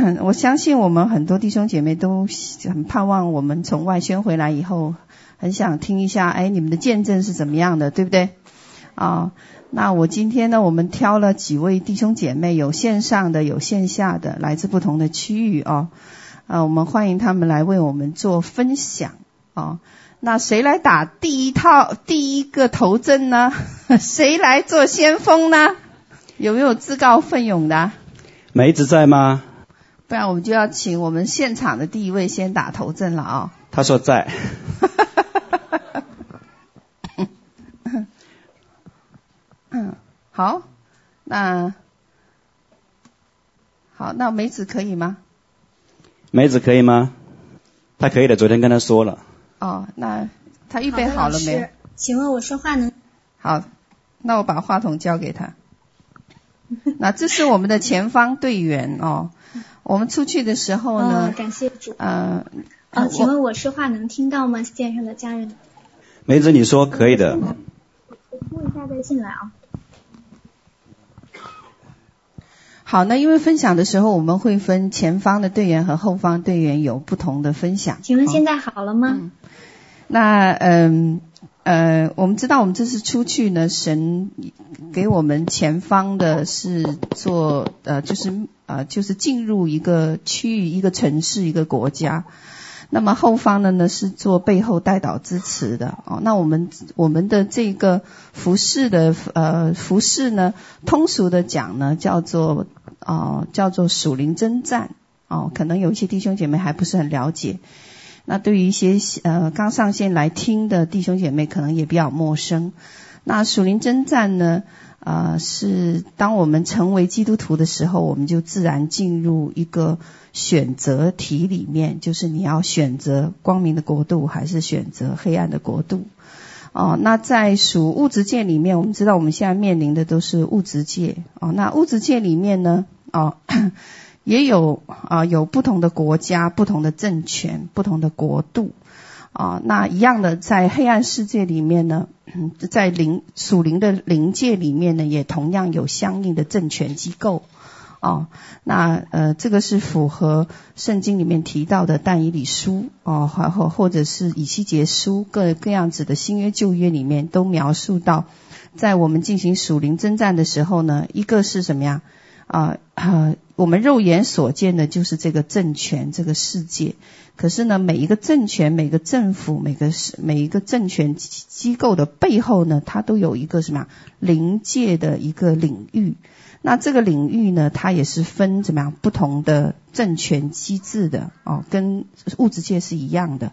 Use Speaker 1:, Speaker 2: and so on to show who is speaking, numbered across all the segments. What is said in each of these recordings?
Speaker 1: 我相信我们很多弟兄姐妹都很盼望我们从外宣回来以后，很想听一下，哎，你们的见证是怎么样的，对不对？啊，那我今天呢，我们挑了几位弟兄姐妹，有线上的，有线下的，来自不同的区域啊，啊，我们欢迎他们来为我们做分享哦。那谁来打第一套第一个头阵呢？谁来做先锋呢？有没有自告奋勇的？
Speaker 2: 梅子在吗？
Speaker 1: 不然我们就要请我们现场的第一位先打头阵了啊！
Speaker 2: 他说在。
Speaker 1: 嗯，好，那好，那梅子可以吗？
Speaker 2: 梅子可以吗？他可以的，昨天跟他说了。
Speaker 1: 哦，那他预备好了没有？
Speaker 3: 请问我说话能？
Speaker 1: 好，那我把话筒交给他。那这是我们的前方队员哦。我们出去的时候呢？
Speaker 3: 哦、感谢主。
Speaker 1: 呃，
Speaker 3: 呃，请问我说话能听到吗？线上的家人。
Speaker 2: 梅子，你说可以的。
Speaker 3: 我呼一下再进来啊。
Speaker 1: 好，那因为分享的时候，我们会分前方的队员和后方队员有不同的分享。
Speaker 3: 请问现在好了吗？哦
Speaker 1: 嗯、那嗯。呃，我们知道我们这次出去呢，神给我们前方的是做呃，就是呃，就是进入一个区域、一个城市、一个国家。那么后方的呢是做背后代导支持的哦。那我们我们的这个服饰的呃服饰呢，通俗的讲呢叫做哦、呃、叫做属灵征战哦，可能有一些弟兄姐妹还不是很了解。那对于一些呃刚上线来听的弟兄姐妹，可能也比较陌生。那属灵征战呢，呃，是当我们成为基督徒的时候，我们就自然进入一个选择题里面，就是你要选择光明的国度，还是选择黑暗的国度。哦，那在属物质界里面，我们知道我们现在面临的都是物质界。哦，那物质界里面呢，哦。也有啊，有不同的国家、不同的政权、不同的国度啊。那一样的，在黑暗世界里面呢，在灵属灵的灵界里面呢，也同样有相应的政权机构啊。那呃，这个是符合圣经里面提到的但以理书啊，或或或者是以西结书各各样子的新约旧约里面都描述到，在我们进行属灵征战的时候呢，一个是什么呀？啊，呃，我们肉眼所见的就是这个政权，这个世界。可是呢，每一个政权、每个政府、每个每一个政权机构的背后呢，它都有一个什么样灵界的一个领域。那这个领域呢，它也是分怎么样不同的政权机制的哦，跟物质界是一样的。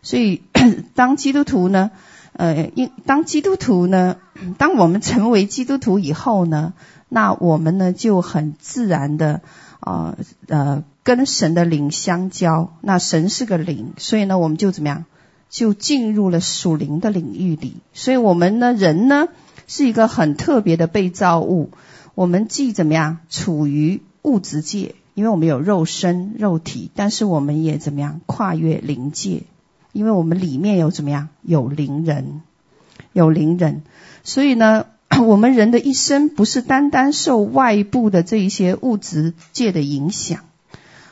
Speaker 1: 所以，当基督徒呢，呃，因当基督徒呢，当我们成为基督徒以后呢，那我们呢就很自然的啊呃，跟神的灵相交。那神是个灵，所以呢我们就怎么样？就进入了属灵的领域里。所以我们呢人呢是一个很特别的被造物。我们既怎么样处于物质界，因为我们有肉身肉体，但是我们也怎么样跨越灵界？因为我们里面有怎么样有灵人，有灵人，所以呢。我们人的一生不是单单受外部的这一些物质界的影响，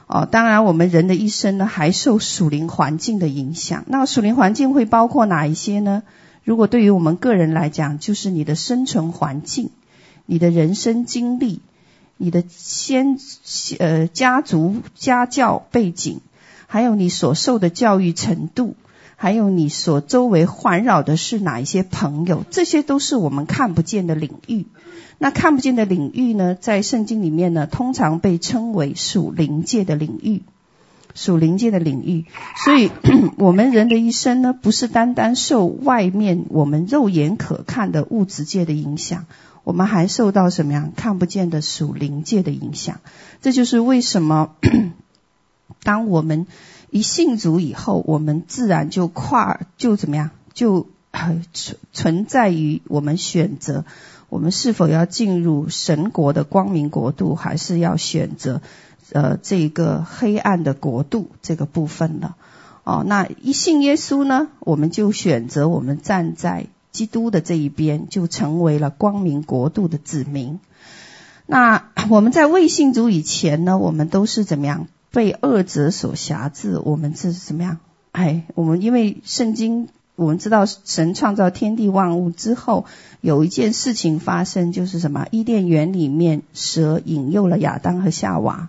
Speaker 1: 哦，当然我们人的一生呢还受属灵环境的影响。那属灵环境会包括哪一些呢？如果对于我们个人来讲，就是你的生存环境、你的人生经历、你的先呃家族家教背景，还有你所受的教育程度。还有你所周围环绕的是哪一些朋友？这些都是我们看不见的领域。那看不见的领域呢，在圣经里面呢，通常被称为属灵界的领域，属灵界的领域。所以，我们人的一生呢，不是单单受外面我们肉眼可看的物质界的影响，我们还受到什么样看不见的属灵界的影响。这就是为什么，当我们。一信主以后，我们自然就跨，就怎么样，就存存在于我们选择，我们是否要进入神国的光明国度，还是要选择呃这个黑暗的国度这个部分了。哦，那一信耶稣呢，我们就选择我们站在基督的这一边，就成为了光明国度的子民。那我们在未信主以前呢，我们都是怎么样被恶者所辖制？我们是怎么样？哎，我们因为圣经我们知道，神创造天地万物之后，有一件事情发生，就是什么？伊甸园里面蛇引诱了亚当和夏娃。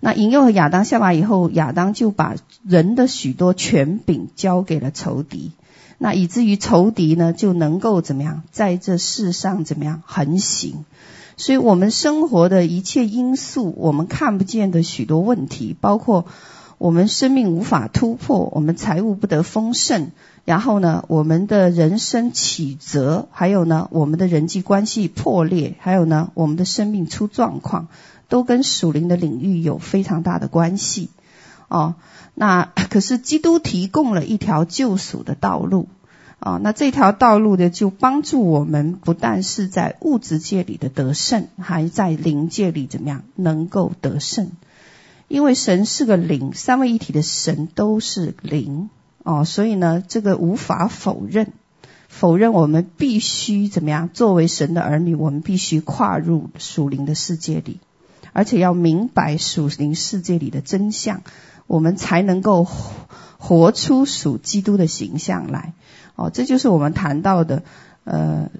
Speaker 1: 那引诱了亚当、夏娃以后，亚当就把人的许多权柄交给了仇敌。那以至于仇敌呢，就能够怎么样，在这世上怎么样横行？所以我们生活的一切因素，我们看不见的许多问题，包括我们生命无法突破，我们财务不得丰盛，然后呢，我们的人生起折，还有呢，我们的人际关系破裂，还有呢，我们的生命出状况，都跟属灵的领域有非常大的关系。哦，那 可是基督提供了一条救赎的道路。啊、那这条道路呢，就帮助我们不但是在物质界里的得胜，还在灵界里怎么样能够得胜？因为神是个灵，三位一体的神都是灵哦，所以呢，这个无法否认，否认我们必须怎么样？作为神的儿女，我们必须跨入属灵的世界里，而且要明白属灵世界里的真相，我们才能够活出属基督的形象来。哦，这就是我们谈到的，呃，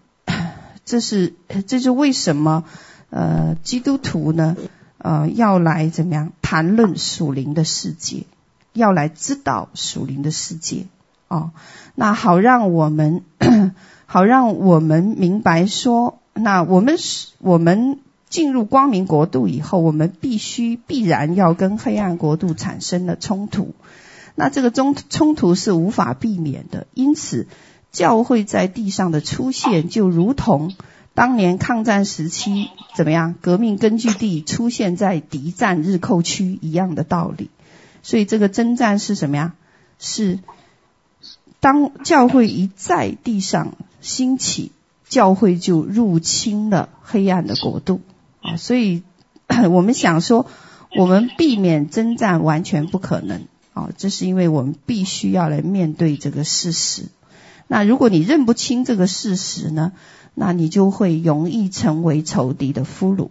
Speaker 1: 这是这是为什么呃基督徒呢呃要来怎么样谈论属灵的世界，要来知道属灵的世界哦，那好让我们 好让我们明白说，那我们是我们进入光明国度以后，我们必须必然要跟黑暗国度产生了冲突。那这个冲冲突是无法避免的，因此教会在地上的出现，就如同当年抗战时期怎么样，革命根据地出现在敌占日寇区一样的道理。所以这个征战是什么呀？是当教会一在地上兴起，教会就入侵了黑暗的国度啊。所以 我们想说，我们避免征战完全不可能。哦，这是因为我们必须要来面对这个事实。那如果你认不清这个事实呢，那你就会容易成为仇敌的俘虏，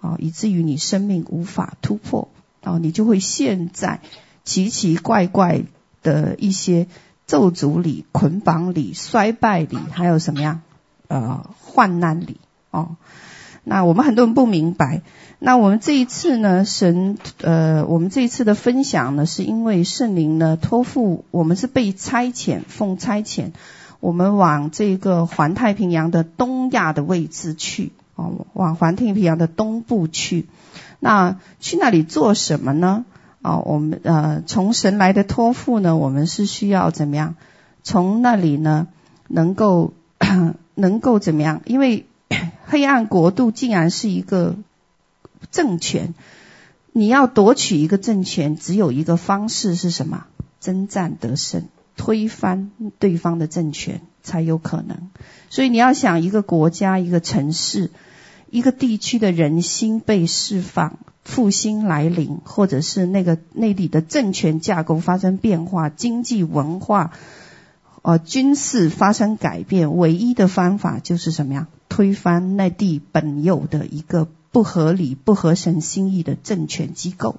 Speaker 1: 啊，以至于你生命无法突破，啊，你就会陷在奇奇怪怪的一些咒诅里、捆绑里、衰败里，还有什么样？呃，患难里，哦。那我们很多人不明白。那我们这一次呢，神呃，我们这一次的分享呢，是因为圣灵呢托付我们是被差遣，奉差遣，我们往这个环太平洋的东亚的位置去，哦，往环太平洋的东部去。那去那里做什么呢？啊、哦，我们呃，从神来的托付呢，我们是需要怎么样？从那里呢，能够 能够怎么样？因为 黑暗国度竟然是一个。政权，你要夺取一个政权，只有一个方式是什么？征战得胜，推翻对方的政权才有可能。所以你要想一个国家、一个城市、一个地区的人心被释放、复兴来临，或者是那个内地的政权架构发生变化、经济文化、呃军事发生改变，唯一的方法就是什么呀？推翻内地本有的一个。不合理、不合神心意的政权机构，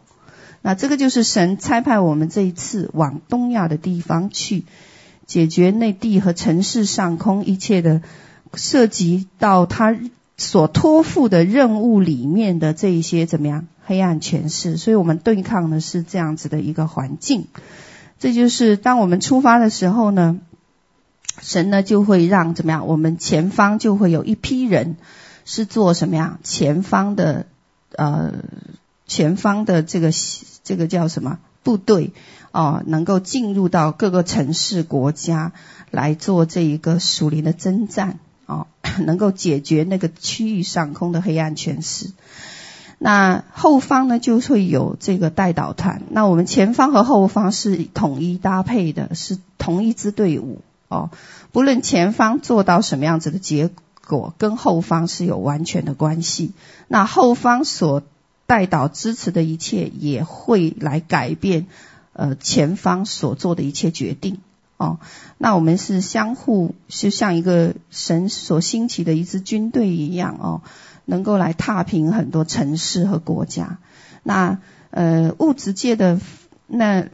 Speaker 1: 那这个就是神差派我们这一次往东亚的地方去，解决内地和城市上空一切的涉及到他所托付的任务里面的这一些怎么样黑暗权势，所以我们对抗的是这样子的一个环境。这就是当我们出发的时候呢，神呢就会让怎么样，我们前方就会有一批人。是做什么呀？前方的呃，前方的这个这个叫什么部队哦、能够进入到各个城市国家来做这一个属灵的征战哦，能够解决那个区域上空的黑暗权势。那后方呢，就会有这个带导团。那我们前方和后方是统一搭配的，是同一支队伍哦。不论前方做到什么样子的结果果。跟后方是有完全的关系，那后方所带导支持的一切也会来改变，呃，前方所做的一切决定哦。那我们是相互，是像一个神所兴起的一支军队一样哦。能够来踏平很多城市和国家。那呃物质界的那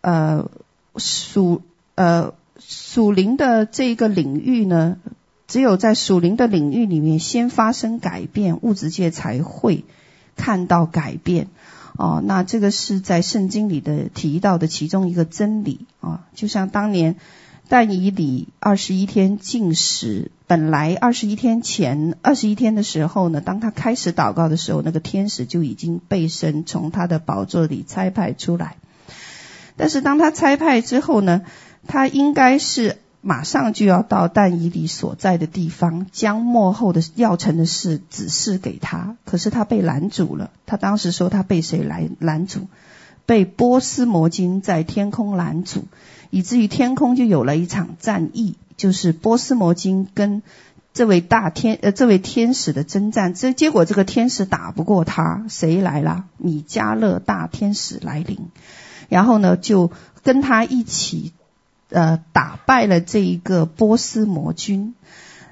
Speaker 1: 呃属呃属灵的这一个领域呢，只有在属灵的领域里面先发生改变，物质界才会看到改变。哦，那这个是在圣经里的提到的其中一个真理啊、就像当年但以理二十一天禁食，本来二十一天前二十一天的时候呢，当他开始祷告的时候，那个天使就已经被神从他的宝座里差派出来。但是当他差派之后呢，他应该是。马上就要到但以理所在的地方，将幕后的要成的事指示给他。可是他被拦阻了。他当时说他被谁来拦阻？被波斯魔君在天空拦阻，以至于天空就有了一场战役，就是波斯魔君跟这位大天呃这位天使的征战。这结果这个天使打不过他，谁来了？米迦勒大天使来临，然后呢就跟他一起。呃，打败了这一个波斯魔君，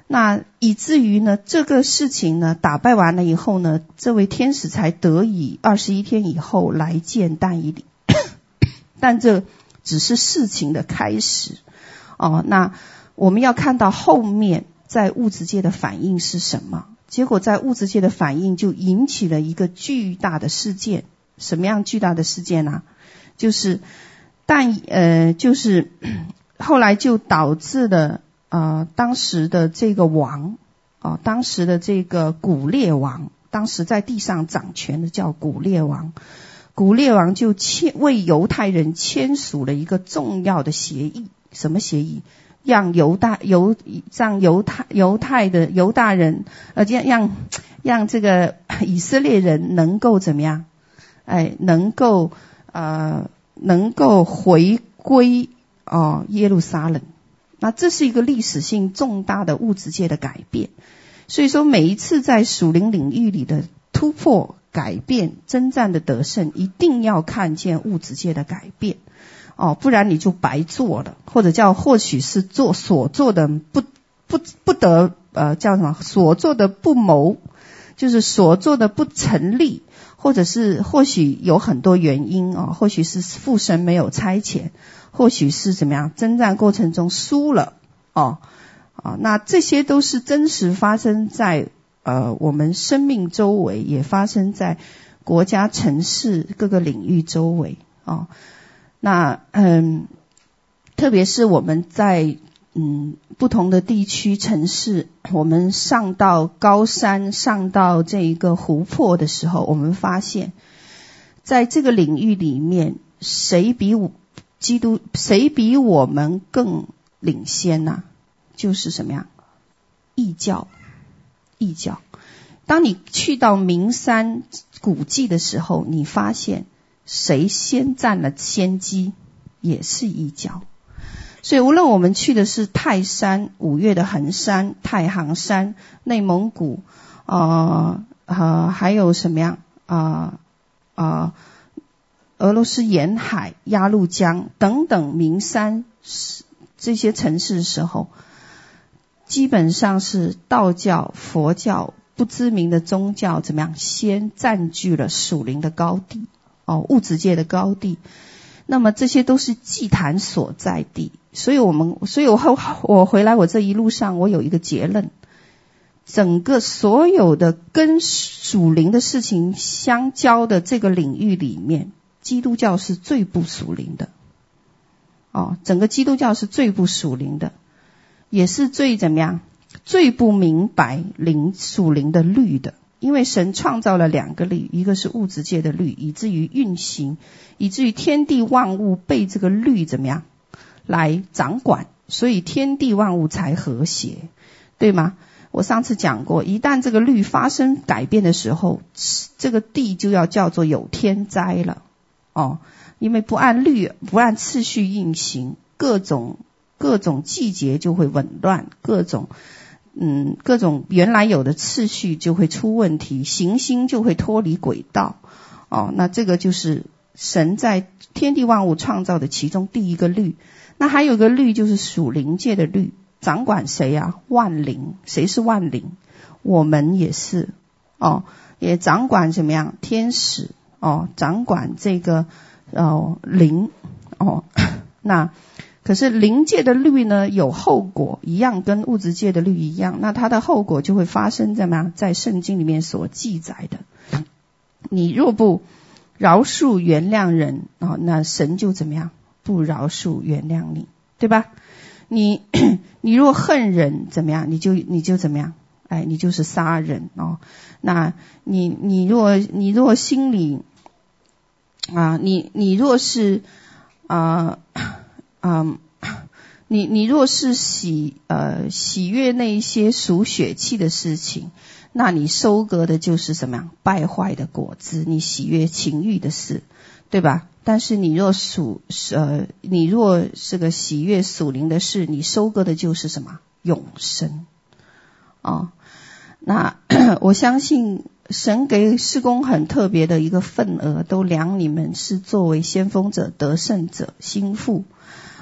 Speaker 1: 那以至于呢，这个事情呢，打败完了以后呢，这位天使才得以二十一天以后来见但以理，但这只是事情的开始哦。那我们要看到后面在物质界的反应是什么？结果在物质界的反应就引起了一个巨大的事件，什么样巨大的事件呢？就是。但呃，就是 后来就导致了呃，当时的这个王啊、当时的这个古列王，当时在地上掌权的叫古列王，古列王就签为犹太人签署了一个重要的协议，什么协议？让犹大犹让犹太犹太的犹大人呃，这样让让这个以色列人能够怎么样？哎，能够呃。能够回归哦耶路撒冷，那这是一个历史性重大的物质界的改变。所以说，每一次在属灵领域里的突破、改变、征战的得胜，一定要看见物质界的改变哦，不然你就白做了，或者叫或许是做所做的不不不得呃叫什么所做的不谋，就是所做的不成立。或者是或许有很多原因啊，或许是父神没有差遣，或许是怎么样，征战过程中输了哦，啊，那这些都是真实发生在呃我们生命周围，也发生在国家、城市各个领域周围哦。那嗯，特别是我们在。嗯，不同的地区城市，我们上到高山，上到这一个湖泊的时候，我们发现，在这个领域里面，谁比我基督，谁比我们更领先呢？就是什么呀？异教，异教。当你去到名山古迹的时候，你发现谁先占了先机，也是异教。所以，无论我们去的是泰山、五岳的衡山、太行山、内蒙古，啊、呃、还有什么样啊啊，俄罗斯沿海、鸭绿江等等名山是，这些城市的时候，基本上是道教、佛教、不知名的宗教怎么样，先占据了属灵的高地，哦，物质界的高地。那么这些都是祭坛所在地，所以我们，所以我后我回来，我这一路上我有一个结论：整个所有的跟属灵的事情相交的这个领域里面，基督教是最不属灵的。哦，整个基督教是最不属灵的，也是最怎么样？最不明白灵属灵的律的。因为神创造了两个律，一个是物质界的律，以至于运行，以至于天地万物被这个律怎么样来掌管，所以天地万物才和谐，对吗？我上次讲过，一旦这个律发生改变的时候，这个地就要叫做有天灾了，哦，因为不按律、不按次序运行，各种各种季节就会紊乱，各种。嗯，各种原来有的次序就会出问题，行星就会脱离轨道。哦，那这个就是神在天地万物创造的其中第一个律。那还有个律就是属灵界的律，掌管谁呀？万灵，谁是万灵？我们也是哦，也掌管怎么样？天使哦，掌管这个哦灵哦。那可是灵界的律呢，有后果，一样跟物质界的律一样。那它的后果就会发生怎么样？在圣经里面所记载的，你若不饶恕原谅人哦，那神就怎么样？不饶恕原谅你，对吧？你你若恨人怎么样？你就你就怎么样？哎，你就是杀人哦。那你你若你若心里啊，你你若是啊啊，你你若是喜呃喜悦那一些属血气的事情，那你收割的就是什么样？败坏的果子。你喜悦情欲的事，对吧？但是你若属呃，你若是个喜悦属灵的事，你收割的就是什么？永生。哦，那 我相信神给施工很特别的一个份额，都量你们是作为先锋者、得胜者、心腹。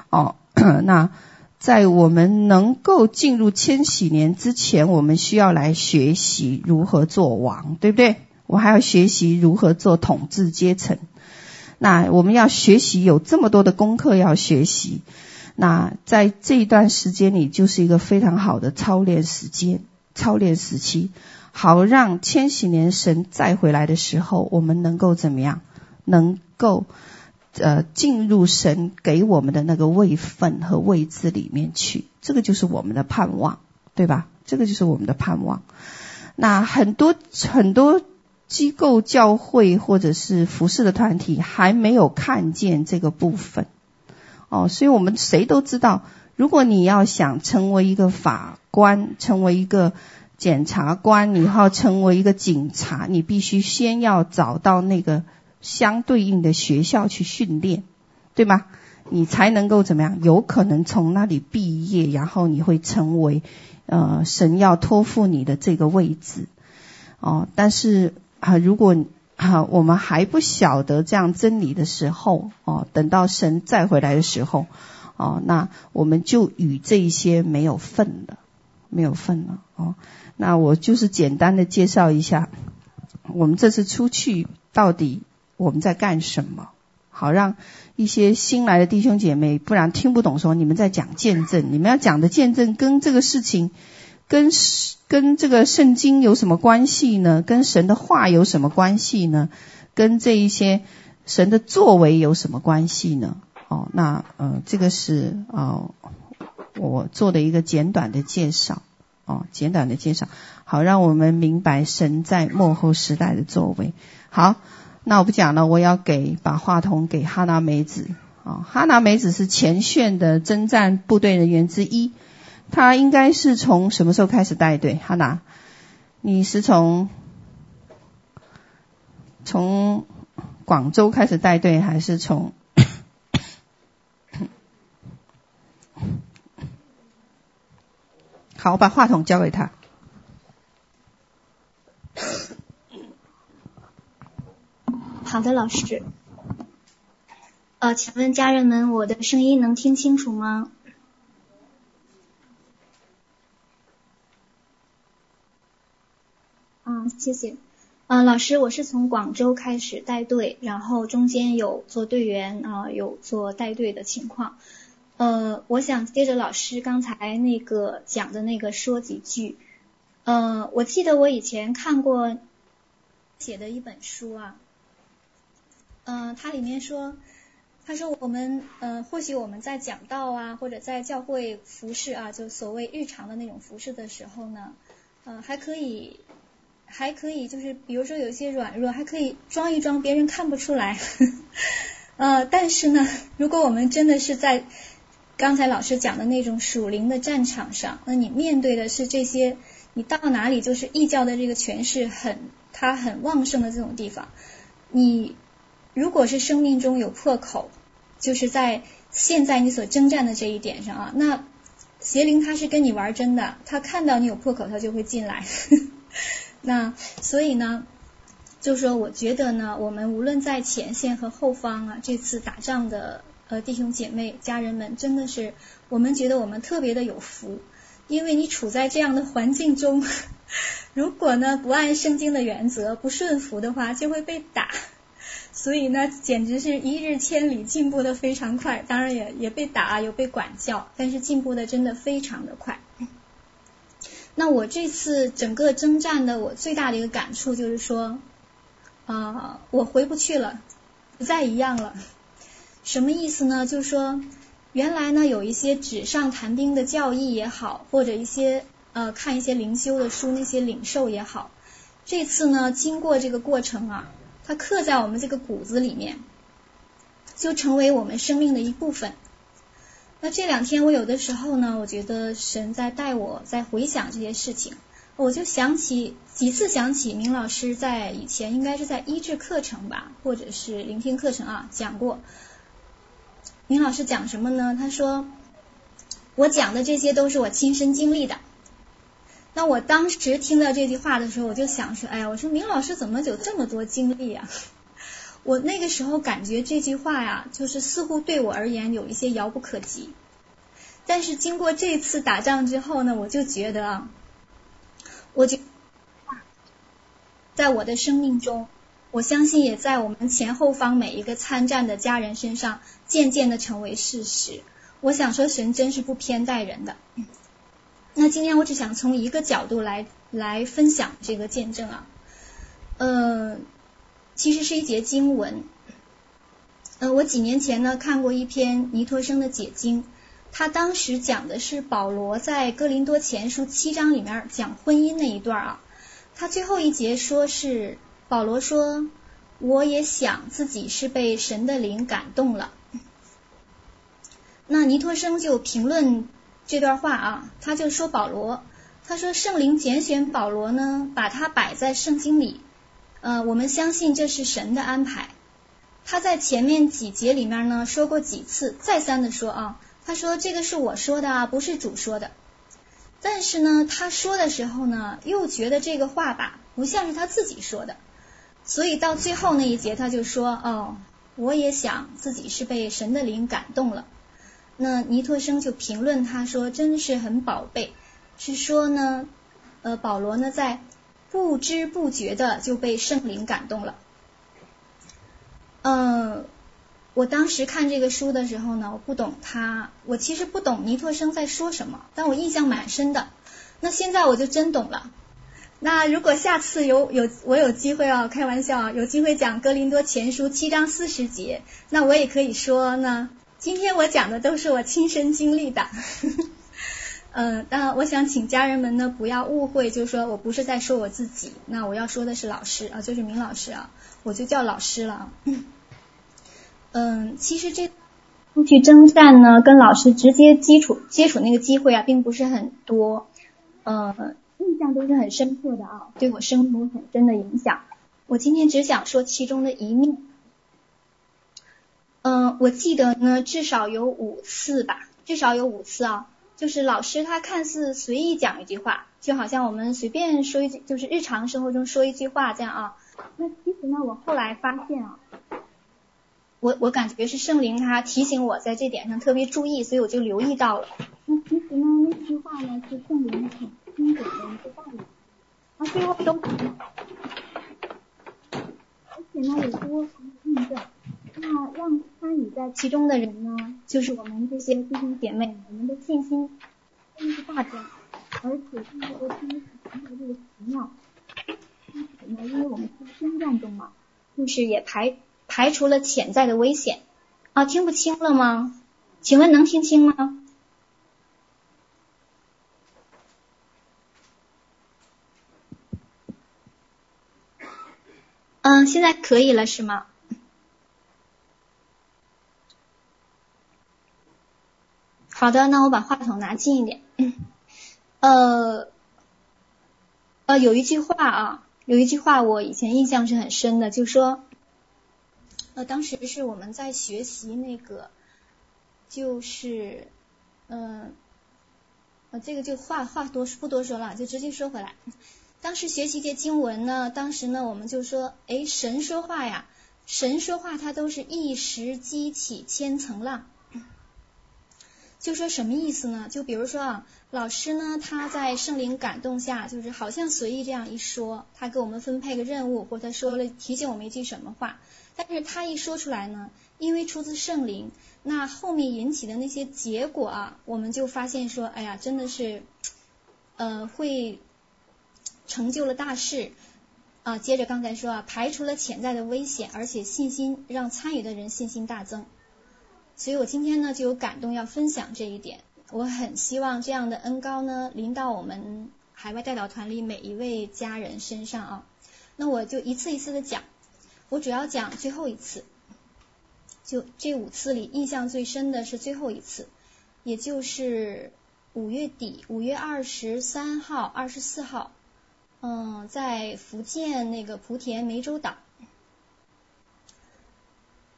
Speaker 1: 哦，那在我们能够进入千禧年之前，我们需要来学习如何做王，对不对？我还要学习如何做统治阶层。那我们要学习，有这么多的功课要学习。那在这一段时间里，就是一个非常好的操练时间、操练时期，好让千禧年神再回来的时候，我们能够怎么样？能够呃进入神给我们的那个位份和位置里面去，这个就是我们的盼望，对吧？这个就是我们的盼望。那很多很多机构、教会或者是服侍的团体还没有看见这个部分。哦，所以我们谁都知道，如果你要想成为一个法官，成为一个检察官，你要成为一个警察，你必须先要找到那个相对应的学校去训练，对吗？你才能够怎么样？有可能从那里毕业，然后你会成为呃神要托付你的这个位置。哦，但是啊，如果啊，我们还不晓得这样真理的时候，哦，等到神再回来的时候，哦，那我们就与这一些没有份了，没有份了，哦，那我就是简单的介绍一下，我们这次出去到底我们在干什么，好让一些新来的弟兄姐妹，不然听不懂说你们在讲见证，你们要讲的见证跟这个事情。跟跟这个圣经有什么关系呢？跟神的话有什么关系呢？跟这一些神的作为有什么关系呢？哦，那呃，这个是哦，我做的一个简短的介绍哦，简短的介绍，好让我们明白神在幕后时代的作为。好，那我不讲了，我要给把话筒给哈娜梅子啊、哦，哈娜梅子是前线的征战部队人员之一。他应该是从什么时候开始带队？哈娜，你是从从广州开始带队，还是从？好，我把话筒交给他。
Speaker 3: 好的，老师。呃，请问家人们，我的声音能听清楚吗？嗯，谢谢。呃，老师，我是从广州开始带队，然后中间有做队员啊、有做带队的情况。呃，我想接着老师刚才那个讲的那个说几句。呃，我记得我以前看过写的一本书啊，呃，它里面说，他说我们呃，或许我们在讲道啊，或者在教会服饰啊，就所谓日常的那种服饰的时候呢，呃，还可以。还可以，就是比如说有一些软弱，还可以装一装，别人看不出来。呃，但是呢，如果我们真的是在刚才老师讲的那种属灵的战场上，那你面对的是这些，你到哪里就是异教的这个权势很，它很旺盛的这种地方，你如果是生命中有破口，就是在现在你所征战的这一点上啊，那邪灵他是跟你玩真的，他看到你有破口，他就会进来。那所以呢，就说我觉得呢，我们无论在前线和后方啊，这次打仗的呃弟兄姐妹家人们，真的是我们觉得我们特别的有福，因为你处在这样的环境中，如果呢不按圣经的原则，不顺服的话，就会被打。所以呢，简直是一日千里，进步的非常快。当然也也被打，有被管教，但是进步的真的非常的快。那我这次整个征战的，我最大的一个感触就是说，啊、我回不去了，不再一样了。什么意思呢？就是说，原来呢有一些纸上谈兵的教义也好，或者一些呃看一些灵修的书，那些领受也好，这次呢经过这个过程啊。它刻在我们这个骨子里面，就成为我们生命的一部分。那这两天我有的时候呢，我觉得神在带我在回想这些事情，我就想起几次想起明老师在以前应该是在医治课程吧，或者是聆听课程啊讲过。明老师讲什么呢？他说我讲的这些都是我亲身经历的。那我当时听到这句话的时候，我就想说，哎呀，我说明老师怎么有这么多经历啊？我那个时候感觉这句话呀，就是似乎对我而言有一些遥不可及。但是经过这次打仗之后呢，我就觉得啊，我就在我的生命中，我相信也在我们前后方每一个参战的家人身上，渐渐的成为事实。我想说，神真是不偏待人的。那今天我只想从一个角度来来分享这个见证啊，呃，其实是一节经文，呃，我几年前呢看过一篇尼托生的解经，他当时讲的是保罗在哥林多前书七章里面讲婚姻那一段啊，他最后一节说是保罗说，我也想自己是被神的灵感动了，那尼托生就评论。这段话啊，他就说保罗，他说圣灵拣选保罗呢，把他摆在圣经里，呃，我们相信这是神的安排。他在前面几节里面呢说过几次，再三的说啊，他说这个是我说的啊，不是主说的。但是呢，他说的时候呢，又觉得这个话吧，不像是他自己说的，所以到最后那一节他就说哦，我也想自己是被神的灵感动了。那尼托生就评论他说，真是很宝贝，是说呢，呃，保罗呢在不知不觉的就被圣灵感动了。嗯、我当时看这个书的时候呢，我不懂他，我其实不懂尼托生在说什么，但我印象蛮深的。那现在我就真懂了。那如果下次有有我有机会啊，开玩笑啊，有机会讲哥林多前书七章四十节，那我也可以说呢。今天我讲的都是我亲身经历的，嗯、呃，当然我想请家人们呢不要误会，就是说我不是在说我自己，那我要说的是老师啊，就是明老师啊，我就叫老师了。嗯、其实这出去征战呢，跟老师直接基础接触那个机会啊，并不是很多，呃，印象都是很深刻的啊，对我生活很深的影响。我今天只想说其中的一面。嗯，我记得呢，至少有五次吧，至少有五次啊。就是老师他看似随意讲一句话，就好像我们随便说一句，就是日常生活中说一句话这样啊。那其实呢，我后来发现啊，我我感觉是圣灵他提醒我在这点上特别注意，所以我就留意到了。那其实呢，那句话呢是圣灵很精准的一个道理。那最后都，而且呢也多方印证。那让参与在其中的人呢，就是我们这些弟兄姐妹，我们的信心真是大增，而且现在都听从这个奇妙。因此呢，因为我们是征战中嘛，就是也排排除了潜在的危险啊。听不清了吗？请问能听清吗？嗯，现在可以了是吗？好的，那我把话筒拿近一点。呃，呃，有一句话啊，有一句话我以前印象是很深的，就说，呃，当时是我们在学习那个，就是，嗯，呃，这个就话话多不多说了，就直接说回来。当时学习这经文呢，当时呢，我们就说，哎，神说话呀，神说话，它都是一石激起千层浪。就说什么意思呢？就比如说啊，老师呢他在圣灵感动下，就是好像随意这样一说，他给我们分配个任务，或者他说了提醒我们一句什么话，但是他一说出来呢，因为出自圣灵，那后面引起的那些结果啊，我们就发现说，哎呀，真的是，呃，会成就了大事啊。接着刚才说啊，排除了潜在的危险，而且信心让参与的人信心大增。所以我今天呢就有感动要分享这一点，我很希望这样的恩高呢临到我们海外代表团里每一位家人身上啊。那我就一次一次的讲，我主要讲最后一次，就这五次里印象最深的是最后一次，也就是五月底，五月二十三号、二十四号，嗯，在福建那个莆田湄洲岛。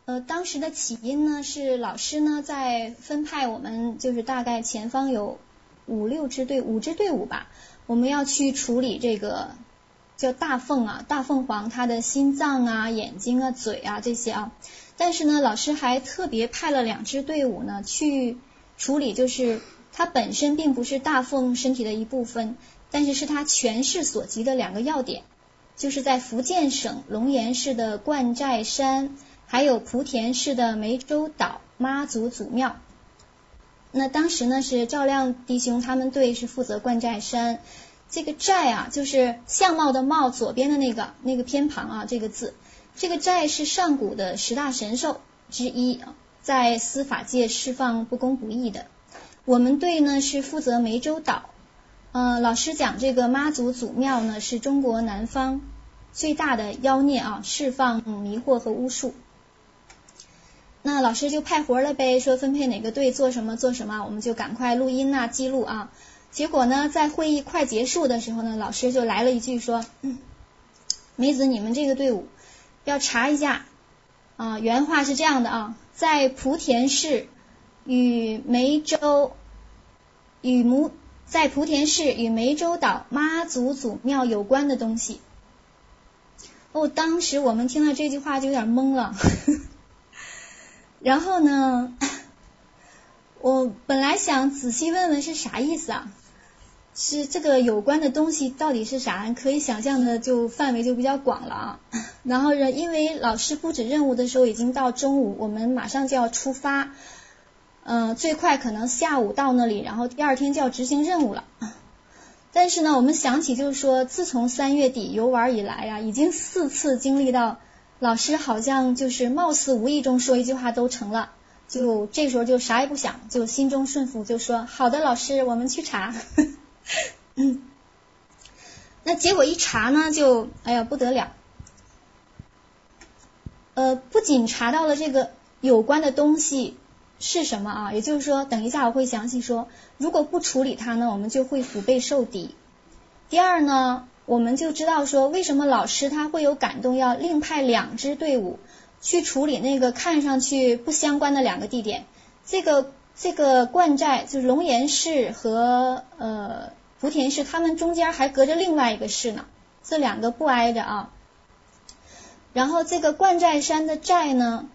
Speaker 3: 呃，当时的起因呢，是老师呢在分派我们，就是大概前方有五六支队，五支队伍吧，我们要去处理这个叫大凤啊，大凤凰它的心脏啊、眼睛啊、嘴啊这些啊。但是呢，老师还特别派了两支队伍呢去处理，就是它本身并不是大凤身体的一部分，但是是它权势所及的两个要点，就是在福建省龙岩市的冠寨山。还有莆田市的湄洲岛妈祖祖庙，那当时呢是赵亮弟兄他们队是负责冠寨山，这个寨啊就是相貌的貌左边的那个那个偏旁啊这个字，这个寨是上古的十大神兽之一，在司法界释放不公不义的。我们队呢是负责湄洲岛，呃，老师讲这个妈祖祖庙呢是中国南方最大的妖孽啊，释放迷惑和巫术。那老师就派活了呗，说分配哪个队做什么做什么，我们就赶快录音呐，记录啊。结果呢，在会议快结束的时候呢，老师就来了一句说：“嗯，梅子，你们这个队伍要查一下啊。”原话是这样的啊，在莆田市与湄洲与母在莆田市与湄洲岛妈祖祖庙有关的东西。哦，当时我们听到这句话就有点懵了。然后呢，我本来想仔细问问是啥意思啊？是这个有关的东西到底是啥？可以想象的就范围就比较广了啊。然后呢因为老师布置任务的时候已经到中午，我们马上就要出发，嗯、最快可能下午到那里，然后第二天就要执行任务了。但是呢，我们想起就是说，自从三月底游玩以来呀、啊，已经四次经历到。老师好像就是貌似无意中说一句话都成了，就这时候就啥也不想，就心中顺服，就说好的，老师，我们去查。那结果一查呢，就哎呀不得了，呃，不仅查到了这个有关的东西是什么啊，也就是说，等一下我会详细说，如果不处理它呢，我们就会腹背受敌。第二呢。我们就知道说，为什么老师他会有感动，要另派两支队伍去处理那个看上去不相关的两个地点。这个这个冠寨就是龙岩市和呃莆田市，他们中间还隔着另外一个市呢，这两个不挨着啊。然后这个冠寨山的寨呢，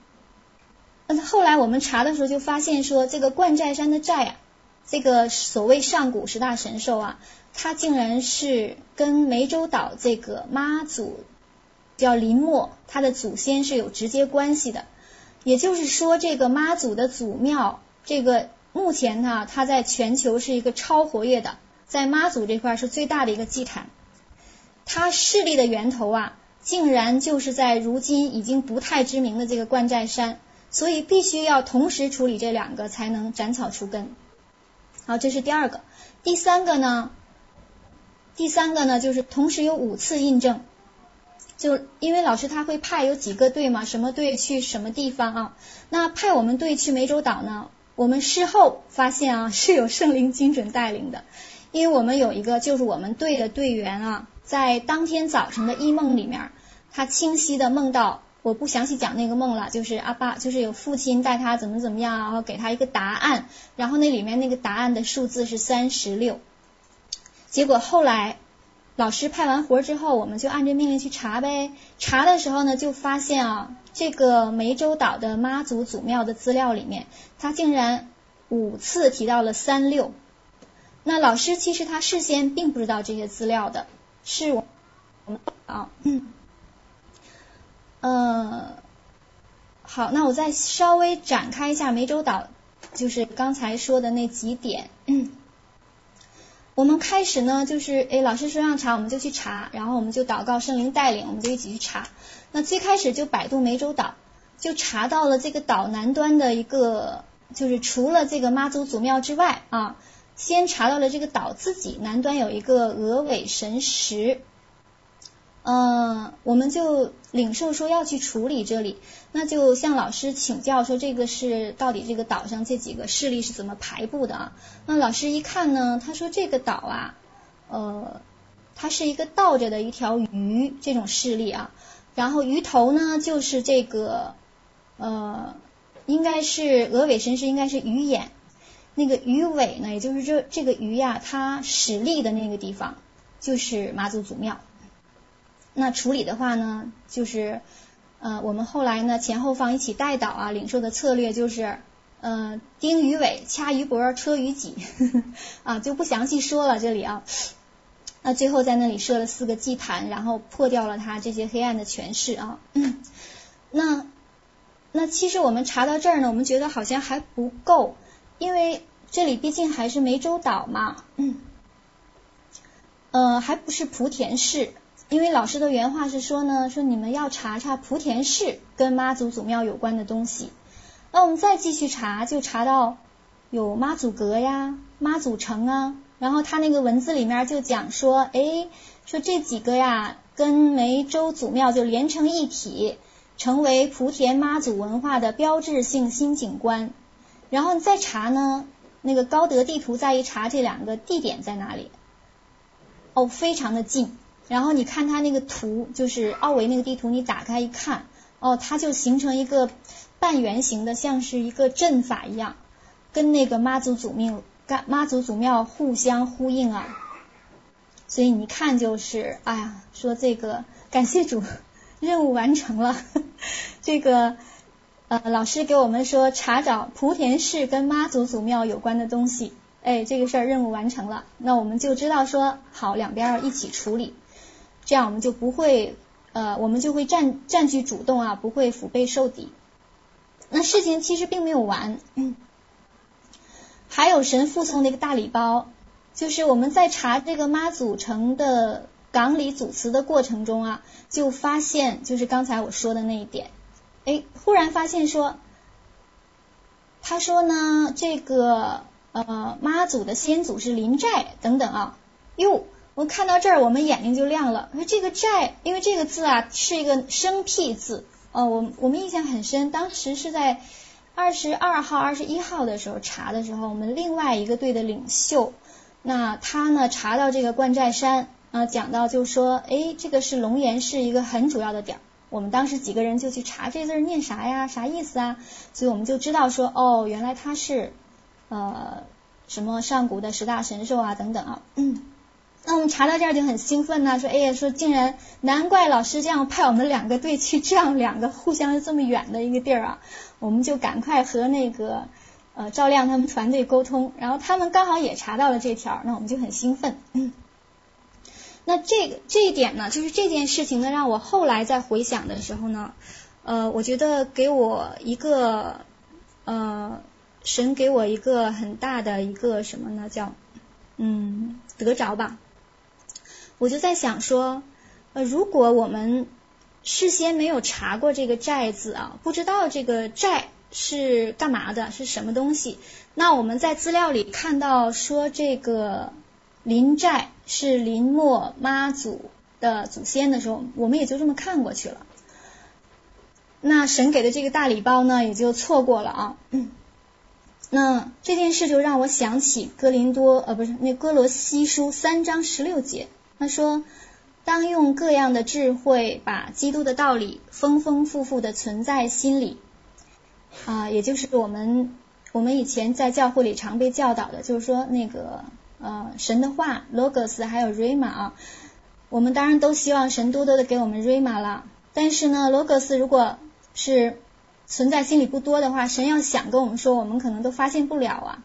Speaker 3: 后来我们查的时候就发现说，这个冠寨山的寨啊，这个所谓上古十大神兽啊。他竟然是跟湄洲岛这个妈祖叫林默，他的祖先是有直接关系的。也就是说，这个妈祖的祖庙，这个目前呢，它在全球是一个超活跃的，在妈祖这块是最大的一个祭坛。它势力的源头啊，竟然就是在如今已经不太知名的这个冠寨山，所以必须要同时处理这两个，才能斩草除根。好，这是第二个。第三个呢？第三个呢，就是同时有五次印证，就因为老师他会派有几个队嘛，什么队去什么地方啊？那派我们队去湄洲岛呢？我们事后发现啊，是有圣灵精准带领的，因为我们有一个就是我们队的队员啊，在当天早晨的异梦里面，他清晰的梦到，我不详细讲那个梦了，就是阿爸，就是有父亲带他怎么怎么样，然后给他一个答案，然后那里面那个答案的数字是三十六。结果后来，老师派完活之后，我们就按这命令去查呗。查的时候呢，就发现啊，这个湄洲岛的妈祖祖庙的资料里面，它竟然五次提到了三六。那老师其实他事先并不知道这些资料的，是我们啊，嗯，呃，好，那我再稍微展开一下湄洲岛，就是刚才说的那几点。我们开始呢，就是哎，老师说让查，我们就去查，然后我们就祷告圣灵带领，我们就一起去查。那最开始就百度湄洲岛，就查到了这个岛南端的一个，就是除了这个妈祖祖庙之外啊。先查到了这个岛自己南端有一个鹅尾神石，嗯，我们就领受说要去处理这里，那就向老师请教说这个是到底这个岛上这几个势力是怎么排布的啊？那老师一看呢，他说这个岛啊，呃，它是一个倒着的一条鱼这种势力啊，然后鱼头呢就是这个呃，应该是鹅尾神石应该是鱼眼。那个鱼尾呢，也就是这这个鱼呀，它使力的那个地方就是妈祖祖庙。那处理的话呢，就是呃，我们后来呢前后方一起带导啊，领受的策略就是呃，钉鱼尾、掐鱼脖、车鱼脊 啊，就不详细说了这里啊。那最后在那里设了四个祭坛，然后破掉了他这些黑暗的权势啊。那那其实我们查到这儿呢，我们觉得好像还不够。因为这里毕竟还是湄洲岛嘛，嗯，呃，还不是莆田市。因为老师的原话是说呢，说你们要查查莆田市跟妈祖祖庙有关的东西。那我们再继续查，就查到有妈祖阁呀、妈祖城啊，然后他那个文字里面就讲说，哎，说这几个呀跟湄洲祖庙就连成一体，成为莆田妈祖文化的标志性新景观。然后你再查呢，那个高德地图再一查，这两个地点在哪里？哦，非常的近。然后你看它那个图，就是奥维那个地图，你打开一看，哦，它就形成一个半圆形的，像是一个阵法一样，跟那个妈祖祖庙、妈祖祖庙互相呼应啊。所以你看就是，哎呀，说这个感谢主，任务完成了，这个。呃，老师给我们说查找莆田市跟妈祖祖庙有关的东西，哎，这个事儿任务完成了，那我们就知道说好两边要一起处理，这样我们就不会呃，我们就会占占据主动啊，不会腹背受敌。那事情其实并没有完，嗯，还有神附送的一个大礼包，就是我们在查这个妈祖城的港里组词的过程中啊，就发现就是刚才我说的那一点。哎，忽然发现说，他说呢，这个呃妈祖的先祖是林寨等等啊，哟，我看到这儿，我们眼睛就亮了。说这个寨，因为这个字啊是一个生僻字，呃，我我们印象很深，当时是在二十二号、二十一号的时候查的时候，我们另外一个队的领袖，那他呢查到这个观寨山啊，讲到就说，哎，这个是龙岩市一个很主要的点儿。我们当时几个人就去查这字念啥呀，啥意思啊？所以我们就知道说，哦，原来他是呃什么上古的十大神兽啊等等啊。嗯，那我们查到这儿就很兴奋呢，说，哎呀，说竟然难怪老师这样派我们两个队去这样两个互相这么远的一个地儿啊，我们就赶快和那个呃赵亮他们团队沟通，然后他们刚好也查到了这条，那我们就很兴奋。那这个这一点呢，就是这件事情呢，让我后来在回想的时候呢，呃，我觉得给我一个呃，神给我一个很大的一个什么呢？叫嗯得着吧。我就在想说，呃，如果我们事先没有查过这个寨字啊，不知道这个寨是干嘛的，是什么东西，那我们在资料里看到说这个。林寨是林默妈祖的祖先的时候，我们也就这么看过去了。那神给的这个大礼包呢，也就错过了啊。那这件事就让我想起哥林多呃，不是那哥罗西书三章十六节，他说：“当用各样的智慧，把基督的道理丰丰富富的存在心里。”啊，也就是我们我们以前在教会里常被教导的，就是说那个。呃，神的话，logos 还有 Rima 啊，我们当然都希望神多多的给我们 Rima 了。但是呢，logos 如果是存在心里不多的话，神要想跟我们说，我们可能都发现不了啊。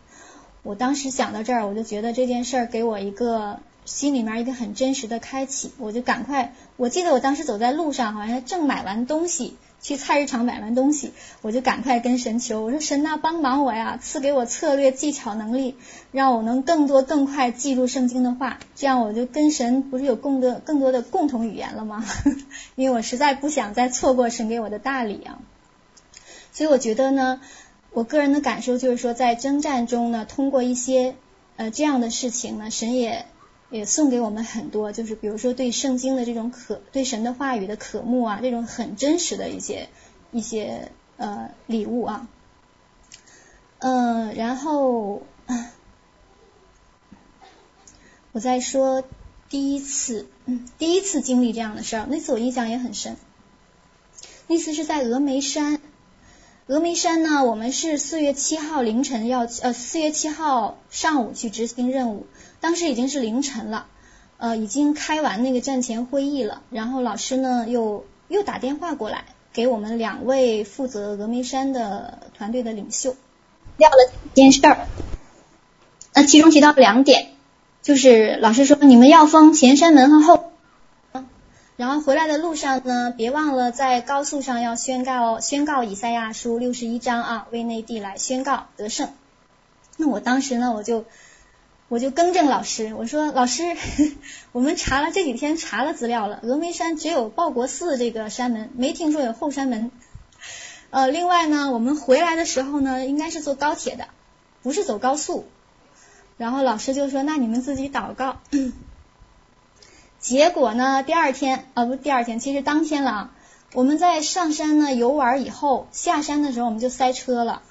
Speaker 3: 我当时想到这儿，我就觉得这件事儿给我一个心里面一个很真实的开启，我就赶快，我记得我当时走在路上，好像正买完东西，去菜市场买完东西，我就赶快跟神求，我说神呐，帮忙我呀，赐给我策略、技巧、能力，让我能更多、更快记住圣经的话，这样我就跟神不是有更多、更多的共同语言了吗？因为我实在不想再错过神给我的大礼啊。所以我觉得呢，我个人的感受就是说，在征战中呢，通过一些呃这样的事情呢，神也也送给我们很多，就是比如说对圣经的这种渴，对神的话语的渴慕啊，这种很真实的一些一些呃礼物啊。嗯、然后我再说第一次，嗯，第一次经历这样的事儿，那次我印象也很深，那次是在峨眉山。峨眉山呢，我们是四月七号凌晨要呃四月七号上午去执行任务，当时已经是凌晨了，呃已经开完那个战前会议了，然后老师呢又又打电话过来给我们两位负责峨眉山的团队的领袖，撂了几件事儿，那其中提到两点，就是老师说你们要封前山门和后。然后回来的路上呢，别忘了在高速上要宣告宣告以赛亚书六十一章啊，为内地来宣告得胜。那我当时呢，我就我就更正老师，我说老师，我们查了这几天查了资料了，峨眉山只有报国寺这个山门，没听说有后山门。呃，另外呢，我们回来的时候呢，应该是坐高铁的，不是走高速。然后老师就说，那你们自己祷告。结果呢，第二天，呃，不，第二天，其实当天了啊。我们在上山呢游玩以后，下山的时候我们就塞车了。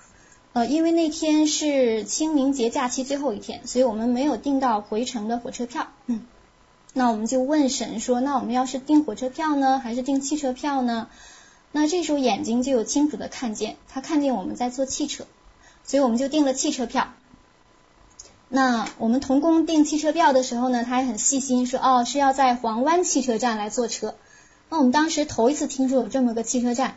Speaker 3: 呃，因为那天是清明节假期最后一天，所以我们没有订到回程的火车票。嗯，那我们就问神说，那我们要是订火车票呢，还是订汽车票呢？那这时候眼睛就有清楚的看见，他看见我们在坐汽车，所以我们就订了汽车票。那我们童工订汽车票的时候呢，他还很细心说，哦，是要在黄湾汽车站来坐车。那我们当时头一次听说有这么个汽车站，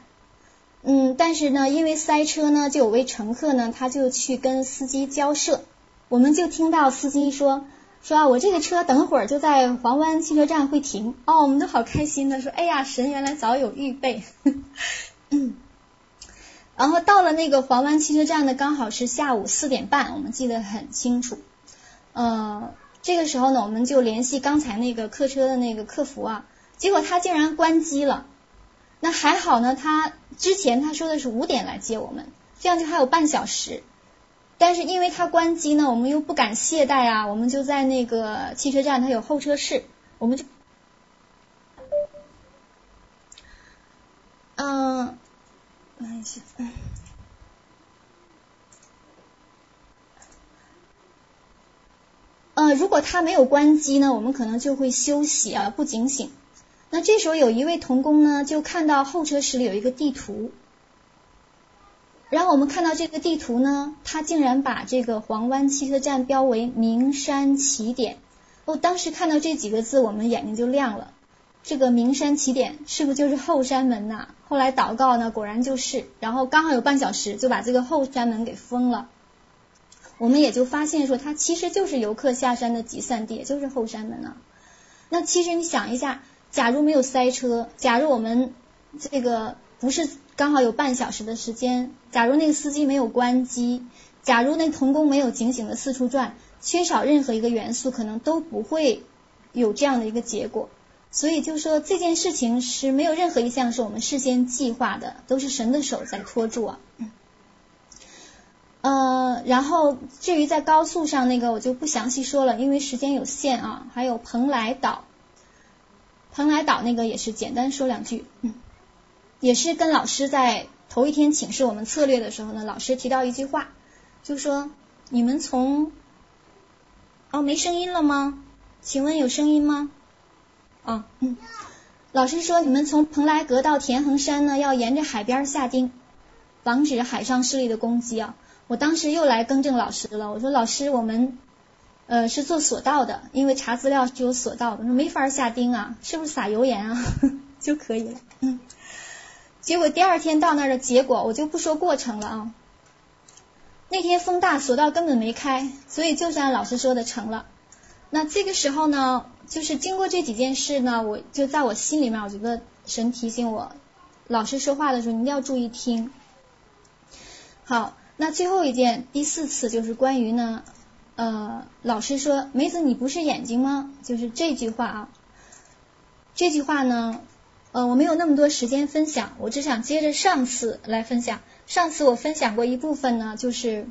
Speaker 3: 嗯，但是呢，因为塞车呢，就有位乘客呢，他就去跟司机交涉，我们就听到司机说，说啊，我这个车等会儿就在黄湾汽车站会停。哦，我们都好开心的说，哎呀，神原来早有预备。然后到了那个黄湾汽车站呢，刚好是下午四点半，我们记得很清楚。呃，这个时候呢，我们就联系刚才那个客车的那个客服啊，结果他竟然关机了。那还好呢，他之前他说的是五点来接我们，这样就还有半小时。但是因为他关机呢，我们又不敢懈怠啊，我们就在那个汽车站，他有候车室，我们就，嗯、呃。嗯，呃，如果他没有关机呢，我们可能就会休息啊，不警醒。那这时候有一位童工呢，就看到候车室里有一个地图，然后我们看到这个地图呢，他竟然把这个黄湾汽车站标为名山起点。哦，当时看到这几个字，我们眼睛就亮了。这个名山起点是不是就是后山门呐？后来祷告呢，果然就是，然后刚好有半小时就把这个后山门给封了。我们也就发现说，它其实就是游客下山的集散地，也就是后山门啊。那其实你想一下，假如没有塞车，假如我们这个不是刚好有半小时的时间，假如那个司机没有关机，假如那童工没有警醒的四处转，缺少任何一个元素，可能都不会有这样的一个结果。所以就说这件事情是没有任何一项是我们事先计划的，都是神的手在托住啊。呃，然后至于在高速上那个我就不详细说了，因为时间有限啊。还有蓬莱岛，蓬莱岛那个也是简单说两句。嗯，也是跟老师在头一天请示我们策略的时候呢，老师提到一句话，就说你们从哦没声音了吗？请问有声音吗？啊，嗯，老师说你们从蓬莱阁到田横山呢，要沿着海边下钉，防止海上势力的攻击啊。我当时又来更正老师了，我说老师，我们呃是做索道的，因为查资料是有索道的，说没法下丁啊，是不是撒油盐啊 就可以了？嗯，结果第二天到那儿的结果，我就不说过程了啊。那天风大，索道根本没开，所以就是按老师说的成了。那这个时候呢，就是经过这几件事呢，我就在我心里面，我觉得神提醒我，老师说话的时候你一定要注意听。好，那最后一件，第四次就是关于呢，呃，老师说梅子你不是眼睛吗？就是这句话啊。这句话呢，呃，我没有那么多时间分享，我只想接着上次来分享。上次我分享过一部分呢，就是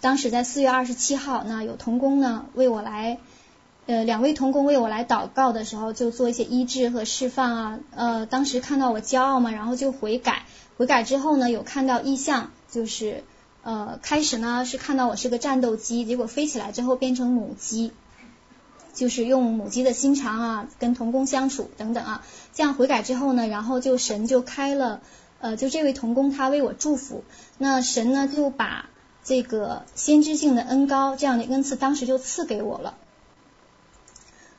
Speaker 3: 当时在四月二十七号，那有同工呢为我来，呃，两位同工为我来祷告的时候，就做一些医治和释放啊。呃，当时看到我骄傲嘛，然后就悔改，悔改之后呢，有看到异象，就是呃，开始呢是看到我是个战斗机，结果飞起来之后变成母鸡。就是用母鸡的心肠啊，跟童工相处等等啊，这样悔改之后呢，然后就神就开了，呃，就这位童工他为我祝福，那神呢就把这个先知性的恩膏这样的恩赐当时就赐给我了，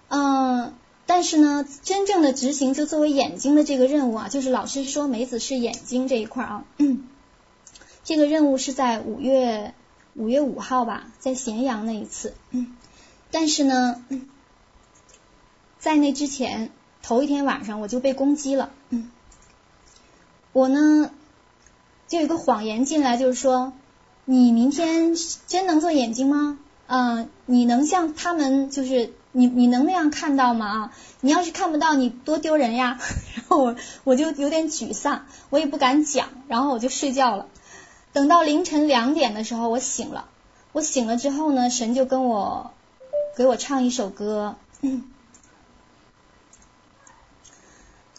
Speaker 3: 嗯，但是呢，真正的执行就作为眼睛的这个任务啊，就是老师说梅子是眼睛这一块啊，这个任务是在五月五月五号吧，在咸阳那一次，嗯。但是呢，在那之前头一天晚上我就被攻击了。嗯，我呢就有个谎言进来，就是说你明天真能做眼睛吗？嗯，你能像他们就是你你能那样看到吗？啊，你要是看不到，你多丢人呀！然后我我就有点沮丧，我也不敢讲，然后我就睡觉了。等到凌晨两点的时候，我醒了。我醒了之后呢，神就跟我。给我唱一首歌，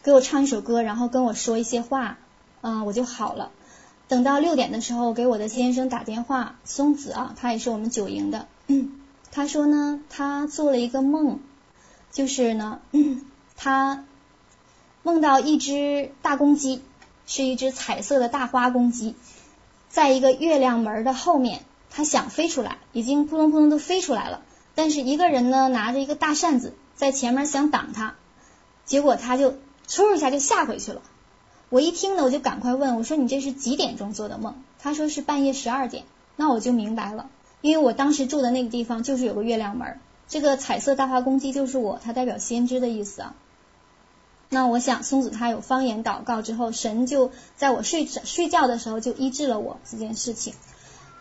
Speaker 3: 给我唱一首歌，然后跟我说一些话，啊，我就好了。等到六点的时候，给我的先生打电话，松子啊，他也是我们九营的，他说呢，他做了一个梦，就是呢，他梦到一只大公鸡，是一只彩色的大花公鸡，在一个月亮门的后面，他想飞出来，已经扑通扑通都飞出来了。但是一个人呢，拿着一个大扇子在前面想挡他，结果他就嗖一下就下回去了。我一听呢，我就赶快问我说：“你这是几点钟做的梦？”他说是半夜十二点。那我就明白了，因为我当时住的那个地方就是有个月亮门，这个彩色大花公鸡就是我，它代表先知的意思啊。那我想松子他有方言祷告之后，神就在我睡着睡觉的时候就医治了我这件事情，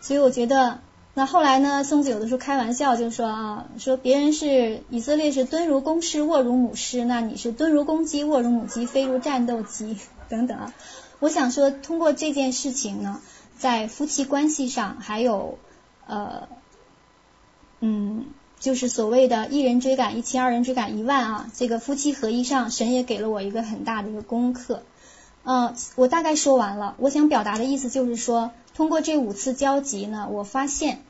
Speaker 3: 所以我觉得。那后来呢？松子有的时候开玩笑就说啊，说别人是以色列是蹲如公狮，卧如母狮，那你是蹲如公鸡，卧如母鸡，飞如战斗机等等啊。我想说，通过这件事情呢，在夫妻关系上，还有呃，嗯，就是所谓的一人追赶一千，二人追赶一万啊，这个夫妻合一上，神也给了我一个很大的一个功课。嗯、呃，我大概说完了。我想表达的意思就是说。通过这五次交集呢，我发现，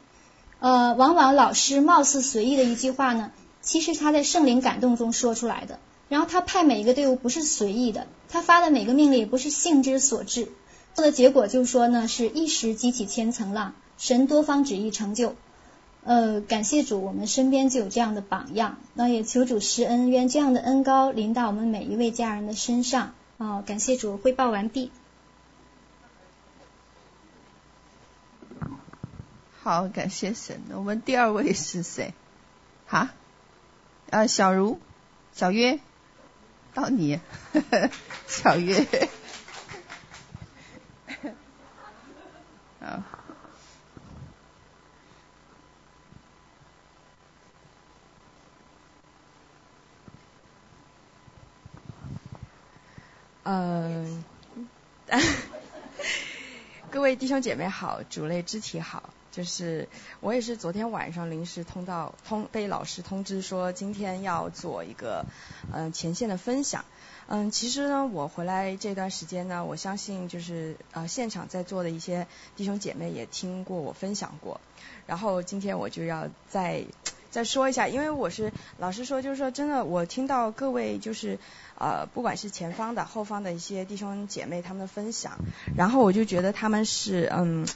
Speaker 3: 呃，往往老师貌似随意的一句话呢，其实他在圣灵感动中说出来的。然后他派每一个队伍不是随意的，他发的每个命令也不是兴之所至。做的结果就是说呢，是一石激起千层浪，神多方旨意成就。呃，感谢主，我们身边就有这样的榜样。那也求主施恩，愿这样的恩高临到我们每一位家人的身上。啊、感谢主，汇报完毕。
Speaker 1: 好，感谢神。我们第二位是谁？哈？呃，小茹，小约，到你，呵 呵小约。好。
Speaker 4: 嗯、呃，各位弟兄姐妹好，主内肢体好。就是我也是昨天晚上临时通到通被老师通知说今天要做一个嗯前线的分享嗯其实呢我回来这段时间呢我相信就是呃现场在座的一些弟兄姐妹也听过我分享过然后今天我就要再再说一下因为我是老实说就是说真的我听到各位就是呃不管是前方的后方的一些弟兄姐妹他们的分享然后我就觉得他们是嗯。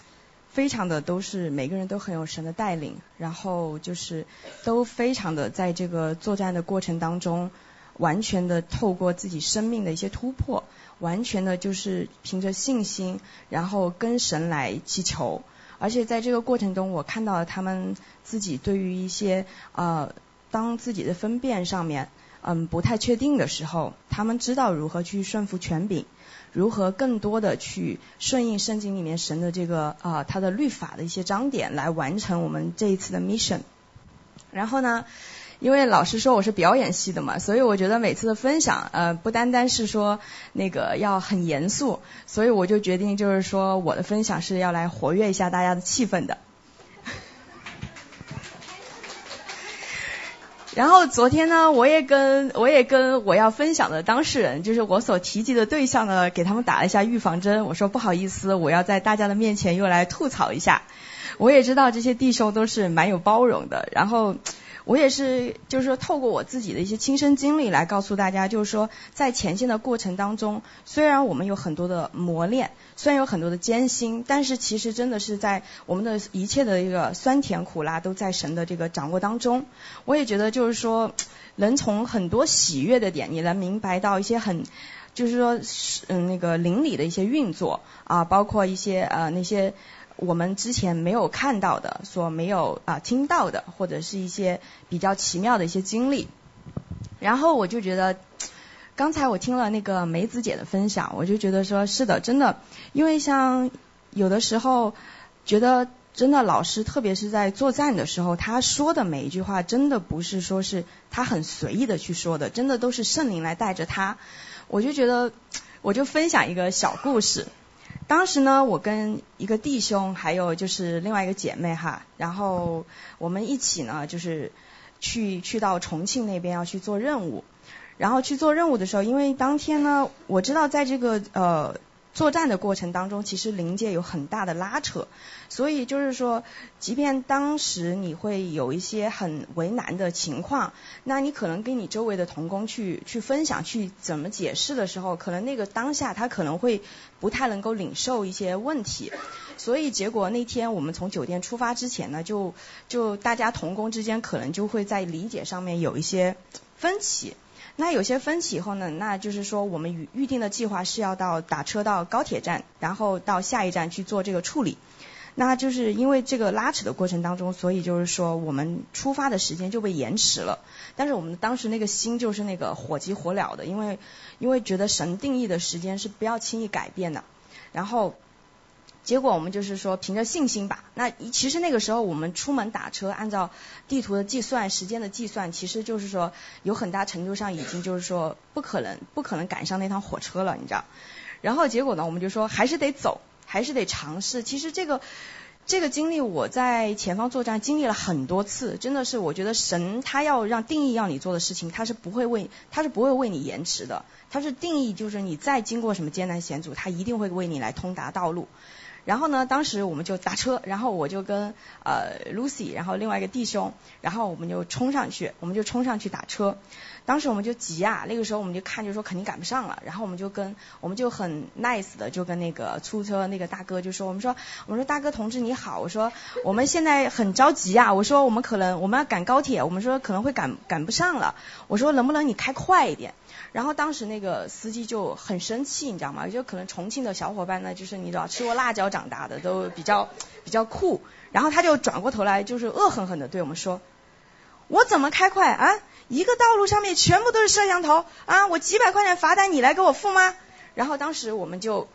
Speaker 4: 非常的都是每个人都很有神的带领，然后就是都非常的在这个作战的过程当中，完全的透过自己生命的一些突破，完全的就是凭着信心，然后跟神来祈求，而且在这个过程中，我看到了他们自己对于一些呃，当自己的分辨上面嗯不太确定的时候，他们知道如何去顺服权柄，如何更多的去顺应圣经里面神的这个啊、呃、他的律法的一些章点来完成我们这一次的 mission。然后呢，因为老师说我是表演系的嘛，所以我觉得每次的分享，呃，不单单是说那个要很严肃，所以我就决定就是说我的分享是要来活跃一下大家的气氛的。然后昨天呢，我也跟我也跟我要分享的当事人，就是我所提及的对象呢，给他们打了一下预防针。我说不好意思，我要在大家的面前又来吐槽一下。我也知道这些弟兄都是蛮有包容的，然后。我也是，就是说，透过我自己的一些亲身经历来告诉大家，就是说，在前线的过程当中，虽然我们有很多的磨练，虽然有很多的艰辛，但是其实真的是在我们的一切的一个酸甜苦辣都在神的这个掌握当中。我也觉得，就是说，能从很多喜悦的点，你能明白到一些很，就是说，嗯，那个灵里的一些运作啊，包括一些呃那些。我们之前没有看到的，所没有啊听到的，或者是一些比较奇妙的一些经历。然后我就觉得，刚才我听了那个梅子姐的分享，我就觉得说是的，真的，因为像有的时候觉得真的老师，特别是在作战的时候，他说的每一句话，真的不是说是他很随意的去说的，真的都是圣灵来带着他。我就觉得，我就分享一个小故事。当时呢，我跟一个弟兄，还有就是另外一个姐妹哈，然后我们一起呢，就是去去到重庆那边要去做任务，然后去做任务的时候，因为当天呢，我知道在这个呃。作战的过程当中，其实灵界有很大的拉扯，所以就是说，即便当时你会有一些很为难的情况，那你可能跟你周围的同工去去分享，去怎么解释的时候，可能那个当下他可能会不太能够领受一些问题，所以结果那天我们从酒店出发之前呢，就就大家同工之间可能就会在理解上面有一些分歧。那有些分歧以后呢，那就是说我们预预定的计划是要到打车到高铁站，然后到下一站去做这个处理。那就是因为这个拉扯的过程当中，所以就是说我们出发的时间就被延迟了。但是我们当时那个心就是那个火急火燎的，因为因为觉得神定义的时间是不要轻易改变的。然后。结果我们就是说凭着信心吧。那其实那个时候我们出门打车，按照地图的计算、时间的计算，其实就是说有很大程度上已经就是说不可能、不可能赶上那趟火车了，你知道。然后结果呢，我们就说还是得走，还是得尝试。其实这个这个经历我在前方作战经历了很多次，真的是我觉得神他要让定义要你做的事情，他是不会为他是不会为你延迟的，他是定义就是你再经过什么艰难险阻，他一定会为你来通达道路。然后呢，当时我们就打车，然后我就跟呃 Lucy，然后另外一个弟兄，然后我们就冲上去，我们就冲上去打车。当时我们就急啊，那个时候我们就看就说肯定赶不上了，然后我们就跟我们就很 nice 的就跟那个出租车那个大哥就说，我们说我们说大哥同志你好，我说我们现在很着急啊，我说我们可能我们要赶高铁，我们说可能会赶赶不上了，我说能不能你开快一点？然后当时那个司机就很生气，你知道吗？就可能重庆的小伙伴呢，就是你知道吃过辣椒长大的，都比较比较酷。然后他就转过头来，就是恶狠狠地对我们说：“我怎么开快啊？一个道路上面全部都是摄像头啊！我几百块钱罚单你来给我付吗？”然后当时我们就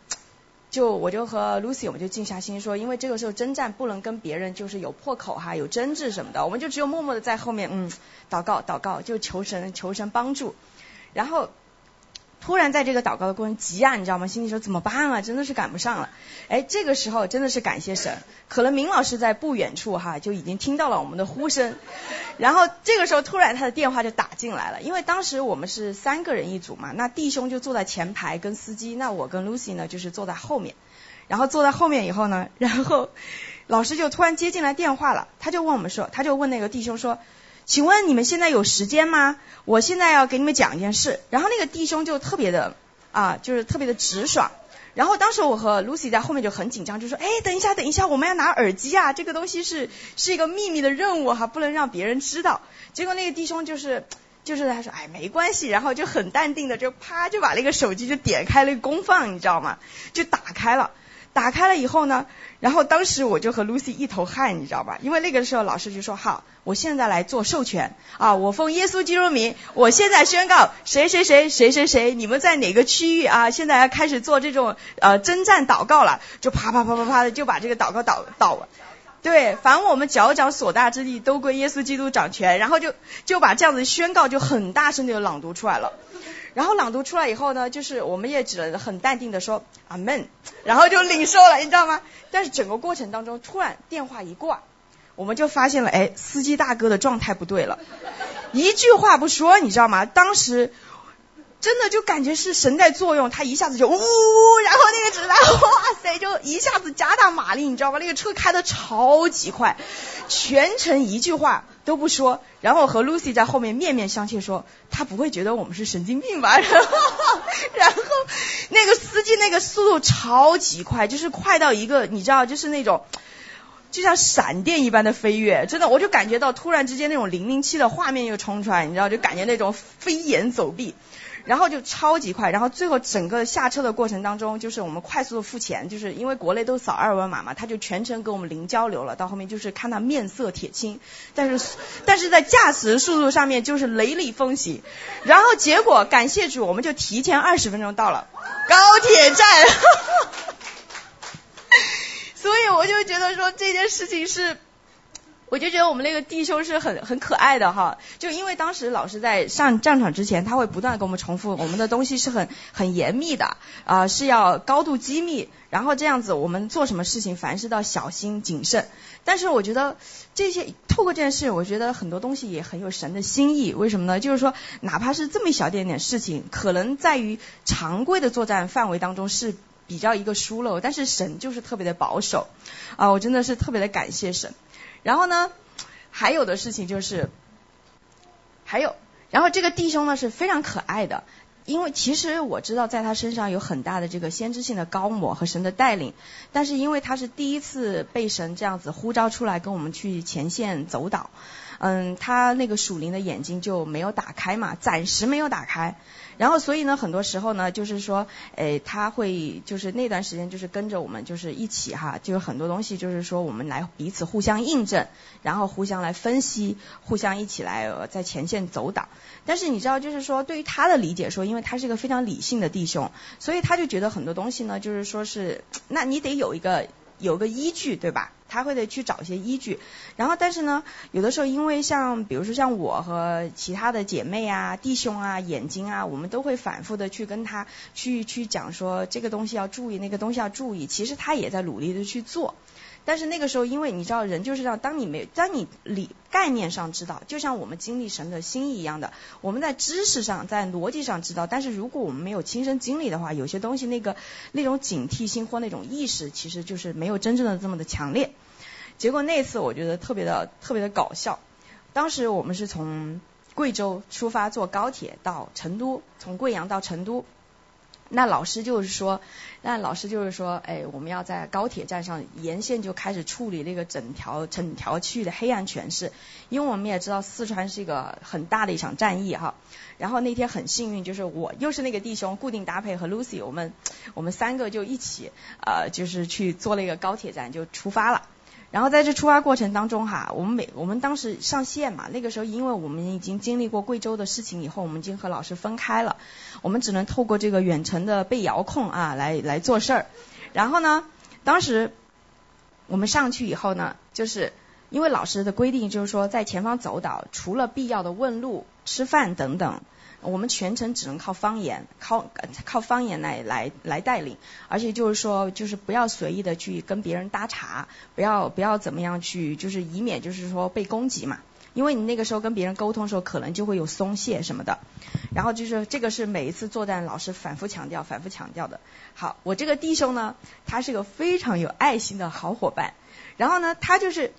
Speaker 4: 就我就和 Lucy 我们就静下心说，因为这个时候征战不能跟别人就是有破口哈，有争执什么的，我们就只有默默的在后面嗯祷告祷告，就求神求神帮助。然后突然在这个祷告的过程急啊，你知道吗？心里说怎么办啊？真的是赶不上了。哎，这个时候真的是感谢神，可能明老师在不远处哈就已经听到了我们的呼声。然后这个时候突然他的电话就打进来了，因为当时我们是三个人一组嘛，那弟兄就坐在前排跟司机，那我跟 Lucy 呢就是坐在后面。然后坐在后面以后呢，然后老师就突然接进来电话了，他就问我们说，他就问那个弟兄说。请问你们现在有时间吗？我现在要给你们讲一件事。然后那个弟兄就特别的啊，就是特别的直爽。然后当时我和 Lucy 在后面就很紧张，就说：“哎，等一下，等一下，我们要拿耳机啊，这个东西是是一个秘密的任务哈，不能让别人知道。”结果那个弟兄就是就是他说：“哎，没关系。”然后就很淡定的就啪就把那个手机就点开了一个功放，你知道吗？就打开了。打开了以后呢，然后当时我就和 Lucy 一头汗，你知道吧？因为那个时候老师就说：“好，我现在来做授权啊，我奉耶稣基督名，我现在宣告谁谁谁谁谁谁，你们在哪个区域啊？现在要开始做这种呃征战祷告了，就啪啪啪啪啪的就把这个祷告祷祷了。对，凡我们脚掌所大之地，都归耶稣基督掌权。然后就就把这样子宣告就很大声的朗读出来了。”然后朗读出来以后呢，就是我们也只能很淡定的说阿门，然后就领受了，你知道吗？但是整个过程当中，突然电话一挂，我们就发现了，哎，司机大哥的状态不对了，一句话不说，你知道吗？当时。真的就感觉是神在作用，他一下子就呜，然后那个直达，哇塞，就一下子加大马力，你知道吗？那个车开得超级快，全程一句话都不说，然后和 Lucy 在后面面面相觑说，他不会觉得我们是神经病吧？然后，然后那个司机那个速度超级快，就是快到一个你知道，就是那种就像闪电一般的飞跃，真的，我就感觉到突然之间那种零零七的画面又冲出来，你知道，就感觉那种飞檐走壁。然后就超级快，然后最后整个下车的过程当中，就是我们快速的付钱，就是因为国内都扫二维码嘛，他就全程跟我们零交流了。到后面就是看他面色铁青，但是但是在驾驶速度上面就是雷厉风行。然后结果感谢主，我们就提前二十分钟到了高铁站，所以我就觉得说这件事情是。我就觉得我们那个弟兄是很很可爱的哈，就因为当时老师在上战场之前，他会不断给我们重复，我们的东西是很很严密的啊、是要高度机密，然后这样子我们做什么事情凡事都要小心谨慎。但是我觉得这些透过这件事，我觉得很多东西也很有神的心意。为什么呢？就是说哪怕是这么一小点点事情，可能在于常规的作战范围当中是比较一个疏漏，但是神就是特别的保守啊、我真的是特别的感谢神。然后呢，还有的事情就是，还有，然后这个弟兄呢是非常可爱的，因为其实我知道在他身上有很大的这个先知性的高抹和神的带领，但是因为他是第一次被神这样子呼召出来跟我们去前线走导，嗯，他那个属灵的眼睛就没有打开嘛，暂时没有打开。然后，所以呢，很多时候呢，就是说，诶，他会就是那段时间就是跟着我们，就是一起哈，就是很多东西，就是说我们来彼此互相印证，然后互相来分析，互相一起来在前线走挡。但是你知道，就是说对于他的理解说，因为他是一个非常理性的弟兄，所以他就觉得很多东西呢，就是说是，那你得有一个。有个依据，对吧？他会得去找一些依据，然后但是呢，有的时候因为像比如说像我和其他的姐妹啊、弟兄啊、眼睛啊，我们都会反复的去跟他去去讲说这个东西要注意，那个东西要注意，其实他也在努力的去做。但是那个时候，因为你知道，人就是让，当你没，当你理概念上知道，就像我们经历神的心意一样的，我们在知识上、在逻辑上知道，但是如果我们没有亲身经历的话，有些东西那个那种警惕性或那种意识，其实就是没有真正的这么的强烈。结果那次我觉得特别的特别的搞笑，当时我们是从贵州出发坐高铁到成都，从贵阳到成都。那老师就是说，那老师就是说，哎，我们要在高铁站上沿线就开始处理那个整条整条区域的黑暗权势，因为我们也知道四川是一个很大的一场战役哈。然后那天很幸运，就是我又是那个弟兄固定搭配和 Lucy，我们我们三个就一起呃，就是去坐那个高铁站就出发了。然后在这出发过程当中哈，我们每我们当时上线嘛，那个时候因为我们已经经历过贵州的事情以后，我们已经和老师分开了，我们只能透过这个远程的被遥控啊来来做事儿。然后呢，当时我们上去以后呢，就是因为老师的规定就是说在前方走导，除了必要的问路、吃饭等等。我们全程只能靠方言，靠靠方言来来来带领，而且就是说，就是不要随意的去跟别人搭茬，不要不要怎么样去，就是以免就是说被攻击嘛。因为你那个时候跟别人沟通的时候，可能就会有松懈什么的。然后就是这个是每一次作战老师反复强调、反复强调的。好，我这个弟兄呢，他是个非常有爱心的好伙伴。然后呢，他就是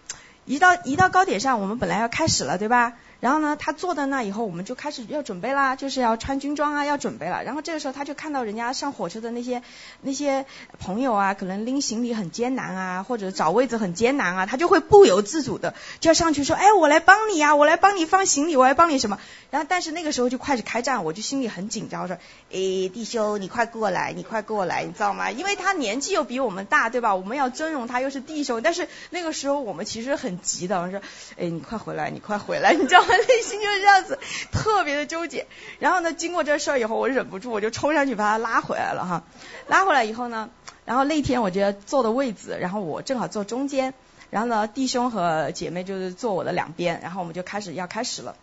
Speaker 4: 一到一到高铁上，我们本来要开始了，对吧？然后呢，他坐在那以后，我们就开始要准备啦，就是要穿军装啊，要准备了。然后这个时候，他就看到人家上火车的那些那些朋友啊，可能拎行李很艰难啊，或者找位子很艰难啊，他就会不由自主的就要上去说，哎，我来帮你啊，我来帮你放行李，我来帮你什么。然后但是那个时候就开始开战，我就心里很紧张，我说，哎，弟兄，你快过来，你快过来，你知道吗？因为他年纪又比我们大，对吧？我们要尊荣他，又是弟兄。但是那个时候我们其实很急的，我说，哎，你快回来，你快回来，你知道吗？内心就是这样子，特别的纠结。然后呢，经过这事儿以后，我忍不住，我就冲上去把他拉回来了哈。拉回来以后呢，然后那天我就坐的位置，然后我正好坐中间，然后呢，弟兄和姐妹就是坐我的两边，然后我们就开始要开始了。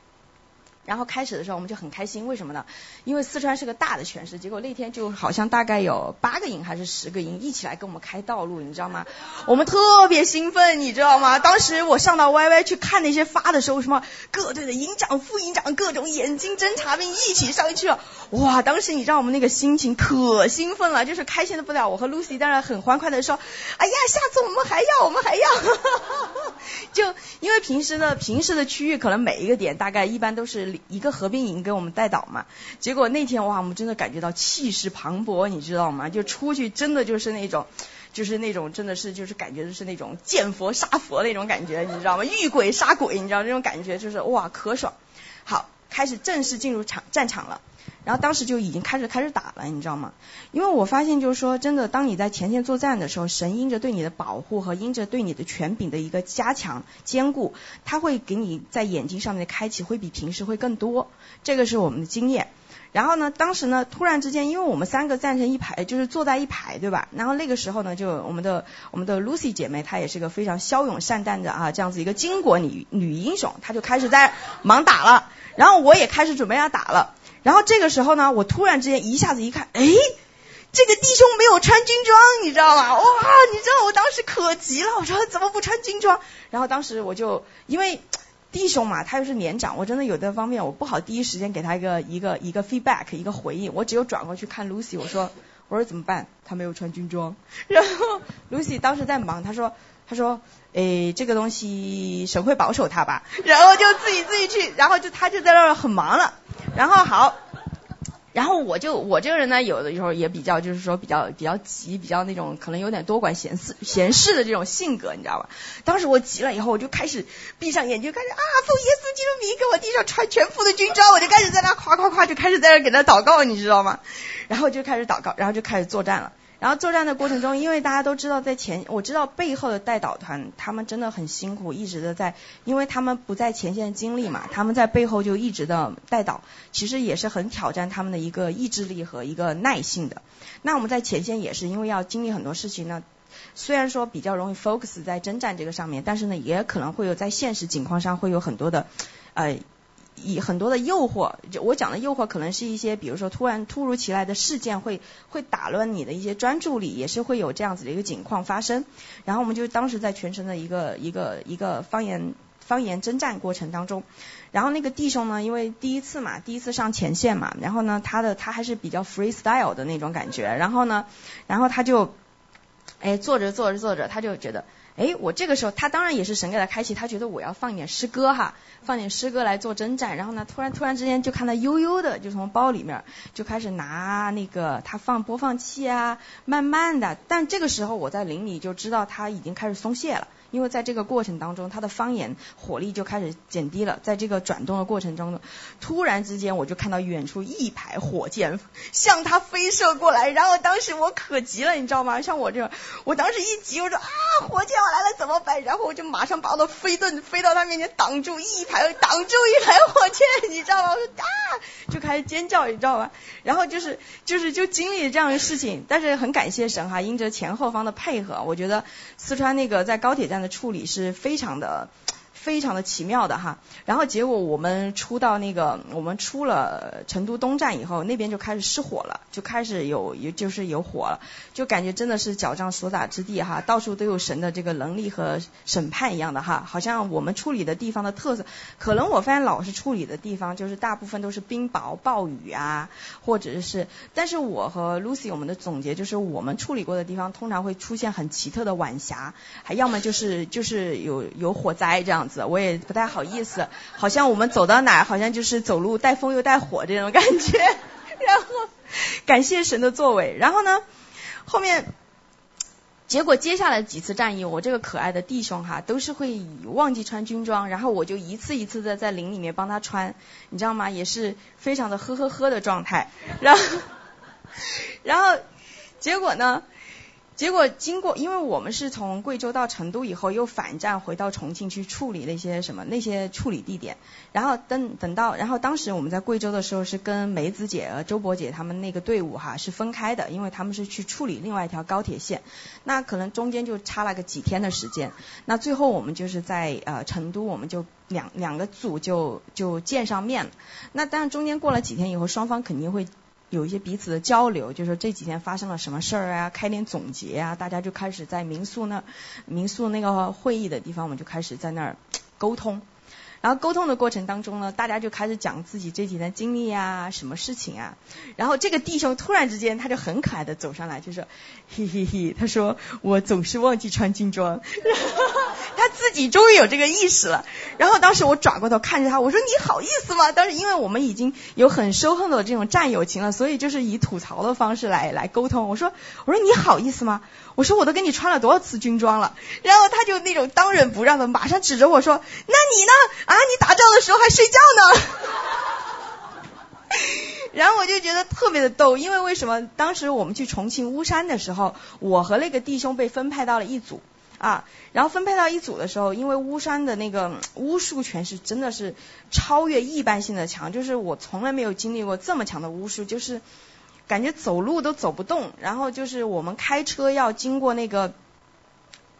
Speaker 4: 然后开始的时候我们就很开心，为什么呢？因为四川是个大的城市，结果那天就好像大概有八个营还是十个营一起来跟我们开道路，你知道吗？我们特别兴奋，你知道吗？当时我上到 YY 去看那些发的时候，什么各队的营长、副营长，各种眼睛侦察兵一起上去了，哇！当时你知道我们那个心情可兴奋了，就是开心的不了。我和 Lucy 当然很欢快的说：“哎呀，下次我们还要，我们还要。”就因为平时的平时的区域可能每一个点大概一般都是。一个合并营给我们带倒嘛，结果那天哇，我们真的感觉到气势磅礴，你知道吗？就出去真的就是那种，就是那种真的是就是感觉就是那种见佛杀佛那种感觉，你知道吗？遇鬼杀鬼，你知道那种感觉就是哇可爽。好，开始正式进入场战场了。然后当时就已经开始开始打了，你知道吗？因为我发现就是说，真的，当你在前线作战的时候，神因着对你的保护和因着对你的权柄的一个加强坚固，他会给你在眼睛上面的开启会比平时会更多，这个是我们的经验。然后呢，当时呢，突然之间，因为我们三个站成一排，就是坐在一排，对吧？然后那个时候呢，就我们的我们的 Lucy 姐妹，她也是个非常骁勇善战的啊，这样子一个巾帼女女英雄，她就开始在忙打了，然后我也开始准备要打了。然后这个时候呢，我突然之间一下子一看，哎，这个弟兄没有穿军装，你知道吗？哇，你知道我当时可急了，我说怎么不穿军装？然后当时我就因为 弟兄嘛，他又是连长，我真的有的方面我不好第一时间给他一个一个一个 feedback 一个回应，我只有转过去看 Lucy，我说我说怎么办？他没有穿军装。然后 Lucy 当时在忙，他说他说。诶，这个东西神会保守他吧？然后就自己自己去，然后就他就在那儿很忙了。然后好，然后我就我这个人呢，有的时候也比较就是说比较比较急，比较那种可能有点多管闲事闲事的这种性格，你知道吧？当时我急了以后，我就开始闭上眼睛，开始啊，奉耶稣基督名给我地上穿全副的军装，我就开始在那夸夸夸，就开始在那给他祷告，你知道吗？然后就开始祷告，然后就开始作战了。然后作战的过程中，因为大家都知道在前，我知道背后的带导团他们真的很辛苦，一直的在，因为他们不在前线经历嘛，他们在背后就一直的带导，其实也是很挑战他们的一个意志力和一个耐性的。那我们在前线也是因为要经历很多事情呢，虽然说比较容易 focus 在征战这个上面，但是呢也可能会有在现实情况上会有很多的，呃。以很多的诱惑，我讲的诱惑，可能是一些，比如说突然突如其来的事件会会打乱你的一些专注力，也是会有这样子的一个情况发生。然后我们就当时在全程的一个一个一个方言方言征战过程当中，然后那个弟兄呢，因为第一次嘛，第一次上前线嘛，然后呢，他的他还是比较 freestyle 的那种感觉，然后呢，然后他就，哎，坐着坐着坐着，他就觉得。哎，我这个时候，他当然也是神给他开启，他觉得我要放一点诗歌哈，放点诗歌来做征战。然后呢，突然突然之间就看他悠悠的就从包里面就开始拿那个他放播放器啊，慢慢的。但这个时候我在林里就知道他已经开始松懈了。因为在这个过程当中，他的方言火力就开始减低了。在这个转动的过程中，突然之间我就看到远处一排火箭向他飞射过来，然后当时我可急了，你知道吗？像我这样，我当时一急，我说啊，火箭要来了怎么办？然后我就马上把我的飞盾飞到他面前挡住一排，挡住一排火箭，你知道吗？我说啊，就开始尖叫，你知道吗？然后就是就是就经历了这样的事情，但是很感谢神哈，因着前后方的配合，我觉得四川那个在高铁站。的处理是非常的。非常的奇妙的哈，然后结果我们出到那个，我们出了成都东站以后，那边就开始失火了，就开始有有就是有火了，就感觉真的是脚掌所打之地哈，到处都有神的这个能力和审判一样的哈，好像我们处理的地方的特色，可能我发现老师处理的地方就是大部分都是冰雹、暴雨啊，或者是，但是我和 Lucy 我们的总结就是我们处理过的地方通常会出现很奇特的晚霞，还要么就是就是有有火灾这样子。我也不太好意思，好像我们走到哪，好像就是走路带风又带火这种感觉。然后感谢神的作为，然后呢，后面。结果接下来几次战役，我这个可爱的弟兄哈，都是会忘记穿军装，然后我就一次一次的在林里面帮他穿，你知道吗？也是非常的呵呵呵的状态，然后，然后结果呢？结果经过，因为我们是从贵州到成都以后又反战回到重庆去处理那些什么那些处理地点，然后等等到，然后当时我们在贵州的时候是跟梅子姐、周伯姐他们那个队伍哈是分开的，因为他们是去处理另外一条高铁线，那可能中间就差了个几天的时间，那最后我们就是在呃成都，我们就两两个组就就见上面了，那当然中间过了几天以后，双方肯定会。有一些彼此的交流，就是这几天发生了什么事儿啊，开点总结啊，大家就开始在民宿那民宿那个会议的地方，我们就开始在那儿沟通。然后沟通的过程当中呢，大家就开始讲自己这几天经历啊，什么事情啊。然后这个弟兄突然之间，他就很可爱的走上来，就说：“嘿嘿嘿，他说我总是忘记穿军装。”他自己终于有这个意识了。然后当时我转过头看着他，我说：“你好意思吗？”当时因为我们已经有很深厚的这种战友情了，所以就是以吐槽的方式来来沟通。我说：“我说你好意思吗？”我说：“我都给你穿了多少次军装了。”然后他就那种当仁不让的，马上指着我说：“那你呢？”啊，你打仗的时候还睡觉呢。然后我就觉得特别的逗，因为为什么？当时我们去重庆巫山的时候，我和那个弟兄被分派到了一组啊。然后分配到一组的时候，因为巫山的那个巫术权是真的是超越一般性的强，就是我从来没有经历过这么强的巫术，就是感觉走路都走不动。然后就是我们开车要经过那个。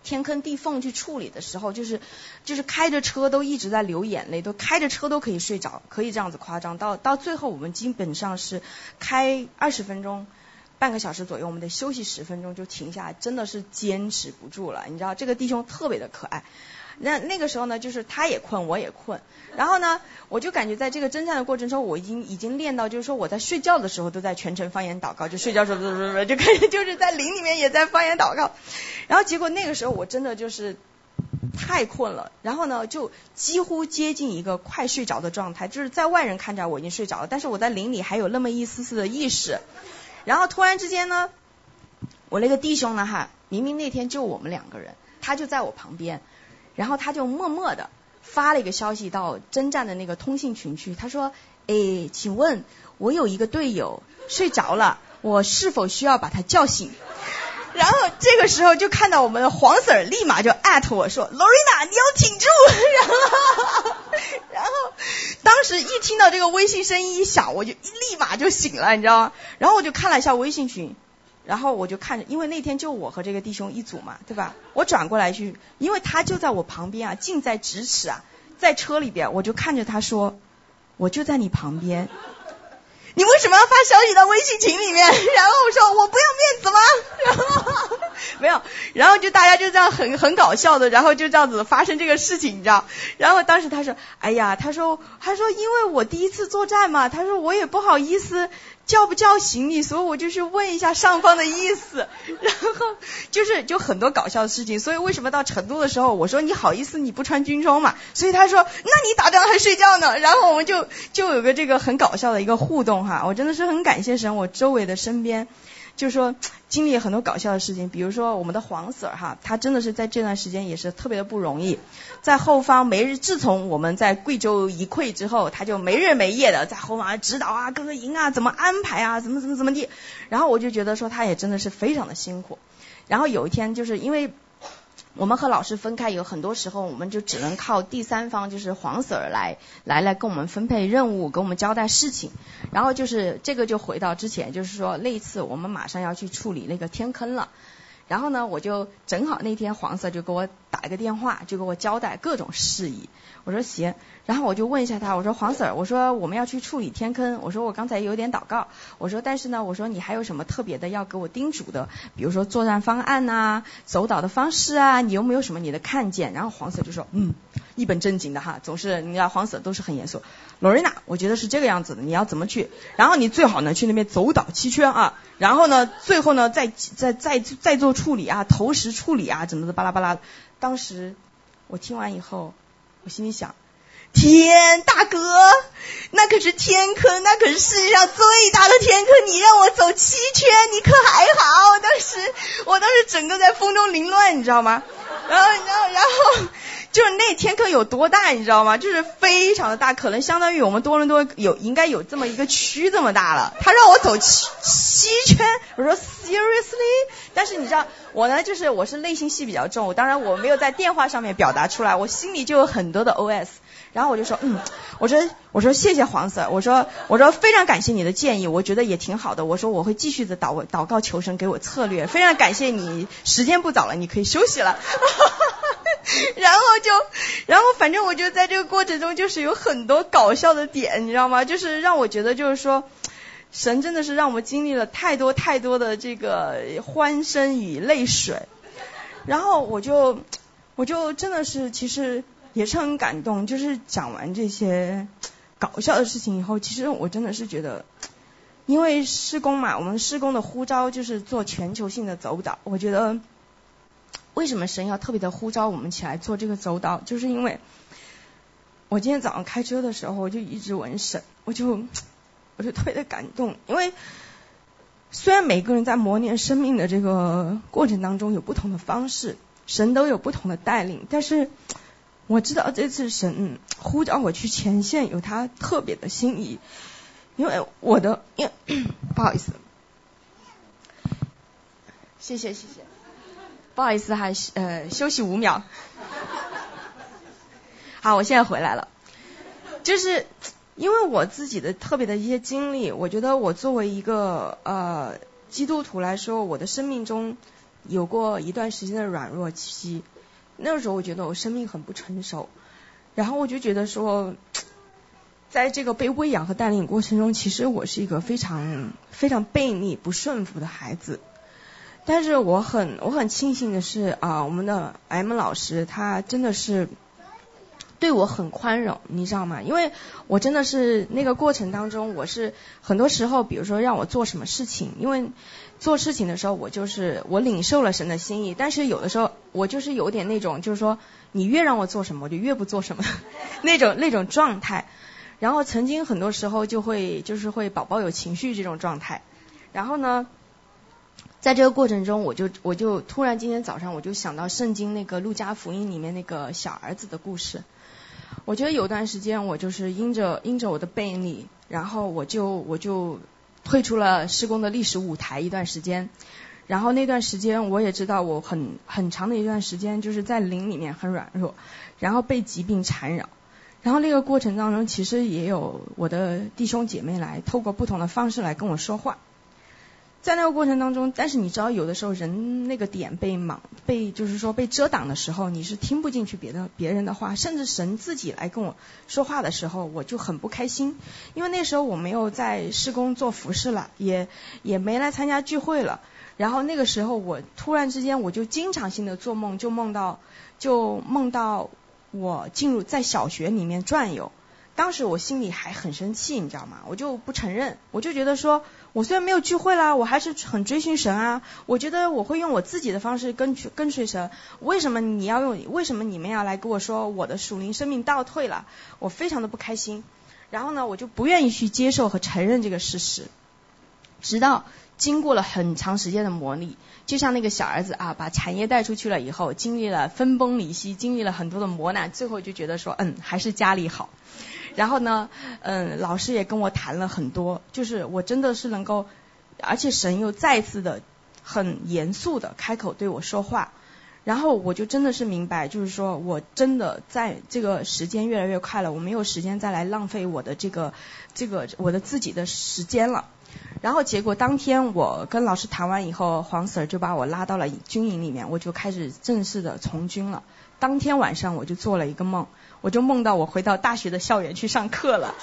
Speaker 4: 天坑地缝去处理的时候，就是就是开着车都一直在流眼泪，都开着车都可以睡着，可以这样子夸张。到到最后，我们基本上是开二十分钟，半个小时左右，我们得休息十分钟就停下来，真的是坚持不住了。你知道这个弟兄特别的可爱。那那个时候呢，就是他也困，我也困。然后呢，我就感觉在这个征战的过程中，我已经已经练到，就是说我在睡觉的时候都在全程方言祷告，就睡觉时候就开始 就是在林里面也在方言祷告。然后结果那个时候我真的就是太困了，然后呢就几乎接近一个快睡着的状态，就是在外人看着我已经睡着了，但是我在林里还有那么一丝丝的意识。然后突然之间呢，我那个弟兄呢哈，明明那天就我们两个人，他就在我旁边，然后他就默默的。发了一个消息到征战的那个通信群去，他说：“哎，请问我有一个队友睡着了，我是否需要把他叫醒？” 然后这个时候就看到我们的黄 Sir 立马就艾特我说：“Lorena，你要挺住。”然后，然后当时一听到这个微信声音一响，我就立马就醒了，你知道吗？然后我就看了一下微信群。然后我就看着，因为那天就我和这个弟兄一组嘛，对吧？我转过来去，因为他就在我旁边啊，近在咫尺啊，在车里边，我就看着他说，我就在你旁边，你为什么要发消息到微信群里面？然后我说我不要面子吗？然后没有，然后就大家就这样很很搞笑的，然后就这样子发生这个事情，你知道？然后当时他说，哎呀，他说他说因为我第一次作战嘛，他说我也不好意思。叫不叫醒你？所以我就是问一下上方的意思，然后就是就很多搞笑的事情。所以为什么到成都的时候，我说你好意思你不穿军装嘛？所以他说那你打仗还睡觉呢？然后我们就就有个这个很搞笑的一个互动哈。我真的是很感谢神，我周围的身边。就是说，经历很多搞笑的事情，比如说我们的黄 Sir 哈，他真的是在这段时间也是特别的不容易，在后方没日，自从我们在贵州一溃之后，他就没日没夜的在后方指导啊，各个营啊怎么安排啊，怎么怎么怎么地，然后我就觉得说他也真的是非常的辛苦，然后有一天就是因为。我们和老师分开，有很多时候我们就只能靠第三方，就是黄 Sir 来来来跟我们分配任务，跟我们交代事情。然后就是这个就回到之前，就是说那一次我们马上要去处理那个天坑了。然后呢，我就正好那天黄 Sir 就给我打了个电话，就给我交代各种事宜。我说行。然后我就问一下他，我说黄 Sir，我说我们要去处理天坑，我说我刚才有点祷告，我说但是呢，我说你还有什么特别的要给我叮嘱的，比如说作战方案呐、啊，走岛的方式啊，你有没有什么你的看见？然后黄 Sir 就说，嗯，一本正经的哈，总是你知道黄 Sir 都是很严肃。罗瑞娜，我觉得是这个样子的，你要怎么去？然后你最好呢去那边走岛七圈啊，然后呢最后呢再再再再做处理啊，投石处理啊，怎么的巴拉巴拉。当时我听完以后。我心里想。天，大哥，那可是天坑，那可是世界上最大的天坑。你让我走七圈，你可还好？我当时，我当时整个在风中凌乱，你知道吗？然后，然后，然后，就是那天坑有多大，你知道吗？就是非常的大，可能相当于我们多伦多有应该有这么一个区这么大了。他让我走七七圈，我说 seriously？但是你知道，我呢，就是我是内心戏比较重，当然我没有在电话上面表达出来，我心里就有很多的 OS。然后我就说，嗯，我说，我说谢谢黄 Sir，我说，我说非常感谢你的建议，我觉得也挺好的。我说我会继续的祷祷告求神给我策略，非常感谢你。时间不早了，你可以休息了。然后就，然后反正我就在这个过程中就是有很多搞笑的点，你知道吗？就是让我觉得就是说，神真的是让我们经历了太多太多的这个欢声与泪水。然后我就，我就真的是其实。也是很感动，就是讲完这些搞笑的事情以后，其实我真的是觉得，因为施工嘛，我们施工的呼召就是做全球性的走导。我觉得，为什么神要特别的呼召我们起来做这个走导，就是因为，我今天早上开车的时候，我就一直闻神，我就我就特别的感动，因为虽然每个人在磨练生命的这个过程当中有不同的方式，神都有不同的带领，但是。我知道这次神呼召我去前线，有他特别的心意，因为我的，因不好意思，谢谢谢谢，不好意思，还呃休息五秒，好，我现在回来了，就是因为我自己的特别的一些经历，我觉得我作为一个呃基督徒来说，我的生命中有过一段时间的软弱期。那个时候我觉得我生命很不成熟，然后我就觉得说，在这个被喂养和带领过程中，其实我是一个非常非常悖逆、不顺服的孩子。但是我很我很庆幸的是啊，我们的 M 老师他真的是对我很宽容，你知道吗？因为我真的是那个过程当中，我是很多时候，比如说让我做什么事情，因为。做事情的时候，我就是我领受了神的心意，但是有的时候我就是有点那种，就是说你越让我做什么，我就越不做什么 那种那种状态。然后曾经很多时候就会就是会宝宝有情绪这种状态。然后呢，在这个过程中，我就我就突然今天早上我就想到圣经那个路加福音里面那个小儿子的故事。我觉得有段时间我就是因着因着我的背逆，然后我就我就。退出了施工的历史舞台一段时间，然后那段时间我也知道我很很长的一段时间就是在灵里面很软弱，然后被疾病缠绕，然后那个过程当中其实也有我的弟兄姐妹来透过不同的方式来跟我说话。在那个过程当中，但是你知道，有的时候人那个点被盲被就是说被遮挡的时候，你是听不进去别的别人的话，甚至神自己来跟我说话的时候，我就很不开心，因为那时候我没有在事工做服事了，也也没来参加聚会了。然后那个时候，我突然之间我就经常性的做梦，就梦到就梦到我进入在小学里面转悠。当时我心里还很生气，你知道吗？我就不承认，我就觉得说，我虽然没有聚会啦，我还是很追寻神啊。我觉得我会用我自己的方式跟去跟随神。为什么你要用？为什么你们要来跟我说我的属灵生命倒退了？我非常的不开心。然后呢，我就不愿意去接受和承认这个事实。直到经过了很长时间的磨砺，就像那个小儿子啊，把产业带出去了以后，经历了分崩离析，经历了很多的磨难，最后就觉得说，嗯，还是家里好。然后呢，嗯，老师也跟我谈了很多，就是我真的是能够，而且神又再次的很严肃的开口对我说话，然后我就真的是明白，就是说我真的在这个时间越来越快了，我没有时间再来浪费我的这个这个我的自己的时间了。然后结果当天我跟老师谈完以后，黄 Sir 就把我拉到了军营里面，我就开始正式的从军了。当天晚上我就做了一个梦。我就梦到我回到大学的校园去上课了，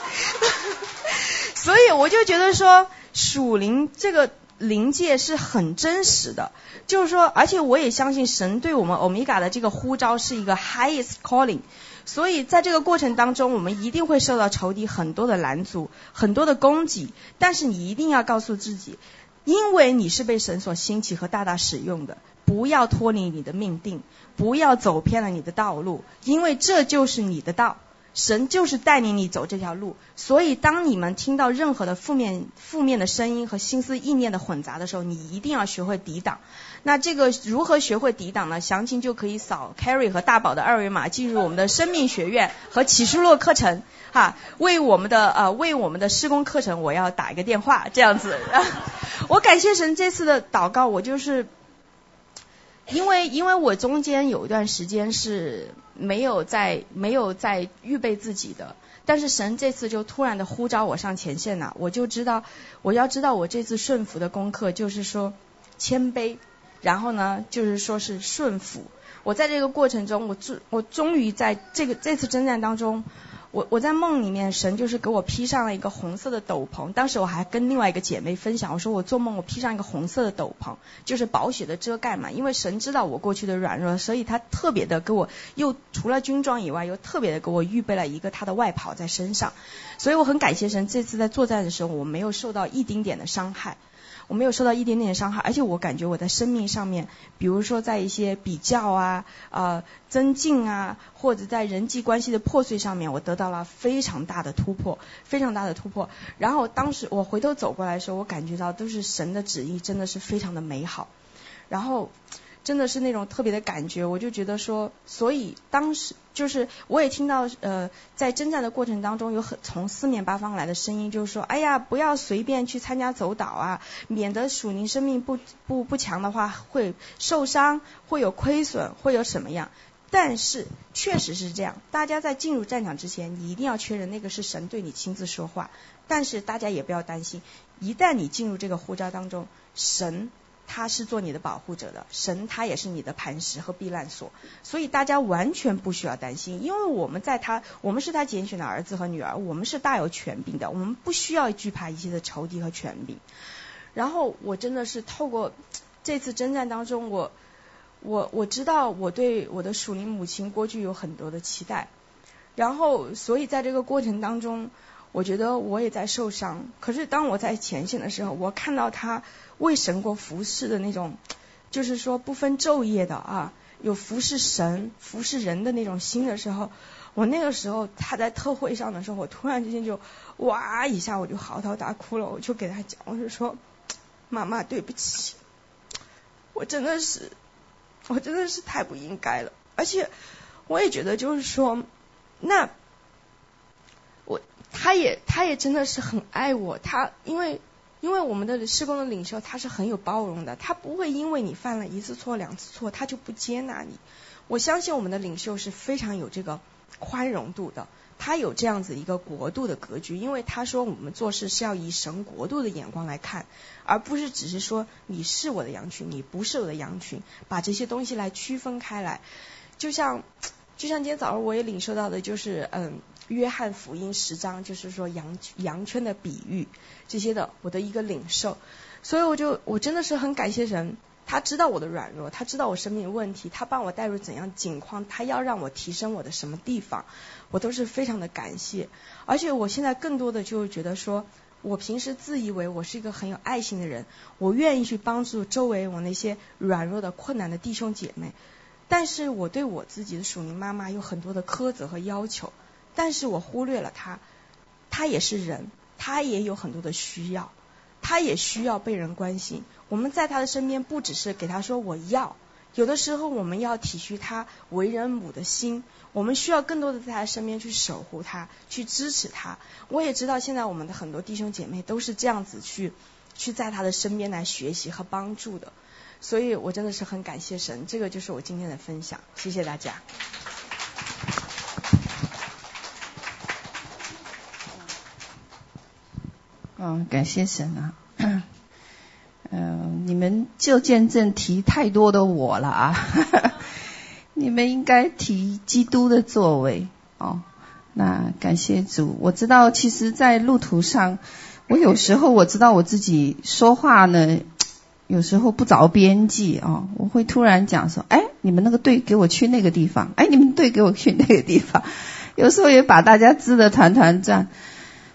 Speaker 4: 所以我就觉得说属灵这个灵界是很真实的，就是说，而且我也相信神对我们欧米伽的这个呼召是一个 highest calling，所以在这个过程当中，我们一定会受到仇敌很多的拦阻，很多的攻击，但是你一定要告诉自己，因为你是被神所兴起和大大使用的，不要脱离你的命定，不要走偏了你的道路，因为这就是你的道。神就是带领你走这条路，所以当你们听到任何的负面、负面的声音和心思意念的混杂的时候，你一定要学会抵挡。那这个如何学会抵挡呢？详情就可以扫 Carrie 和大宝的二维码，进入我们的生命学院和启示录课程。哈，为我们的呃为我们的施工课程，我要打一个电话，这样子。我感谢神这次的祷告，我就是。因为因为我中间有一段时间是没有在没有在预备自己的，但是神这次就突然的呼召我上前线了，我就知道我要知道我这次顺服的功课就是说谦卑，然后呢就是说是顺服。我在这个过程中，我终我终于在这个这次征战当中。我我在梦里面，神就是给我披上了一个红色的斗篷。当时我还跟另外一个姐妹分享，我说我做梦我披上一个红色的斗篷，就是宝血的遮盖嘛。因为神知道我过去的软弱，所以他特别的给我又除了军装以外，又特别的给我预备了一个他的外袍在身上。所以我很感谢神，这次在作战的时候，我没有受到一丁点的伤害。我没有受到一点点伤害，而且我感觉我在生命上面，比如说在一些比较啊、呃增进啊，或者在人际关系的破碎上面，我得到了非常大的突破，非常大的突破。然后当时我回头走过来的时候，我感觉到都是神的旨意，真的是非常的美好。然后。真的是那种特别的感觉，我就觉得说，所以当时就是我也听到呃，在征战的过程当中，有很从四面八方来的声音，就是说，哎呀，不要随便去参加走岛啊，免得属灵生命不不不强的话会受伤，会有亏损，会有什么样？但是确实是这样，大家在进入战场之前，你一定要确认那个是神对你亲自说话。但是大家也不要担心，一旦你进入这个呼召当中，神。他是做你的保护者的，神他也是你的磐石和避难所，所以大家完全不需要担心，因为我们在他，我们是他拣选的儿子和女儿，我们是大有权柄的，我们不需要惧怕一切的仇敌和权柄。然后我真的是透过 这次征战当中，我我我知道我对我的属灵母亲过去有很多的期待，然后所以在这个过程当中。我觉得我也在受伤，可是当我在前线的时候，我看到他为神国服侍的那种，就是说不分昼夜的啊，有服侍神、服侍人的那种心的时候，我那个时候他在特会上的时候，我突然之间就哇一下我就嚎啕大哭了，我就给他讲，我就说 妈妈对不起，我真的是我真的是太不应该了，而且我也觉得就是说那。他也，他也真的是很爱我。他因为，因为我们的施工的领袖，他是很有包容的。他不会因为你犯了一次错、两次错，他就不接纳你。我相信我们的领袖是非常有这个宽容度的。他有这样子一个国度的格局，因为他说我们做事是要以神国度的眼光来看，而不是只是说你是我的羊群，你不是我的羊群，把这些东西来区分开来。就像，就像今天早上我也领受到的，就是嗯。约翰福音十章就是说羊羊圈的比喻这些的，我的一个领受，所以我就我真的是很感谢神，他知道我的软弱，他知道我生命问题，他帮我带入怎样境况，他要让我提升我的什么地方，我都是非常的感谢。而且我现在更多的就是觉得说，我平时自以为我是一个很有爱心的人，我愿意去帮助周围我那些软弱的困难的弟兄姐妹，但是我对我自己的属灵妈妈有很多的苛责和要求。但是我忽略了他，他也是人，他也有很多的需要，他也需要被人关心。我们在他的身边，不只是给他说我要，有的时候我们要体恤他为人母的心，我们需要更多的在他身边去守护他，去支持他。我也知道现在我们的很多弟兄姐妹都是这样子去，去在他的身边来学习和帮助的，所以我真的是很感谢神。这个就是我今天的分享，谢谢大家。
Speaker 1: 嗯，感谢神啊！嗯、你们就见证提太多的我了啊！你们应该提基督的作为哦。那感谢主，我知道，其实，在路途上，我有时候我知道我自己说话呢，有时候不着边际哦。我会突然讲说：“哎，你们那个队给我去那个地方，哎，你们队给我去那个地方。”有时候也把大家支得团团转。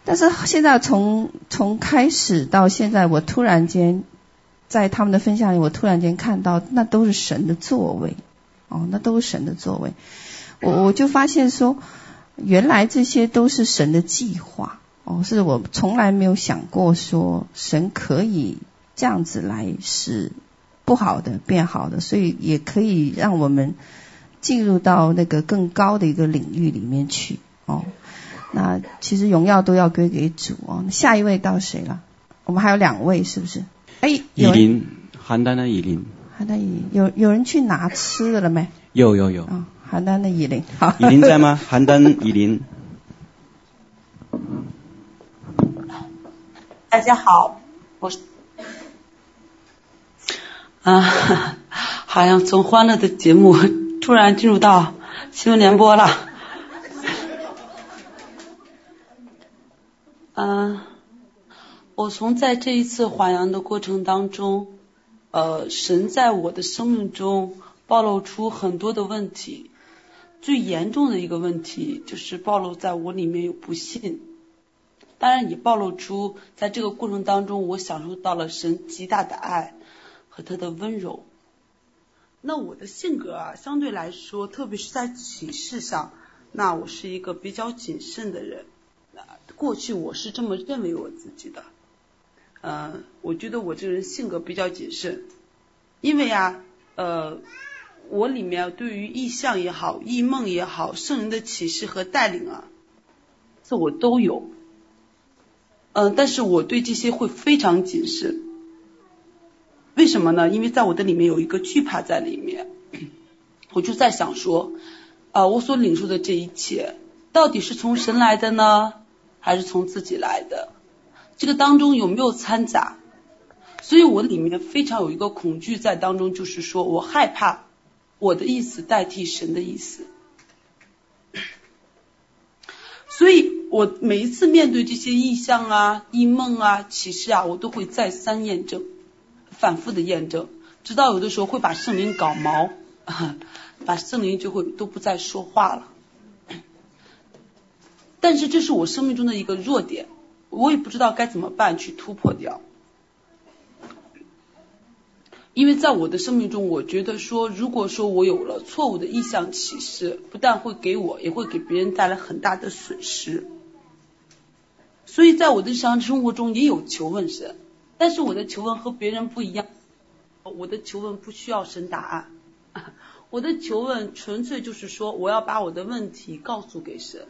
Speaker 1: 但是现在从从开始到现在，我突然间在他们的分享里，我突然间看到，那都是神的作为，哦，那都是神的作为。我我就发现说，原来这些都是神的计划，哦，是我从来没有想过说，神可以这样子来使不好的变好的，所以也可以让我们进入到那个更高的一个领域里面去，哦。那其实荣耀都要归给主哦。下一位到谁了？我们还有两位，是不是？哎，
Speaker 2: 以琳，邯郸的以琳。
Speaker 1: 邯郸以琳，有有人去拿吃的了没？
Speaker 2: 有有有。
Speaker 1: 哦，邯郸的以琳，好。
Speaker 2: 以琳在吗？邯郸以琳。
Speaker 5: 大家好，我是啊，好像从欢乐的节目突然进入到新闻联播了。嗯，我从在这一次还阳的过程当中，呃，神在我的生命中暴露出很多的问题，最严重的一个问题就是暴露在我里面有不信，当然也暴露出在这个过程当中我享受到了神极大的爱和他的温柔。那我的性格啊，相对来说，特别是在启示上，那我是一个比较谨慎的人。过去我是这么认为我自己的，呃，我觉得我这个人性格比较谨慎，因为啊，呃，我里面对于异象也好、异梦也好、圣人的启示和带领啊，这我都有，嗯、但是我对这些会非常谨慎，为什么呢？因为在我的里面有一个惧怕在里面，我就在想说，啊、呃，我所领受的这一切到底是从神来的呢？还是从自己来的，这个当中有没有掺杂？所以我里面非常有一个恐惧在当中，就是说我害怕我的意思代替神的意思。所以我每一次面对这些异象啊、异梦啊、启示啊，我都会再三验证、反复的验证，直到有的时候会把圣灵搞毛，把圣灵就会都不再说话了。但是这是我生命中的一个弱点，我也不知道该怎么办去突破掉。因为在我的生命中，我觉得说，如果说我有了错误的意向启示，不但会给我，也会给别人带来很大的损失。所以在我的日常生活中也有求问神，但是我的求问和别人不一样，我的求问不需要神答案，我的求问纯粹就是说，我要把我的问题告诉给神。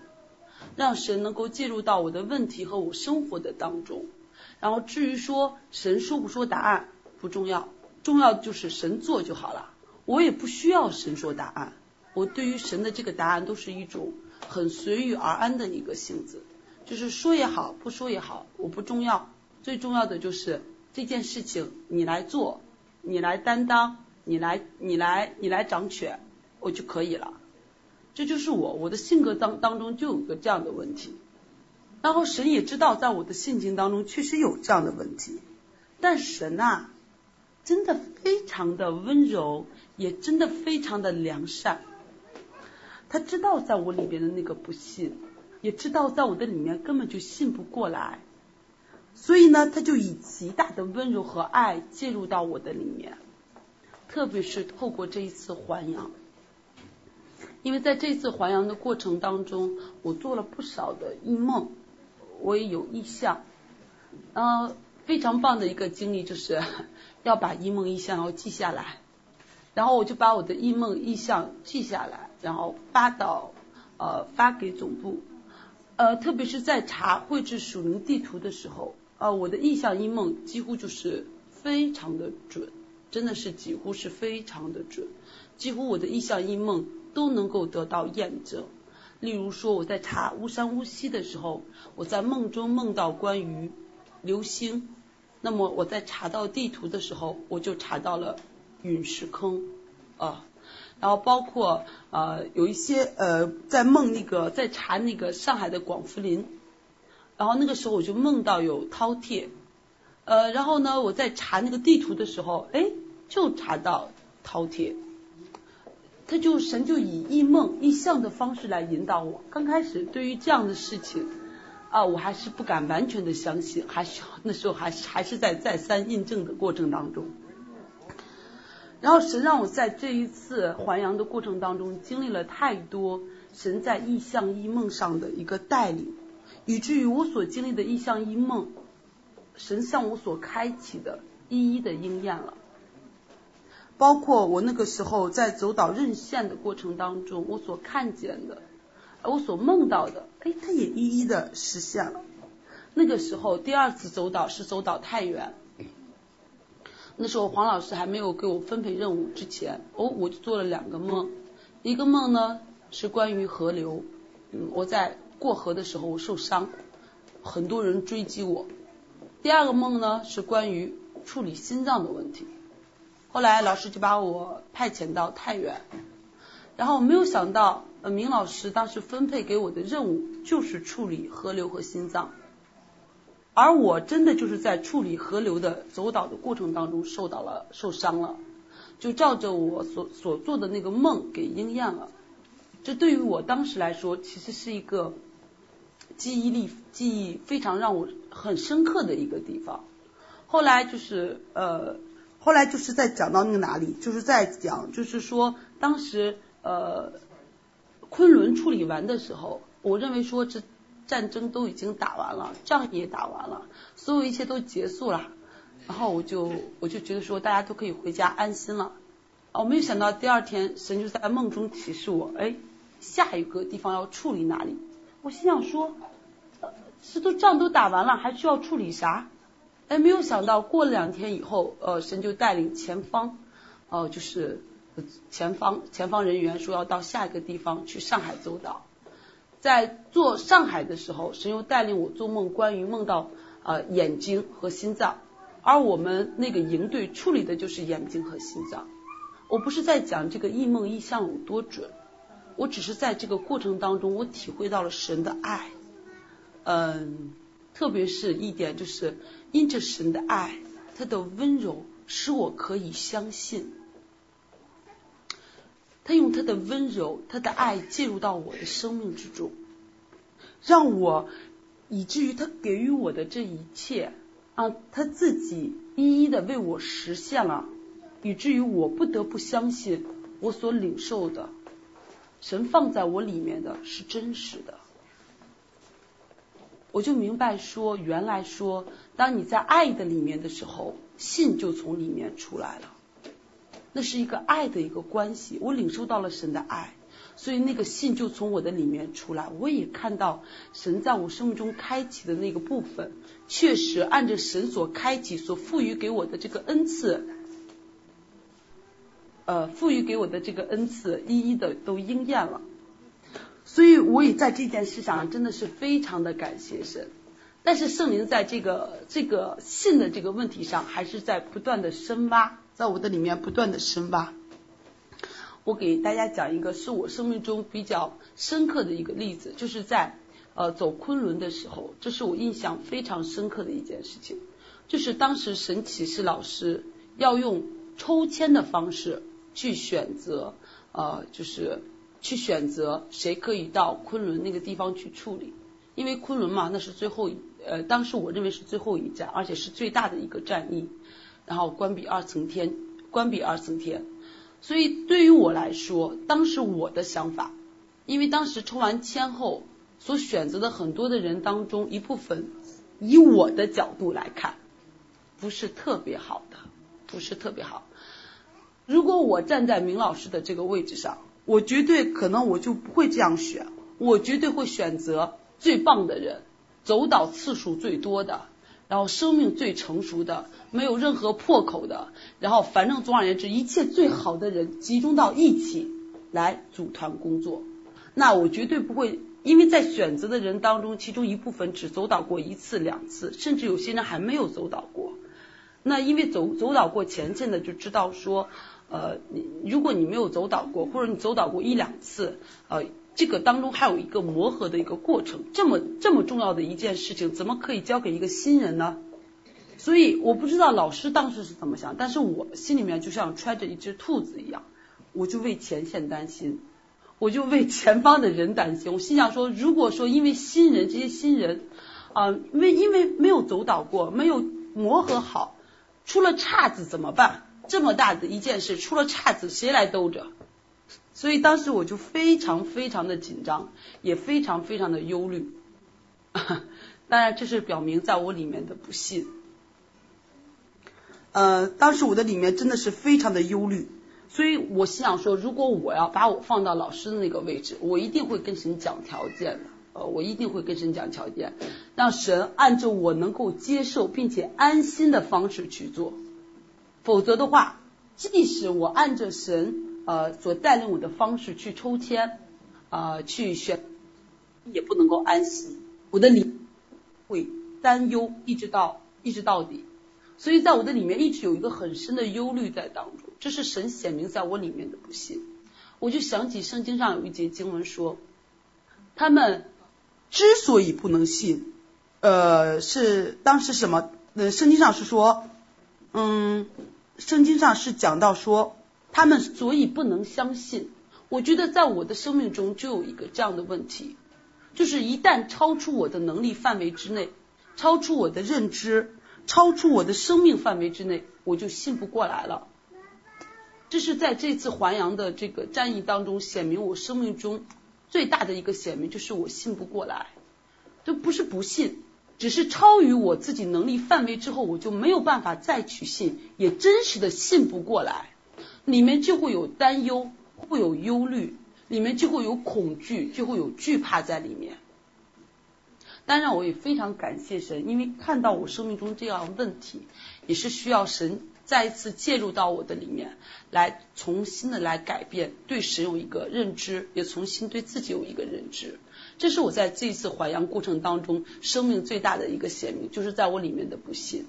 Speaker 5: 让神能够介入到我的问题和我生活的当中，然后至于说神说不说答案不重要，重要就是神做就好了。我也不需要神说答案，我对于神的这个答案都是一种很随遇而安的一个性子，就是说也好，不说也好，我不重要，最重要的就是这件事情你来做，你来担当，你来你来你来掌权，我就可以了。这就是我，我的性格当当中就有个这样的问题，然后神也知道，在我的性情当中确实有这样的问题，但神啊，真的非常的温柔，也真的非常的良善，他知道在我里边的那个不信，也知道在我的里面根本就信不过来，所以呢，他就以极大的温柔和爱介入到我的里面，特别是透过这一次还阳。因为在这次还阳的过程当中，我做了不少的异梦，我也有异象，呃，非常棒的一个经历就是 要把异梦异象要记下来，然后我就把我的异梦异象记下来，然后发到呃发给总部，呃，特别是在查绘制属灵地图的时候，呃，我的异象异梦几乎就是非常的准，真的是几乎是非常的准，几乎我的异象异梦。都能够得到验证。例如说，我在查巫山巫溪的时候，我在梦中梦到关于流星，那么我在查到地图的时候，我就查到了陨石坑啊。然后包括呃有一些呃在梦那个在查那个上海的广福林，然后那个时候我就梦到有饕餮，呃然后呢我在查那个地图的时候，哎就查到饕餮。他就神就以异梦异象的方式来引导我。刚开始对于这样的事情，啊，我还是不敢完全的相信，还是那时候还是还是在再三印证的过程当中。然后神让我在这一次还阳的过程当中，经历了太多神在异象异梦上的一个带领，以至于我所经历的异象异梦，神向我所开启的一一的应验了。包括我那个时候在走岛任线的过程当中，我所看见的，我所梦到的，哎，它也一一的实现了。那个时候第二次走岛是走岛太原。那时候黄老师还没有给我分配任务之前，哦，我就做了两个梦，一个梦呢是关于河流，嗯，我在过河的时候我受伤，很多人追击我。第二个梦呢是关于处理心脏的问题，后来老师就把我派遣到太原，然后没有想到，呃，明老师当时分配给我的任务就是处理河流和心脏。而我真的就是在处理河流的走导的过程当中受到了受伤了，就照着我所所做的那个梦给应验了。这对于我当时来说，其实是一个记忆力记忆非常让我很深刻的一个地方。后来就是呃，后来就是在讲到那个哪里，就是在讲，就是说当时呃，昆仑处理完的时候，我认为说这。战争都已经打完了，仗也打完了，所有一切都结束了，然后我就我就觉得说大家都可以回家安心了。我没有想到第二天神就在梦中提示我，哎，下一个地方要处理哪里？我心想说，这都仗都打完了，还需要处理啥？哎，没有想到过了两天以后，呃，神就带领前方，呃，就是前方前方人员说要到下一个地方去上海走导。在做上海的时候，神又带领我做梦，关于梦到呃眼睛和心脏，而我们那个营队处理的就是眼睛和心脏。我不是在讲这个异梦异象有多准，我只是在这个过程当中，我体会到了神的爱。嗯，特别是一点就是因着神的爱，他的温柔使我可以相信。他用他的温柔，他的爱介入到我的生命之中，让我以至于他给予我的这一切啊，他自己一一的为我实现了，以至于我不得不相信我所领受的神放在我里面的是真实的。我就明白说，原来说，当你在爱的里面的时候，信就从里面出来了。那是一个爱的一个关系，我领受到了神的爱，所以那个信就从我的里面出来。我也看到神在我生命中开启的那个部分，确实按着神所开启、所赋予给我的这个恩赐，呃，赋予给我的这个恩赐，一一的都应验了。所以我也在这件事上真的是非常的感谢神。但是圣灵在这个这个信的这个问题上，还是在不断的深挖。在我的里面不断的深挖。我给大家讲一个是我生命中比较深刻的一个例子，就是在呃走昆仑的时候，这是我印象非常深刻的一件事情。就是当时神启示老师要用抽签的方式去选择，呃，就是去选择谁可以到昆仑那个地方去处理，因为昆仑嘛，那是最后一呃，当时我认为是最后一战，而且是最大的一个战役。然后关闭二层天，关闭二层天，所以对于我来说，当时我的想法，因为当时抽完签后所选择的很多的人当中，一部分以我的角度来看，不是特别好的，不是特别好。如果我站在明老师的这个位置上，我绝对可能我就不会这样选，我绝对会选择最棒的人，走导次数最多的。然后生命最成熟的，没有任何破口的，然后反正总而言之，一切最好的人集中到一起来组团工作。那我绝对不会，因为在选择的人当中，其中一部分只走导过一次两次，甚至有些人还没有走导过。那因为走走导过前线的就知道说，呃，你如果你没有走导过，或者你走导过一两次，呃。这个当中还有一个磨合的一个过程，这么这么重要的一件事情，怎么可以交给一个新人呢？所以我不知道老师当时是怎么想，但是我心里面就像揣着一只兔子一样，我就为前线担心，我就为前方的人担心。我心想说，如果说因为新人这些新人啊，因为因为没有走导过，没有磨合好，出了岔子怎么办？这么大的一件事，出了岔子谁来兜着？所以当时我就非常非常的紧张，也非常非常的忧虑。当然，这是表明在我里面的不信。呃，当时我的里面真的是非常的忧虑，所以我心想说，如果我要把我放到老师的那个位置，我一定会跟神讲条件的。呃，我一定会跟神讲条件，让神按照我能够接受并且安心的方式去做。否则的话，即使我按着神呃所带领我的方式去抽签、呃、去选，也不能够安息，我的里会担忧一直到一直到底。所以在我的里面一直有一个很深的忧虑在当中，这是神显明在我里面的不信。我就想起圣经上有一节经文说，他们。之所以不能信，呃，是当时什么？呃，圣经上是说，嗯，圣经上是讲到说，他们所以不能相信。我觉得在我的生命中就有一个这样的问题，就是一旦超出我的能力范围之内，超出我的认知，超出我的生命范围之内，我就信不过来了。这是在这次还阳的这个战役当中显明我生命中。最大的一个显明就是我信不过来，都不是不信，只是超于我自己能力范围之后，我就没有办法再去信，也真实的信不过来，里面就会有担忧，会有忧虑，里面就会有恐惧，就会有惧怕在里面。当然，我也非常感谢神，因为看到我生命中这样问题，也是需要神。再一次介入到我的里面，来重新的来改变，对神有一个认知，也重新对自己有一个认知。这是我在这次还阳过程当中，生命最大的一个显明，就是在我里面的不信。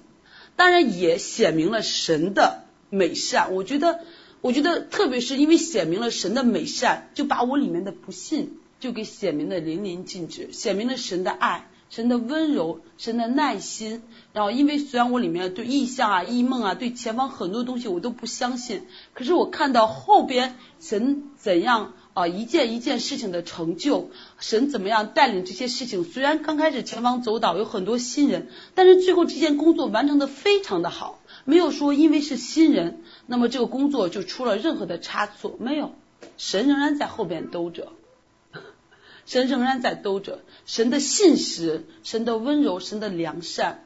Speaker 5: 当然也显明了神的美善。我觉得，我觉得特别是因为显明了神的美善，就把我里面的不信就给显明的淋漓尽致，显明了神的爱。神的温柔，神的耐心，然后因为虽然我里面对异象啊、异梦啊、对前方很多东西我都不相信，可是我看到后边神怎样啊一件一件事情的成就，神怎么样带领这些事情，虽然刚开始前方走倒有很多新人，但是最后这件工作完成的非常的好，没有说因为是新人，那么这个工作就出了任何的差错，没有，神仍然在后边兜着。神仍然在兜着，神的信实，神的温柔，神的良善，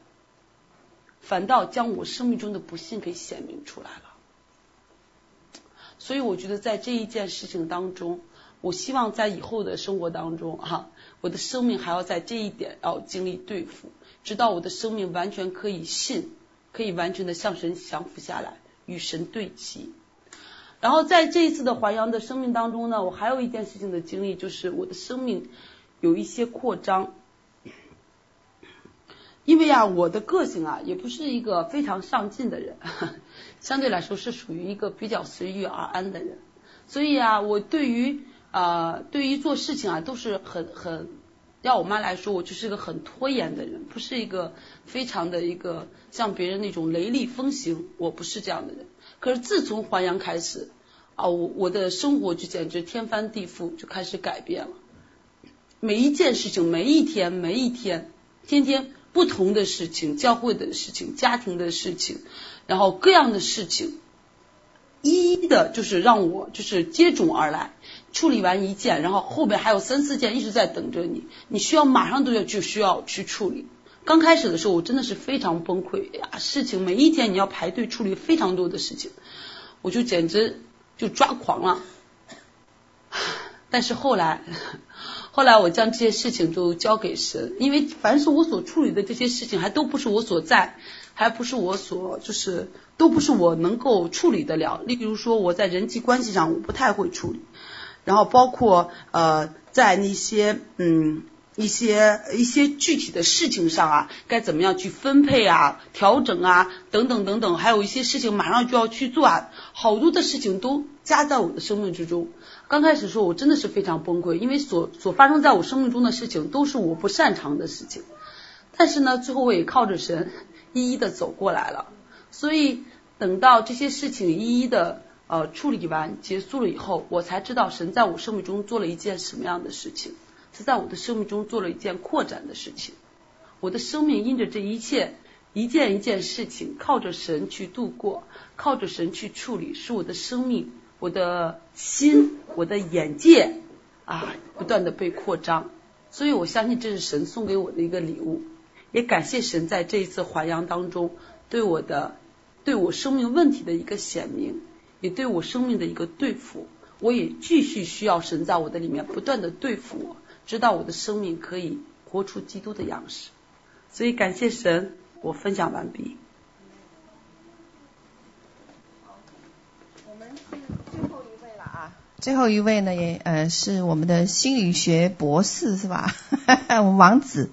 Speaker 5: 反倒将我生命中的不幸给显明出来了。所以我觉得在这一件事情当中，我希望在以后的生活当中，哈，我的生命还要在这一点要经历对付，直到我的生命完全可以信，可以完全的向神降服下来，与神对齐。然后在这一次的还阳的生命当中呢，我还有一件事情的经历，就是我的生命有一些扩张。因为啊，我的个性啊，也不是一个非常上进的人，相对来说是属于一个比较随遇而安的人。所以啊，我对于啊、对于做事情啊，都是很很，要我妈来说，我就是个很拖延的人，不是一个非常的一个像别人那种雷厉风行，我不是这样的人。可是自从还阳开始啊，我我的生活就简直天翻地覆，就开始改变了。每一件事情，每一天，每一天，天天不同的事情，教会的事情，家庭的事情，然后各样的事情，一一的就是让我就是接踵而来。处理完一件，然后后边还有三四件一直在等着你，你需要马上都要就需要去处理。刚开始的时候，我真的是非常崩溃呀！事情每一天你要排队处理非常多的事情，我就简直就抓狂了。但是后来，后来我将这些事情都交给神，因为凡是我所处理的这些事情，还都不是我所在，还不是我所，就是都不是我能够处理得了。例如说，我在人际关系上我不太会处理，然后包括呃，在那些嗯。一些一些具体的事情上啊，该怎么样去分配啊、调整啊等等等等，还有一些事情马上就要去做啊，好多的事情都加在我的生命之中。刚开始说，我真的是非常崩溃，因为所所发生在我生命中的事情都是我不擅长的事情。但是呢，最后我也靠着神一一的走过来了。所以等到这些事情一一的呃处理完结束了以后，我才知道神在我生命中做了一件什么样的事情。是在我的生命中做了一件扩展的事情，我的生命因着这一切一件一件事情，靠着神去度过，靠着神去处理，使我的生命、我的心、我的眼界啊，不断的被扩张。所以我相信这是神送给我的一个礼物，也感谢神在这一次还阳当中对我的、对我生命问题的一个显明，也对我生命的一个对付。我也继续需要神在我的里面不断的对付我，直到我的生命可以活出基督的样式。所以感谢神，我分享完毕。
Speaker 1: 我们是最后一位了啊！最后一位呢，也呃是我们的心理学博士是吧？我们王子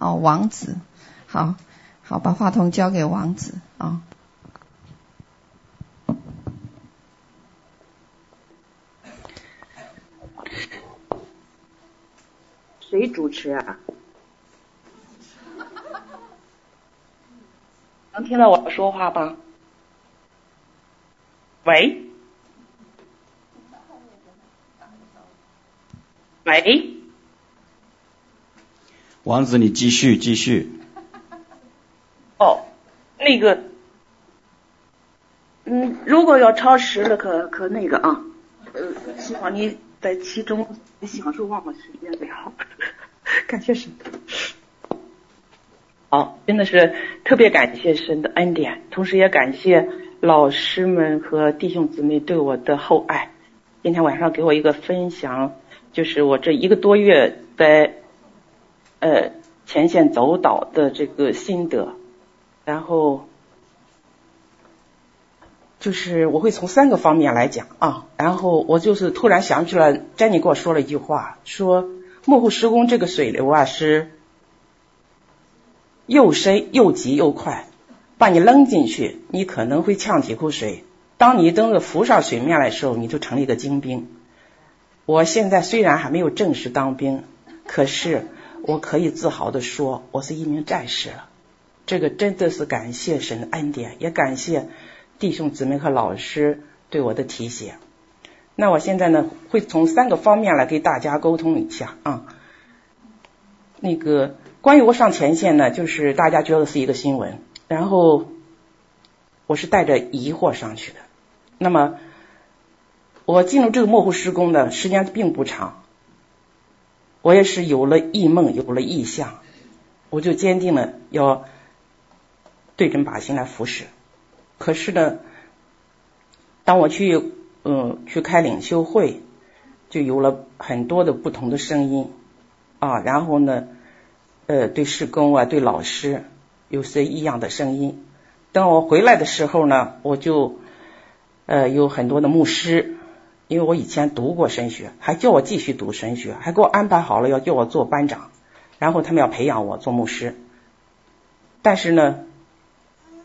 Speaker 1: 哦，王子，好好把话筒交给王子啊。哦
Speaker 6: 谁主持啊？能听到我说话吧？喂？喂？
Speaker 2: 王子，你继续继续。
Speaker 6: 哦，那个，嗯，如果要超时了，可可那个啊，呃，希望你在其中享受忘了时间最好。感谢神，好，真的是特别感谢神的恩典，同时也感谢老师们和弟兄姊妹对我的厚爱。今天晚上给我一个分享，就是我这一个多月在呃前线走导的这个心得，然后就是我会从三个方面来讲啊，然后我就是突然想起了，詹妮给我说了一句话，说。幕后施工这个水流啊，是又深又急又快，把你扔进去，你可能会呛几口水。当你等着浮上水面来的时候，你就成了一个精兵。我现在虽然还没有正式当兵，可是我可以自豪地说，我是一名战士了。这个真的是感谢神的恩典，也感谢弟兄姊妹和老师对我的提醒。那我现在呢，会从三个方面来给大家沟通一下啊。那个关于我上前线呢，就是大家觉得是一个新闻，然后我是带着疑惑上去的。那么我进入这个幕后施工的时间并不长，我也是有了异梦，有了异象，我就坚定了要对准靶心来服侍。可是呢，当我去。嗯，去开领袖会，就有了很多的不同的声音啊。然后呢，呃，对施工啊，对老师有些异样的声音。等我回来的时候呢，我就呃有很多的牧师，因为我以前读过神学，还叫我继续读神学，还给我安排好了要叫我做班长，然后他们要培养我做牧师。但是呢，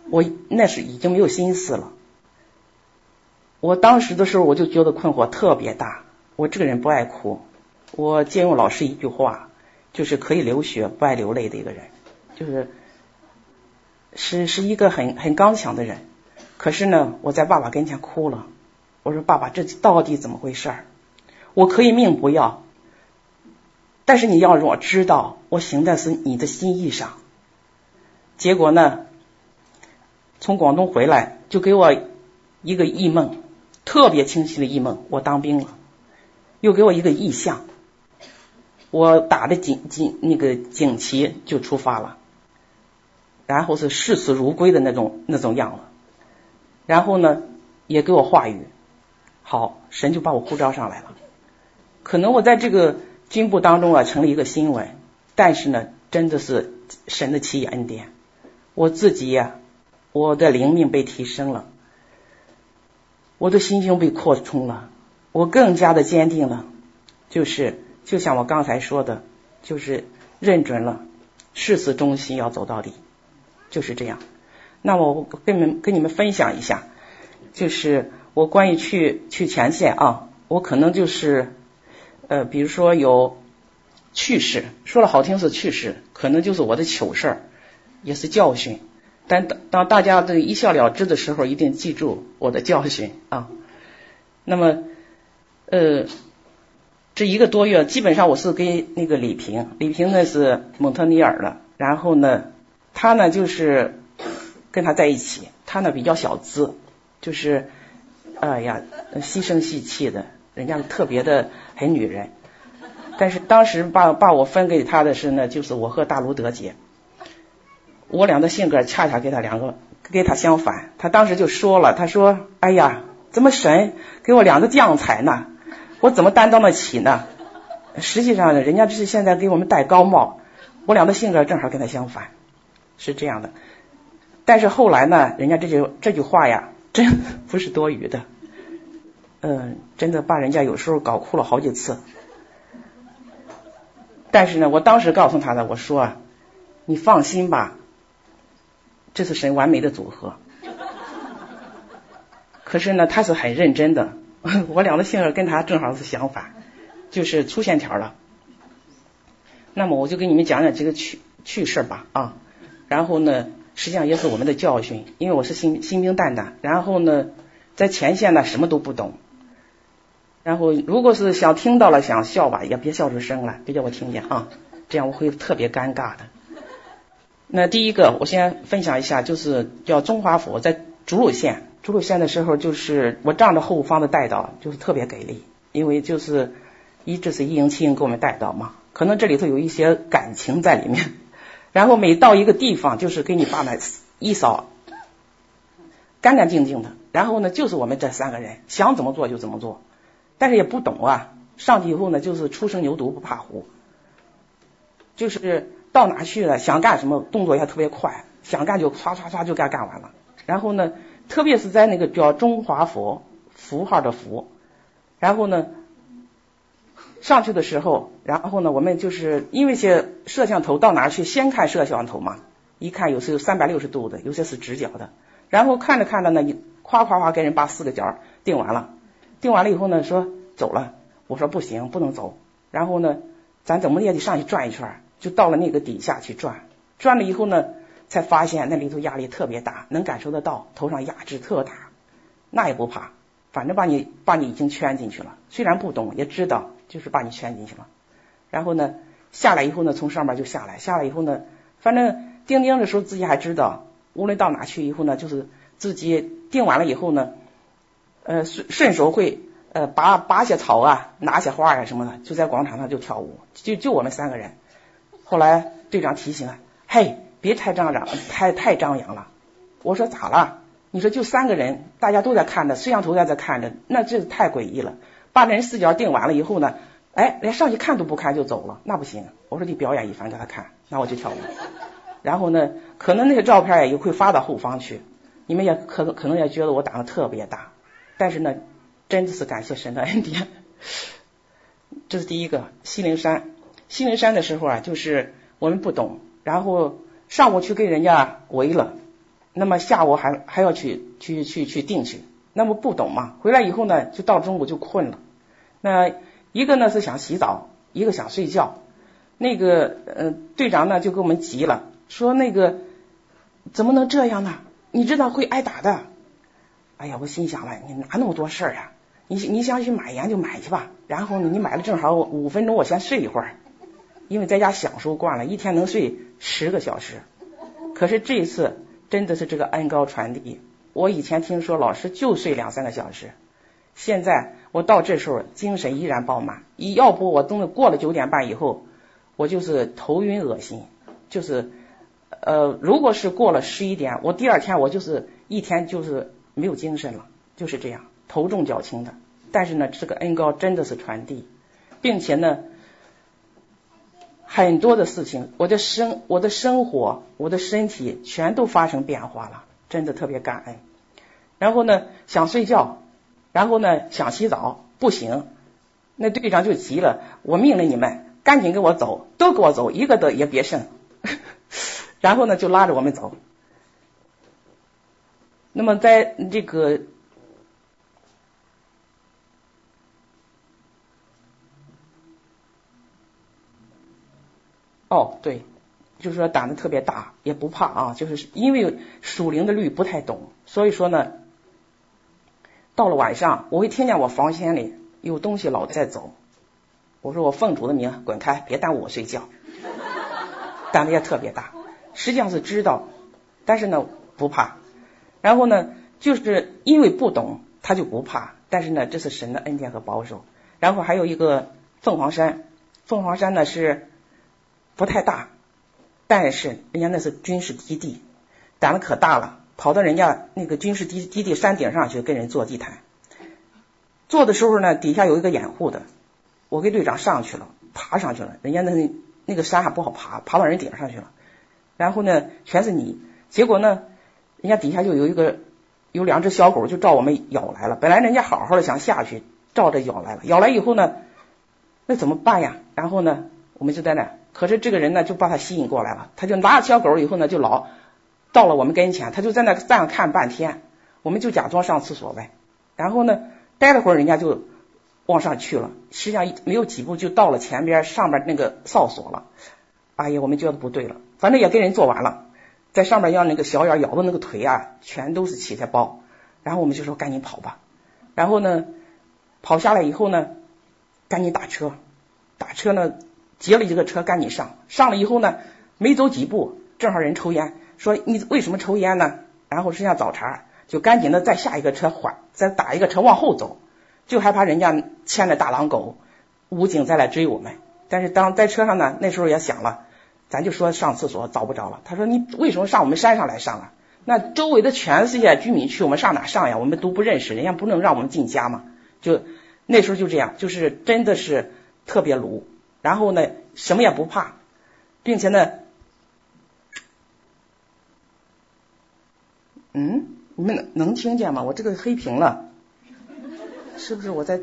Speaker 6: 我那时已经没有心思了。我当时的时候，我就觉得困惑特别大。我这个人不爱哭，我借用老师一句话，就是可以流血不爱流泪的一个人，就是是是一个很很刚强的人。可是呢，我在爸爸跟前哭了。我说：“爸爸，这到底怎么回事儿？我可以命不要，但是你要让我知道，我行的是你的心意上。”结果呢，从广东回来就给我一个异梦。特别清晰的异梦，我当兵了，又给我一个异象，我打的警警那个警旗就出发了，然后是视死如归的那种那种样子，然后呢也给我话语，好，神就把我呼召上来了，可能我在这个军部当中啊成了一个新闻，但是呢真的是神的奇异恩典，我自己呀，我的灵命被提升了。我的心胸被扩充了，我更加的坚定了，就是就像我刚才说的，就是认准了誓死忠心要走到底，就是这样。那我跟你们跟你们分享一下，就是我关于去去前线啊，我可能就是呃，比如说有趣事，说了好听是趣事，可能就是我的糗事，也是教训。但当当大家这一笑了之的时候，一定记住我的教训啊。那么，呃，这一个多月，基本上我是跟那个李平，李平呢是蒙特尼尔的，然后呢，他呢就是跟他在一起，他呢比较小资，就是哎呀细声细气的，人家特别的很女人。但是当时把把我分给他的是呢，就是我和大卢德姐，我俩的性格恰恰跟他两个跟他相反。他当时就说了，他说：“哎呀，怎么神给我两个将才呢？我怎么担当得起呢？”实际上呢，人家这是现在给我们戴高帽，我俩的性格正好跟他相反，是这样的。但是后来呢，人家这句这句话呀，真不是多余的，嗯，真的把人家有时候搞哭了好几次。但是呢，我当时告诉他的，我说，你放心吧，这是神完美的组合。可是呢，他是很认真的，我俩的性格跟他正好是相反，就是粗线条了。那么我就给你们讲讲这个趣趣事吧啊。然后呢，实际上也是我们的教训，因为我是新新兵蛋蛋，然后呢，在前线呢什么都不懂。然后，如果是想听到了想笑吧，也别笑出声来，别叫我听见啊，这样我会特别尴尬的。那第一个，我先分享一下，就是叫中华府，在涿鹿县，涿鹿县的时候，就是我仗着后方的带导，就是特别给力，因为就是一直是一营七营给我们带导嘛，可能这里头有一些感情在里面。然后每到一个地方，就是给你爸妈一扫，干干净净的。然后呢，就是我们这三个人想怎么做就怎么做。但是也不懂啊，上去以后呢，就是初生牛犊不怕虎，就是到哪去了，想干什么动作也特别快，想干就唰唰唰就干干完了。然后呢，特别是在那个叫中华佛符号的符，然后呢上去的时候，然后呢我们就是因为些摄像头到哪去，先看摄像头嘛，一看有时有三百六十度的，有些是直角的，然后看着看着呢，你夸夸夸给人把四个角定完了。定完了以后呢，说走了。我说不行，不能走。然后呢，咱怎么也得上去转一圈，就到了那个底下去转。转了以后呢，才发现那里头压力特别大，能感受得到头上压制特大。那也不怕，反正把你把你已经圈进去了。虽然不懂，也知道就是把你圈进去了。然后呢，下来以后呢，从上面就下来。下来以后呢，反正定定的时候自己还知道，无论到哪去以后呢，就是自己定完了以后呢。呃，顺顺手会呃拔拔些草啊，拿些花啊什么的，就在广场上就跳舞，就就我们三个人。后来队长提醒了，嘿，别太张扬，太太张扬了。我说咋了？你说就三个人，大家都在看着，摄像头也在看着，那这太诡异了。把人四角定完了以后呢，哎，连上去看都不看就走了，那不行。我说你表演一番给他看，那我就跳舞。然后呢，可能那个照片也会发到后方去，你们也可能可能也觉得我胆子特别大。但是呢，真的是感谢神的恩典。这是第一个，西灵山。西灵山的时候啊，就是我们不懂，然后上午去给人家围了，那么下午还还要去去去去定去，那么不懂嘛，回来以后呢，就到中午就困了。那一个呢是想洗澡，一个想睡觉。那个呃队长呢就给我们急了，说那个怎么能这样呢？你知道会挨打的。哎呀，我心想了，你哪那么多事儿呀？你你想去买盐就买去吧。然后呢，你买了正好五分钟，我先睡一会儿，因为在家享受惯了，一天能睡十个小时。可是这一次真的是这个恩高传递。我以前听说老师就睡两三个小时，现在我到这时候精神依然饱满。要不我等过了九点半以后，我就是头晕恶心，就是呃，如果是过了十一点，我第二天我就是一天就是。没有精神了，就是这样，头重脚轻的。但是呢，这个恩高真的是传递，并且呢，很多的事情，我的生、我的生活、我的身体全都发生变化了，真的特别感恩。然后呢，想睡觉，然后呢，想洗澡，不行，那队长就急了，我命令你们赶紧给我走，都给我走，一个的也别剩。然后呢，就拉着我们走。那么在这个，哦，对，就是说胆子特别大，也不怕啊，就是因为属灵的律不太懂，所以说呢，到了晚上，我会听见我房间里有东西老在走，我说我奉主的名滚开，别耽误我睡觉。胆子也特别大，实际上是知道，但是呢不怕。然后呢，就是因为不懂，他就不怕。但是呢，这是神的恩典和保守。然后还有一个凤凰山，凤凰山呢是不太大，但是人家那是军事基地，胆子可大了，跑到人家那个军事基基地山顶上去跟人做地毯。做的时候呢，底下有一个掩护的，我跟队长上去了，爬上去了，人家那那个山还不好爬，爬到人顶上去了。然后呢，全是泥，结果呢。人家底下就有一个有两只小狗，就照我们咬来了。本来人家好好的想下去，照着咬来了。咬来以后呢，那怎么办呀？然后呢，我们就在那。可是这个人呢，就把他吸引过来了。他就拿着小狗以后呢，就老到了我们跟前，他就在那站着看半天。我们就假装上厕所呗。然后呢，待了会儿，人家就往上去了。实际上没有几步就到了前边上边那个哨所了。哎呀，我们觉得不对了，反正也跟人做完了。在上面让那个小眼咬的那个腿啊，全都是起的包。然后我们就说赶紧跑吧。然后呢，跑下来以后呢，赶紧打车，打车呢，劫了一个车赶紧上。上了以后呢，没走几步，正好人抽烟，说你为什么抽烟呢？然后剩下找茬，就赶紧的再下一个车缓，再打一个车往后走，就害怕人家牵着大狼狗、武警再来追我们。但是当在车上呢，那时候也想了。咱就说上厕所找不着了，他说你为什么上我们山上来上啊？那周围的全是些居民区，我们上哪上呀？我们都不认识，人家不能让我们进家嘛。就那时候就这样，就是真的是特别鲁，然后呢什么也不怕，并且呢，嗯，你们能能听见吗？我这个黑屏了，是不是我在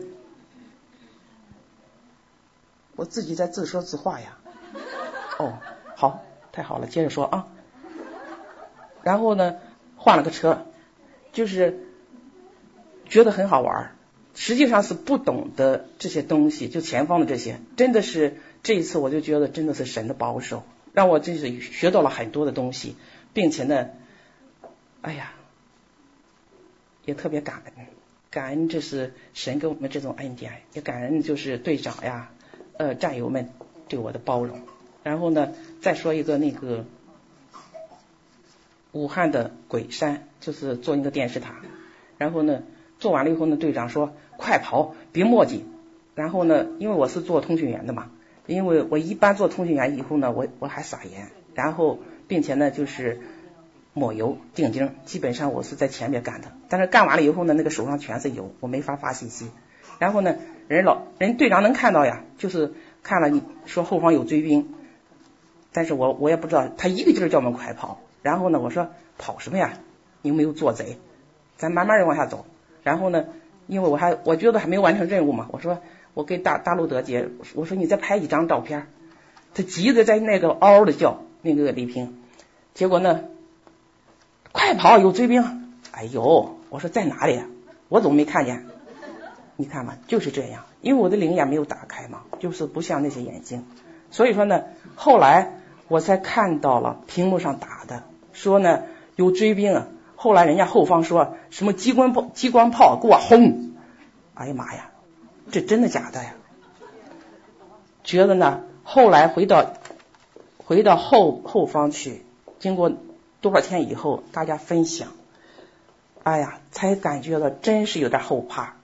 Speaker 6: 我自己在自说自话呀？哦。好，太好了，接着说啊。然后呢，换了个车，就是觉得很好玩，实际上是不懂得这些东西，就前方的这些，真的是这一次我就觉得真的是神的保守，让我真是学到了很多的东西，并且呢，哎呀，也特别感恩，感恩这是神给我们这种恩典，也感恩就是队长呀，呃，战友们对我的包容。然后呢，再说一个那个武汉的鬼山，就是做一个电视塔。然后呢，做完了以后呢，队长说：“快跑，别墨迹。”然后呢，因为我是做通讯员的嘛，因为我一般做通讯员以后呢，我我还撒盐，然后并且呢就是抹油定睛，基本上我是在前面干的。但是干完了以后呢，那个手上全是油，我没法发信息。然后呢，人老人队长能看到呀，就是看了你说后方有追兵。但是我我也不知道，他一个劲儿叫我们快跑。然后呢，我说跑什么呀？你有没有做贼？咱慢慢的往下走。然后呢，因为我还我觉得还没有完成任务嘛，我说我给大大陆德姐，我说你再拍一张照片。他急着在那个嗷嗷的叫，那个李平。结果呢，快跑，有追兵！哎呦，我说在哪里？我怎么没看见？你看嘛，就是这样，因为我的灵眼没有打开嘛，就是不像那些眼睛。所以说呢，后来。我才看到了屏幕上打的，说呢有追兵啊。后来人家后方说什么机关炮、机关炮给我轰！哎呀妈呀，这真的假的呀？觉得呢，后来回到回到后后方去，经过多少天以后，大家分享，哎呀，才感觉到真是有点后怕。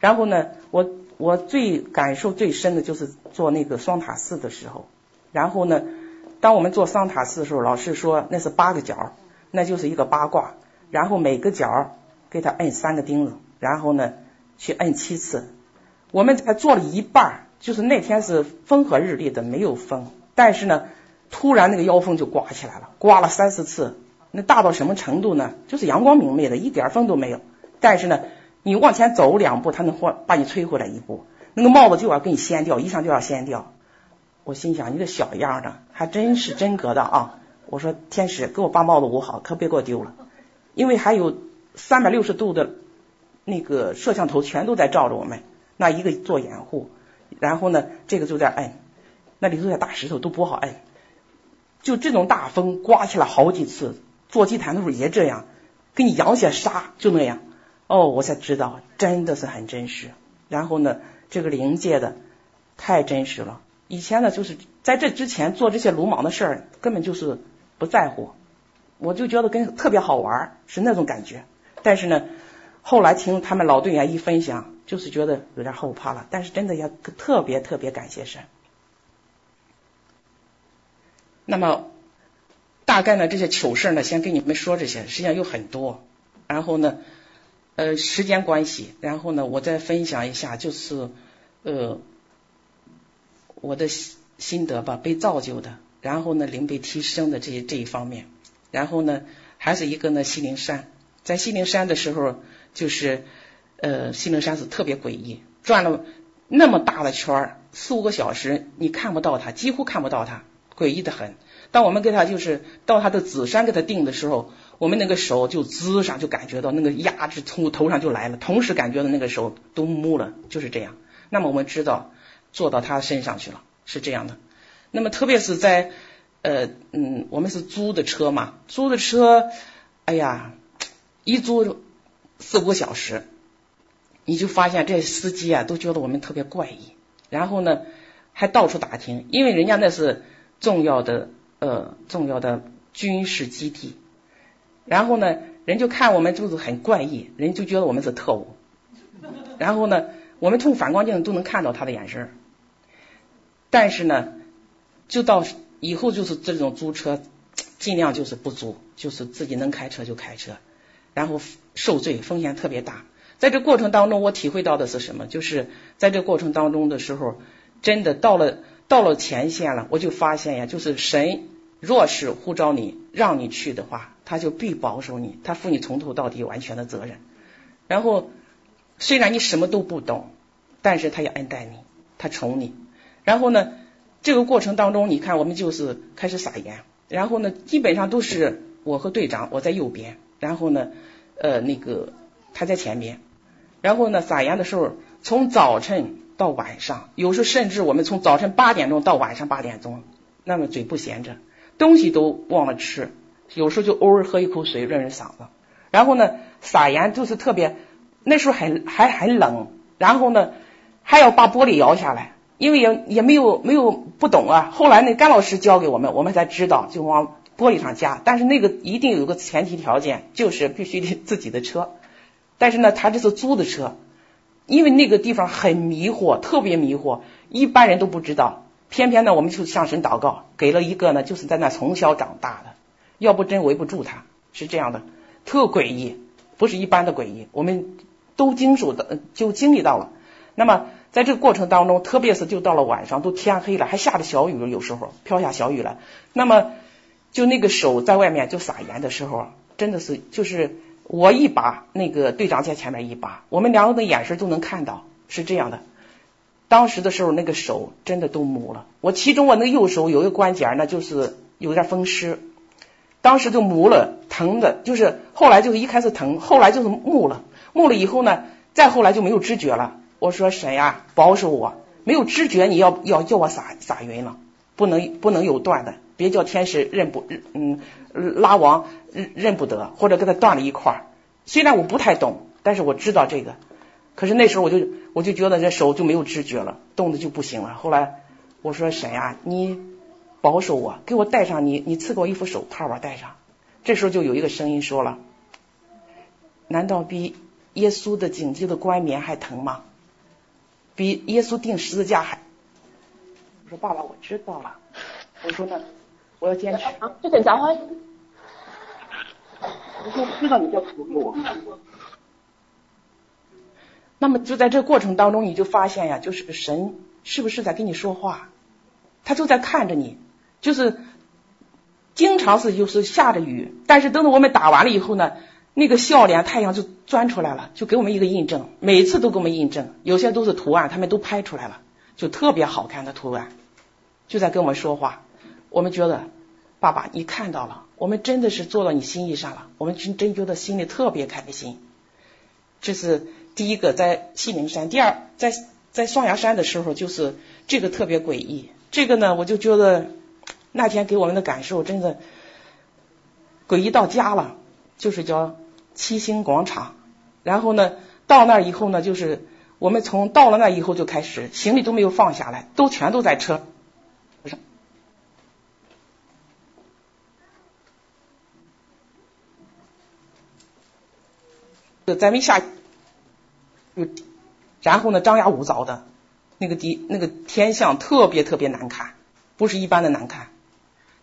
Speaker 6: 然后呢，我我最感受最深的就是做那个双塔寺的时候，然后呢。当我们做双塔寺的时候，老师说那是八个角，那就是一个八卦，然后每个角给他摁三个钉子，然后呢去摁七次。我们才做了一半，就是那天是风和日丽的，没有风，但是呢，突然那个妖风就刮起来了，刮了三四次，那大到什么程度呢？就是阳光明媚的，一点风都没有。但是呢，你往前走两步，它能换把你吹回来一步，那个帽子就要给你掀掉，衣裳就要掀掉。我心想，你这小样的，还真是真格的啊！我说天使，给我把帽子捂好，可别给我丢了，因为还有三百六十度的那个摄像头全都在照着我们，那一个做掩护，然后呢，这个就在摁，那里头的大石头都不好摁，就这种大风刮起来好几次，做祭坛的时候也这样，给你扬下沙就那样，哦，我才知道真的是很真实。然后呢，这个灵界的太真实了。以前呢，就是在这之前做这些鲁莽的事儿，根本就是不在乎，我就觉得跟特别好玩，是那种感觉。但是呢，后来听他们老队员一分享，就是觉得有点后怕了。但是真的也特别特别感谢神。那么大概呢，这些糗事呢，先跟你们说这些，实际上有很多。然后呢，呃，时间关系，然后呢，我再分享一下，就是呃。我的心得吧，被造就的，然后呢，灵被提升的这些这一方面，然后呢，还是一个呢，西灵山，在西灵山的时候，就是呃，西灵山是特别诡异，转了那么大的圈四五个小时，你看不到它，几乎看不到它，诡异的很。当我们给他就是到他的子山给他定的时候，我们那个手就滋上，就感觉到那个压制从头上就来了，同时感觉到那个手都木了，就是这样。那么我们知道。坐到他身上去了，是这样的。那么特别是在呃嗯，我们是租的车嘛，租的车，哎呀，一租四五个小时，你就发现这司机啊都觉得我们特别怪异，然后呢还到处打听，因为人家那是重要的呃重要的军事基地，然后呢人就看我们就是很怪异，人就觉得我们是特务，然后呢我们从反光镜都能看到他的眼神。但是呢，就到以后就是这种租车，尽量就是不租，就是自己能开车就开车，然后受罪风险特别大。在这过程当中，我体会到的是什么？就是在这过程当中的时候，真的到了到了前线了，我就发现呀，就是神若是呼召你让你去的话，他就必保守你，他负你从头到底完全的责任。然后虽然你什么都不懂，但是他也恩待你，他宠你。然后呢，这个过程当中，你看我们就是开始撒盐，然后呢，基本上都是我和队长，我在右边，然后呢，呃，那个他在前边，然后呢，撒盐的时候，从早晨到晚上，有时候甚至我们从早晨八点钟到晚上八点钟，那么嘴不闲着，东西都忘了吃，有时候就偶尔喝一口水润润嗓子，然后呢，撒盐就是特别，那时候还还很冷，然后呢，还要把玻璃摇下来。因为也也没有没有不懂啊，后来那甘老师教给我们，我们才知道就往玻璃上加。但是那个一定有个前提条件，就是必须得自己的车。但是呢，他这是租的车，因为那个地方很迷惑，特别迷惑，一般人都不知道。偏偏呢，我们就向神祷告，给了一个呢，就是在那从小长大的，要不真围不住他，是这样的，特诡异，不是一般的诡异，我们都经受的就经历到了。那么。在这个过程当中，特别是就到了晚上，都天黑了，还下着小雨，有时候飘下小雨了。那么，就那个手在外面就撒盐的时候，真的是就是我一把，那个队长在前面一把，我们两个的眼神都能看到，是这样的。当时的时候，那个手真的都木了。我其中我那个右手有一个关节，那就是有点风湿，当时就木了，疼的，就是后来就是一开始疼，后来就是木了，木了以后呢，再后来就没有知觉了。我说神呀，保守我，没有知觉，你要要叫我撒撒匀了，不能不能有断的，别叫天使认不认嗯拉王认认不得，或者给他断了一块儿。虽然我不太懂，但是我知道这个。可是那时候我就我就觉得这手就没有知觉了，动的就不行了。后来我说神呀，你保守我，给我戴上你你赐给我一副手套吧，戴上。这时候就有一个声音说了，难道比耶稣的紧急的冠冕还疼吗？比耶稣钉十字架还，我说爸爸，我知道了。我说呢，我要坚持。
Speaker 7: 这点杂话。
Speaker 6: 我说知道你叫徒给我。那么就在这过程当中，你就发现呀，就是个神是不是在跟你说话？他就在看着你，就是经常是就是下着雨，但是等到我们打完了以后呢。那个笑脸，太阳就钻出来了，就给我们一个印证。每次都给我们印证，有些都是图案，他们都拍出来了，就特别好看的图案，就在跟我们说话。我们觉得，爸爸，你看到了，我们真的是做到你心意上了，我们真真觉得心里特别开心。这是第一个在西灵山，第二在在双崖山的时候，就是这个特别诡异。这个呢，我就觉得那天给我们的感受真的诡异到家了，就是叫。七星广场，然后呢，到那以后呢，就是我们从到了那以后就开始，行李都没有放下来，都全都在车在没下，就然后呢张牙舞爪的，那个地那个天象特别特别难看，不是一般的难看。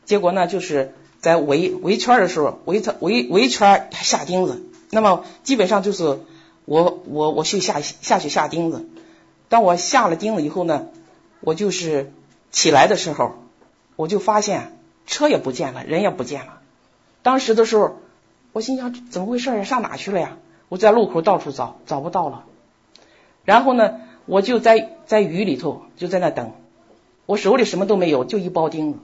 Speaker 6: 结果呢就是在围围圈的时候，围围围圈下钉子，那么基本上就是我我我去下下去下钉子。当我下了钉子以后呢，我就是起来的时候，我就发现车也不见了，人也不见了。当时的时候，我心想怎么回事呀？上哪去了呀？我在路口到处找，找不到了。然后呢，我就在在雨里头就在那等，我手里什么都没有，就一包钉子。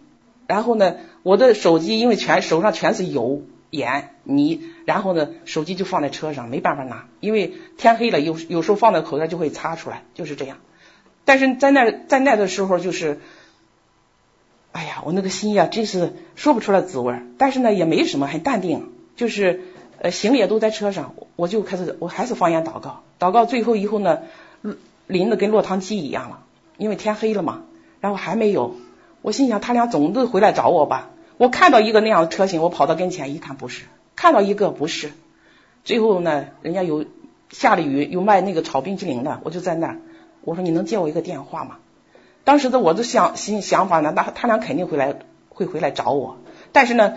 Speaker 6: 然后呢，我的手机因为全手上全是油盐泥，然后呢，手机就放在车上，没办法拿，因为天黑了，有有时候放在口袋就会擦出来，就是这样。但是在那在那的时候就是。哎呀，我那个心呀，真是说不出来滋味。但是呢，也没什么，很淡定。就是呃，行李也都在车上，我就开始，我还是方言祷告，祷告最后以后呢，淋的跟落汤鸡一样了，因为天黑了嘛。然后还没有，我心想他俩总得回来找我吧。我看到一个那样的车型，我跑到跟前一看，不是；看到一个不是。最后呢，人家有下了雨，有卖那个炒冰淇淋的，我就在那儿，我说你能接我一个电话吗？当时的我的想心想法呢，那他俩肯定会来，会回来找我。但是呢，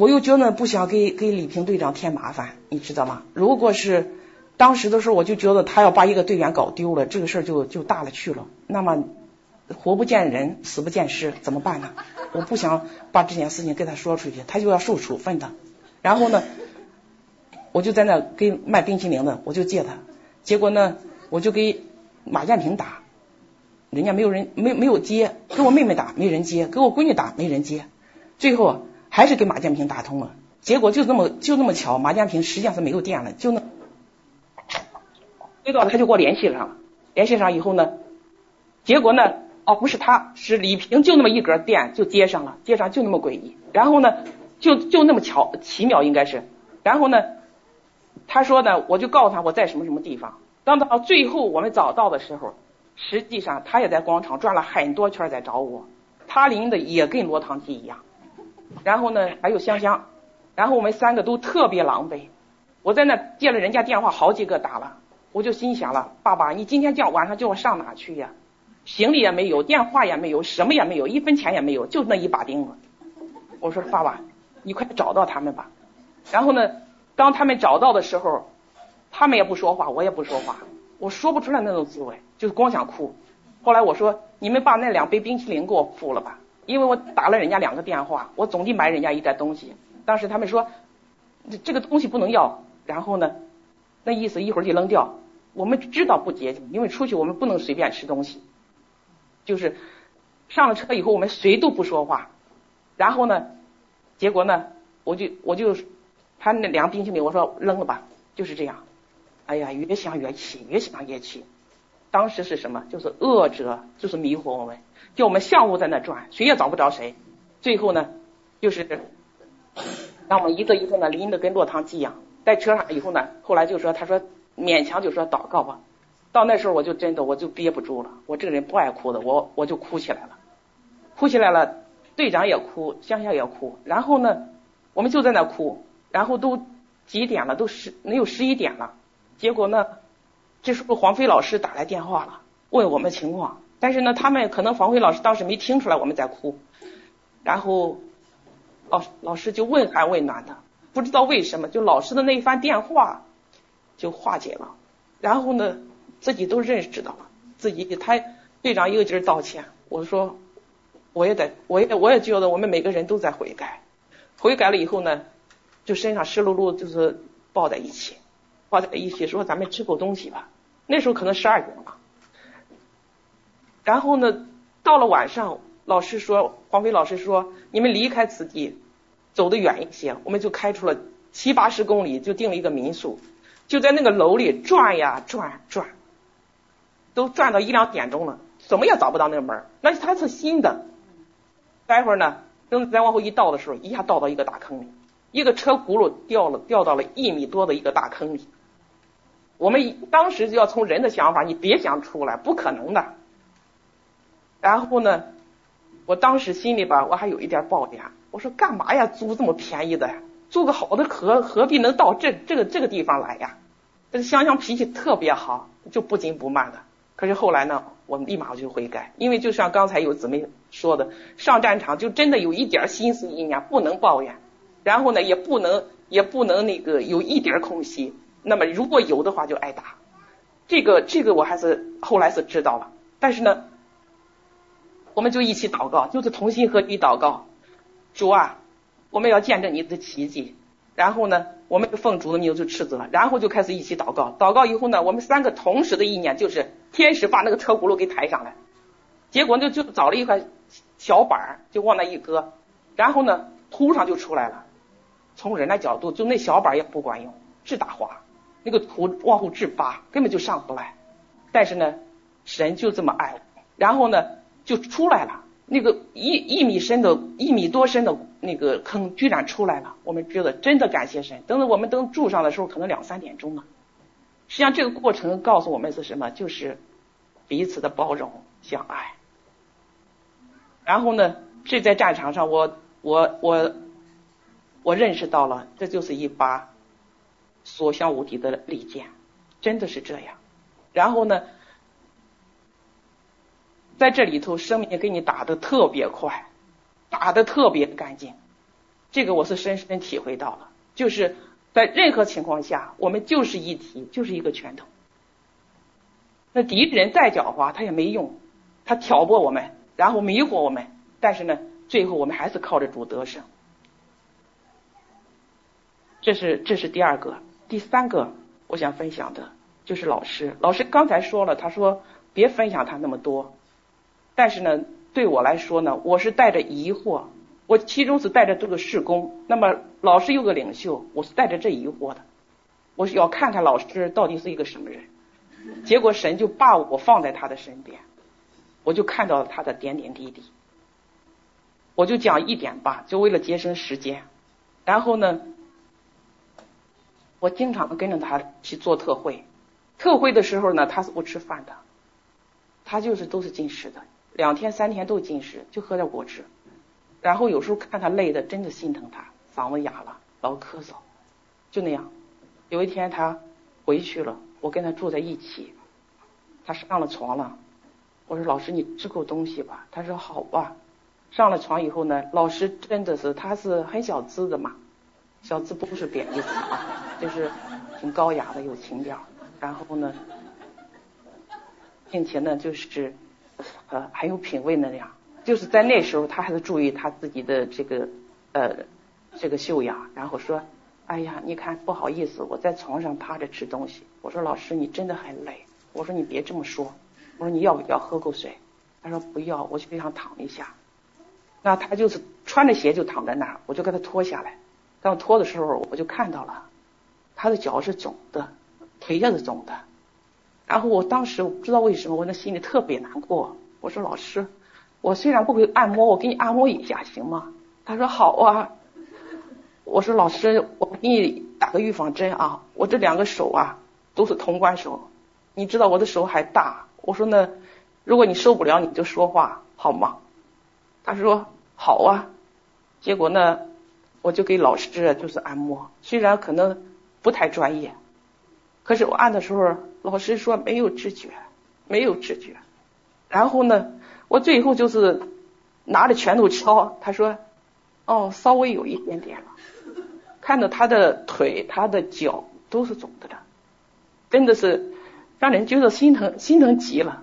Speaker 6: 我又觉得不想给给李平队长添麻烦，你知道吗？如果是当时的时候，我就觉得他要把一个队员搞丢了，这个事儿就就大了去了。那么活不见人，死不见尸，怎么办呢？我不想把这件事情跟他说出去，他就要受处分的。然后呢，我就在那给卖冰淇淋的，我就借他。结果呢，我就给马建平打。人家没有人没没有接，给我妹妹打没人接，给我闺女打没人接，最后还是给马建平打通了。结果就这么就那么巧，马建平实际上是没有电了，就那，接到他就给我联系上了，联系上以后呢，结果呢，哦不是他是李平，就那么一格电就接上了，接上就那么诡异，然后呢就就那么巧奇妙应该是，然后呢他说呢我就告诉他我在什么什么地方，当到最后我们找到的时候。实际上，他也在广场转了很多圈在找我。他淋的也跟落汤鸡一样。然后呢，还有香香。然后我们三个都特别狼狈。我在那接了人家电话，好几个打了。我就心想了，爸爸，你今天叫晚上叫我上哪去呀？行李也没有，电话也没有，什么也没有，一分钱也没有，就那一把钉子。我说爸爸，你快找到他们吧。然后呢，当他们找到的时候，他们也不说话，我也不说话。我说不出来那种滋味，就是光想哭。后来我说：“你们把那两杯冰淇淋给我付了吧，因为我打了人家两个电话，我总得买人家一袋东西。”当时他们说：“这个东西不能要。”然后呢，那意思一会儿就扔掉。我们知道不洁净，因为出去我们不能随便吃东西。就是上了车以后，我们谁都不说话。然后呢，结果呢，我就我就他那两个冰淇淋，我说扔了吧，就是这样。哎呀，越想越气，越想越气。当时是什么？就是恶者，就是迷惑我们，叫我们相互在那转，谁也找不着谁。最后呢，就是让我们一个一个呢拎得跟落汤鸡一样。在车上以后呢，后来就说，他说勉强就说祷告吧。到那时候我就真的我就憋不住了，我这个人不爱哭的，我我就哭起来了，哭起来了，队长也哭，乡下也哭。然后呢，我们就在那哭，然后都几点了？都十能有十一点了。结果呢，这时候黄飞老师打来电话了，问我们情况。但是呢，他们可能黄辉老师当时没听出来我们在哭，然后，老，老师就问寒问暖的，不知道为什么，就老师的那一番电话就化解了。然后呢，自己都认识到了，自己他队长一个劲儿道歉。我说，我也得，我也我也觉得我们每个人都在悔改，悔改了以后呢，就身上湿漉漉，就是抱在一起。抱在一起说：“咱们吃口东西吧。”那时候可能十二点了。然后呢，到了晚上，老师说：“黄飞老师说，你们离开此地，走得远一些。”我们就开出了七八十公里，就订了一个民宿，就在那个楼里转呀转转，都转到一两点钟了，怎么也找不到那个门。那它是新的。待会儿呢，等再往后一倒的时候，一下倒到一个大坑里，一个车轱辘掉了，掉到了一米多的一个大坑里。我们当时就要从人的想法，你别想出来，不可能的。然后呢，我当时心里边我还有一点抱怨，我说干嘛呀，租这么便宜的，呀，租个好的何何必能到这这个这个地方来呀？这个香香脾气特别好，就不紧不慢的。可是后来呢，我立马就悔改，因为就像刚才有姊妹说的，上战场就真的有一点心思意念不能抱怨，然后呢也不能也不能那个有一点空隙，那么如果有的话就挨打。这个这个我还是后来是知道了，但是呢，我们就一起祷告，就是同心合意祷告，主啊，我们要见证你的奇迹。然后呢，我们奉主的名就斥责，然后就开始一起祷告。祷告以后呢，我们三个同时的意念就是天使把那个车轱辘给抬上来，结果呢就找了一块小板儿，就往那一搁，然后呢土上就出来了。从人的角度，就那小板也不管用，直打滑。那个土往后直扒，根本就上不来。但是呢，神就这么爱，然后呢就出来了。那个一一米深的、一米多深的那个坑居然出来了。我们觉得真的感谢神。等到我们等住上的时候，可能两三点钟了。实际上这个过程告诉我们是什么？就是彼此的包容相爱。然后呢，这在战场上，我我我我认识到了，这就是一把。所向无敌的利剑，真的是这样。然后呢，在这里头，生命给你打得特别快，打得特别干净。这个我是深深体会到了，就是在任何情况下，我们就是一体，就是一个拳头。那敌人再狡猾，他也没用，他挑拨我们，然后迷惑我们，但是呢，最后我们还是靠着主得胜。这是这是第二个。第三个我想分享的就是老师。老师刚才说了，他说别分享他那么多，但是呢，对我来说呢，我是带着疑惑，我其中是带着这个事工。那么老师有个领袖，我是带着这疑惑的，我是要看看老师到底是一个什么人。结果神就把我放在他的身边，我就看到了他的点点滴滴。我就讲一点吧，就为了节省时间。然后呢，我经常跟着他去做特会，特会的时候呢，他是不吃饭的，他就是都是进食的，两天三天都禁食，就喝点果汁。然后有时候看他累的，真的心疼他，嗓子哑了，老咳嗽，就那样。有一天他回去了，我跟他住在一起，他上了床了，我说老师你吃口东西吧，他说好吧。上了床以后呢，老师真的是他是很小资的嘛。小资不是贬义词啊，就是挺高雅的，有情调。然后呢，并且呢，就是呃很有品位那样。就是在那时候，他还是注意他自己的这个呃这个修养。然后说：“哎呀，你看不好意思，我在床上趴着吃东西。”我说：“老师，你真的很累。”我说：“你别这么说。”我说：“你要不要喝口水？”他说：“不要，我去地上躺一下。”那他就是穿着鞋就躺在那儿，我就给他脱下来。当脱的时候，我就看到了，他的脚是肿的，腿也是肿的。然后我当时我不知道为什么，我那心里特别难过。我说老师，我虽然不会按摩，我给你按摩一下行吗？他说好啊。我说老师，我给你打个预防针啊，我这两个手啊都是通关手，你知道我的手还大。我说呢，如果你受不了，你就说话好吗？他说好啊。结果呢？我就给老师就是按摩，虽然可能不太专业，可是我按的时候，老师说没有知觉，没有知觉。然后呢，我最后就是拿着拳头敲，他说，哦，稍微有一点点了。看到他的腿、他的脚都是肿的了，真的是让人觉得心疼，心疼极了。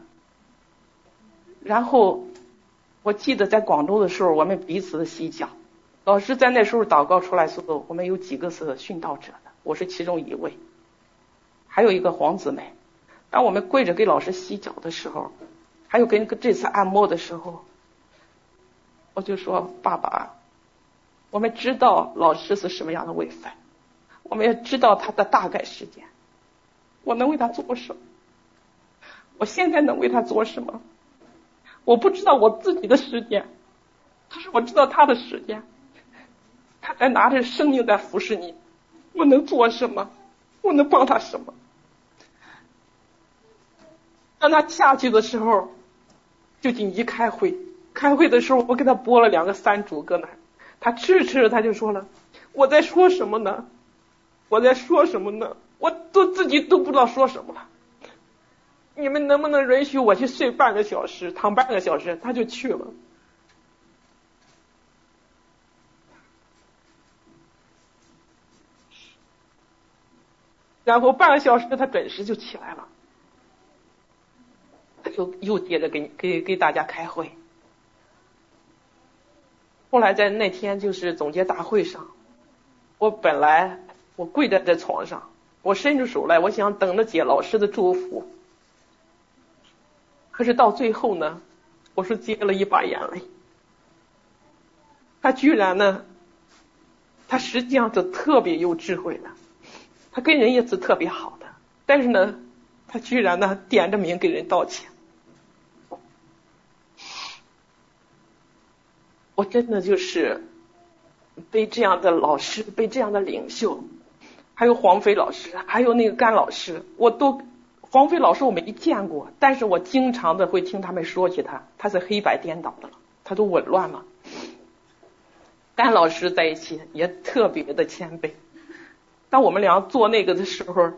Speaker 6: 然后我记得在广州的时候，我们彼此的洗脚。老师在那时候祷告出来时候，我们有几个是殉道者的，我是其中一位，还有一个黄姊妹。当我们跪着给老师洗脚的时候，还有跟这次按摩的时候，我就说：“爸爸，我们知道老师是什么样的位分，我们也知道他的大概时间，我能为他做什么？我现在能为他做什么？我不知道我自己的时间，可是我知道他的时间。”他在拿着生命在服侍你，我能做什么？我能帮他什么？当他下去的时候，就紧急开会。开会的时候，我给他拨了两个山竹搁那。他吃着吃着，他就说了：“我在说什么呢？我在说什么呢？我都自己都不知道说什么了。你们能不能允许我去睡半个小时，躺半个小时？他就去了。然后半个小时，他准时就起来了，他就又接着给给给大家开会。后来在那天就是总结大会上，我本来我跪在这床上，我伸出手来，我想等着接老师的祝福。可是到最后呢，我是接了一把眼泪。他居然呢，他实际上就特别有智慧的。他跟人也是特别好的，但是呢，他居然呢点着名给人道歉，我真的就是被这样的老师、被这样的领袖，还有黄飞老师，还有那个甘老师，我都黄飞老师我没见过，但是我经常的会听他们说起他，他是黑白颠倒的了，他都紊乱了。甘老师在一起也特别的谦卑。当我们俩做那个的时候，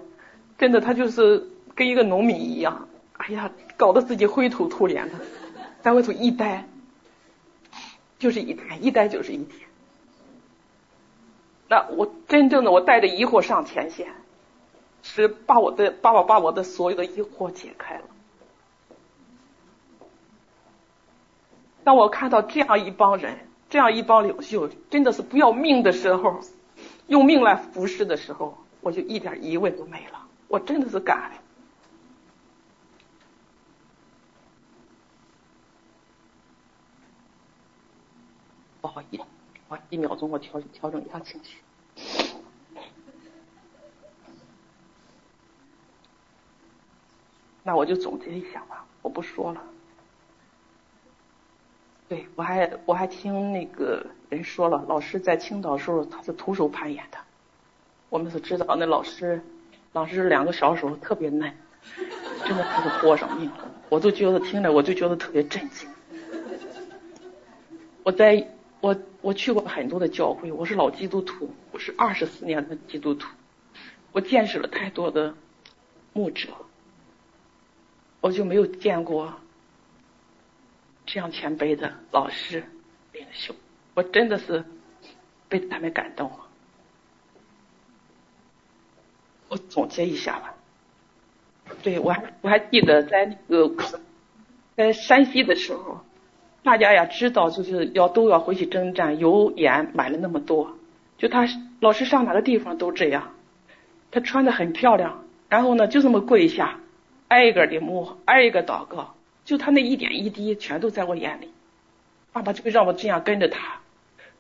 Speaker 6: 真的他就是跟一个农民一样，哎呀，搞得自己灰头土脸的，在外头一待就是一天，一待就是一天。那我真正的我带着疑惑上前线，是把我的把我把我的所有的疑惑解开了。当我看到这样一帮人，这样一帮领袖，真的是不要命的时候。用命来服侍的时候，我就一点疑问都没了。我真的是感恩。好意思，我一秒钟我调调整一下情绪。那我就总结一下吧，我不说了。对，我还我还听那个人说了，老师在青岛时候他是徒手攀岩的。我们是知道那老师，老师两个小手特别嫩，真的他是豁上命。我都觉得听着我就觉得特别震惊。我在我我去过很多的教会，我是老基督徒，我是二十四年的基督徒，我见识了太多的牧者，我就没有见过。这样谦卑的老师领袖，我真的是被他们感动了。我总结一下吧，对，我还我还记得在那个在山西的时候，大家呀知道就是要都要回去征战，油盐买了那么多，就他老师上哪个地方都这样，他穿的很漂亮，然后呢就这么跪下，挨一个的摸，挨一个祷告。就他那一点一滴，全都在我眼里。爸爸就会让我这样跟着他，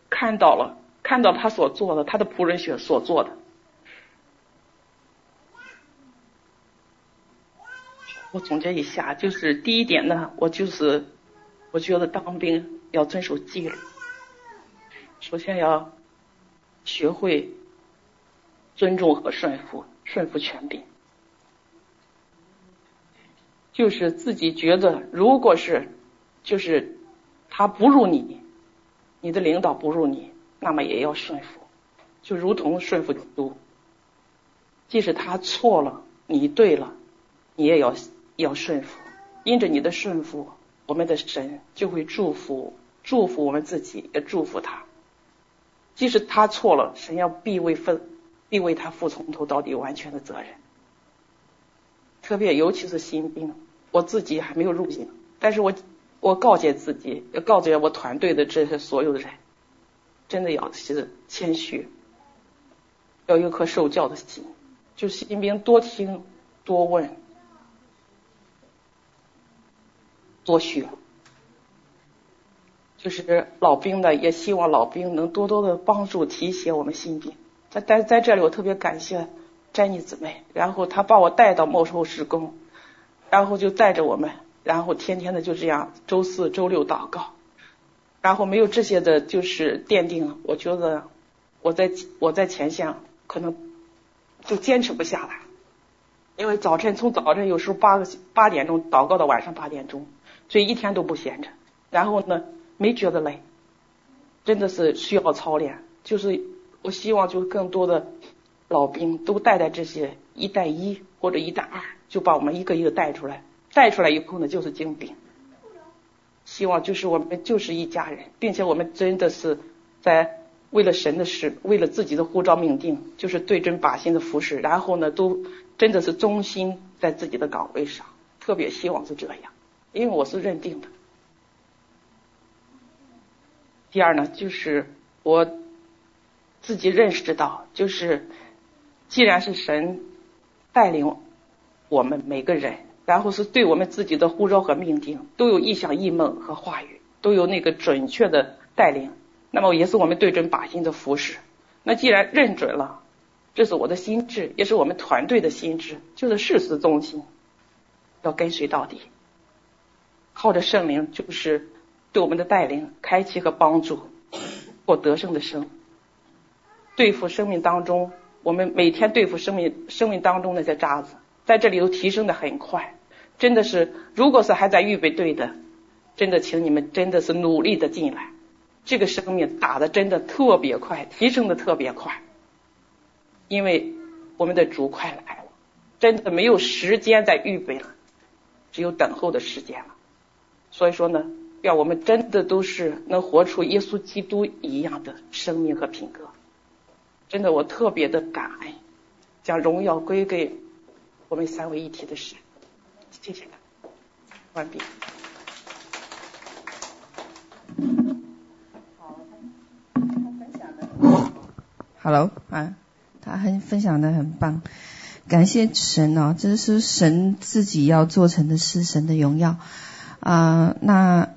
Speaker 6: 看到了，看到他所做的，他的仆人所所做的。我总结一下，就是第一点呢，我就是我觉得当兵要遵守纪律，首先要学会尊重和顺服，顺服权柄。就是自己觉得，如果是，就是他不如你，你的领导不如你，那么也要顺服，就如同顺服基督。即使他错了，你对了，你也要要顺服。因着你的顺服，我们的神就会祝福，祝福我们自己，也祝福他。即使他错了，神要必为分，必为他负从头到底完全的责任。特别尤其是新兵。我自己还没有入营，但是我我告诫自己，也告诫我团队的这些所有的人，真的要是谦虚，要有颗受教的心，就新兵多听多问多学，就是老兵的也希望老兵能多多的帮助提携我们新兵。在在在这里，我特别感谢詹妮姊妹，然后她把我带到末后事工。然后就带着我们，然后天天的就这样，周四、周六祷告，然后没有这些的，就是奠定。我觉得我在我在前线可能就坚持不下来，因为早晨从早晨有时候八个八点钟祷告到晚上八点钟，所以一天都不闲着。然后呢，没觉得累，真的是需要操练，就是我希望就更多的老兵都带带这些一带一或者一带二，就把我们一个一个带出来，带出来以后呢就是精兵。希望就是我们就是一家人，并且我们真的是在为了神的事，为了自己的护照命定，就是对准靶心的服侍，然后呢都真的是忠心在自己的岗位上，特别希望是这样，因为我是认定的。第二呢，就是我自己认识到，就是既然是神带领我们每个人，然后是对我们自己的呼召和命定都有异象异梦和话语，都有那个准确的带领，那么也是我们对准靶心的服侍。那既然认准了，这是我的心志，也是我们团队的心志，就是誓死忠心，要跟随到底，靠着圣灵就是。对我们的带领、开启和帮助，过得胜的生，对付生命当中，我们每天对付生命生命当中那些渣子，在这里头提升的很快，真的是，如果是还在预备队的，真的请你们真的是努力的进来，这个生命打的真的特别快，提升的特别快，因为我们的主快来了，真的没有时间再预备了，只有等候的时间了，所以说呢。愿我们真的都是能活出耶稣基督一样的生命和品格。真的，我特别的感恩，将荣耀归给我们三位一体的神。谢谢。完毕。
Speaker 1: 好，他分享的。Hello，啊，他很分享的很棒，感谢神哦，这是神自己要做成的事，神的荣耀。啊、那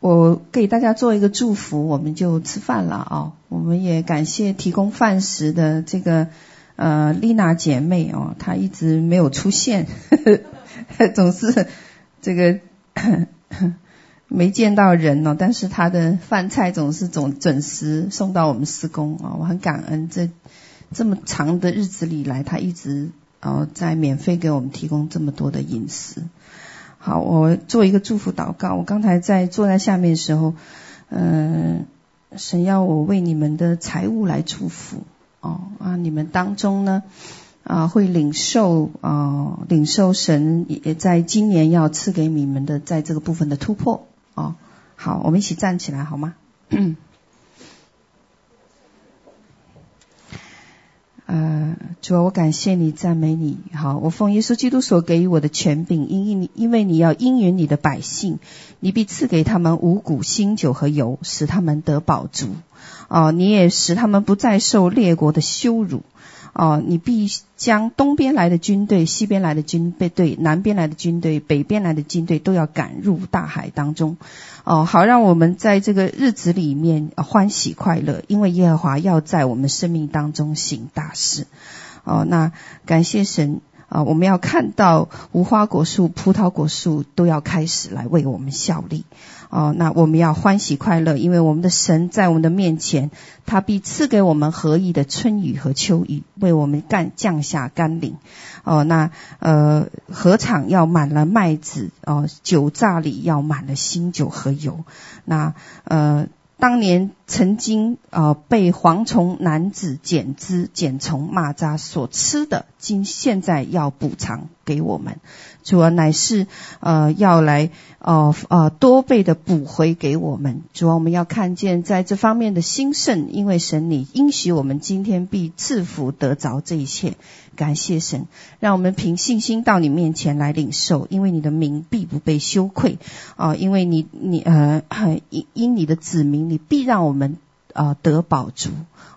Speaker 1: 我给大家做一个祝福，我们就吃饭了啊、我们也感谢提供饭食的这个呃丽娜姐妹哦，她一直没有出现，呵 呵总是这个没见到人哦，但是她的饭菜总是总准时送到我们施工啊、我很感恩这这么长的日子里来，她一直哦在免费给我们提供这么多的饮食。好，我做一个祝福祷告。我刚才在坐在下面的时候，嗯、神要我为你们的财物来祝福哦啊，你们当中呢啊会领受啊领受神也在今年要赐给你们的在这个部分的突破哦。好，我们一起站起来好吗？嗯 呃，主啊，我感谢你，赞美你。好，我奉耶稣基督所给予我的权柄，因因你，因为你要应允你的百姓，你必赐给他们五谷、新酒和油，使他们得饱足。哦，你也使他们不再受列国的羞辱。哦，你必将东边来的军队、西边来的军队、南边来的军队、北边来的军队都要赶入大海当中。哦，好让我们在这个日子里面欢喜快乐，因为耶和华要在我们生命当中行大事。哦，那感谢神。啊，我们要看到无花果树、葡萄果树都要开始来为我们效力。哦，那我们要欢喜快乐，因为我们的神在我们的面前，他必赐给我们合宜的春雨和秋雨，为我们干降下甘霖。哦，那呃，禾场要满了麦子，哦，酒榨里要满了新酒和油。那呃。当年曾经呃被蝗虫、蝻子、剪枝、剪虫、蚂蚱所吃的，今现在要补偿给我们，主啊，乃是呃要来呃呃多倍的补回给我们。主啊，我们要看见在这方面的兴盛，因为神你应许我们今天必赐福得着这一切。感谢神，让我们凭信心到你面前来领受，因为你的名必不被羞愧啊！因为你你呃因因你的子民，你必让我们啊、呃、得饱足。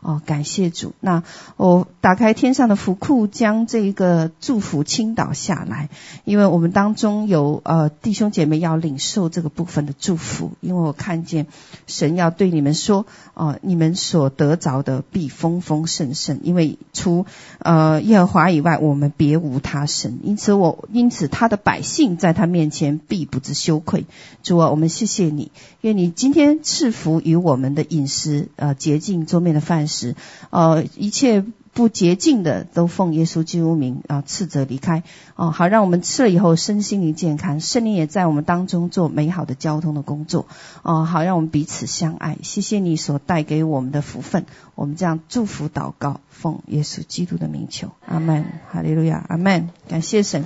Speaker 1: 哦，感谢主。那我打开天上的福库，将这个祝福倾倒下来。因为我们当中有呃弟兄姐妹要领受这个部分的祝福，因为我看见神要对你们说，哦、你们所得着的必丰丰盛盛。因为除呃耶和华以外，我们别无他神。因此我因此他的百姓在他面前必不知羞愧。主啊，我们谢谢你，愿你今天赐福于我们的饮食，呃洁净桌面的饭食，时呃一切不洁净的都奉耶稣基督名啊斥责离开。哦、好让我们吃了以后身心灵健康，圣灵也在我们当中做美好的交通的工作。哦、好让我们彼此相爱。谢谢你所带给我们的福分，我们这样祝福祷告，奉耶稣基督的名求，阿门，哈利路亚，阿门，感谢神。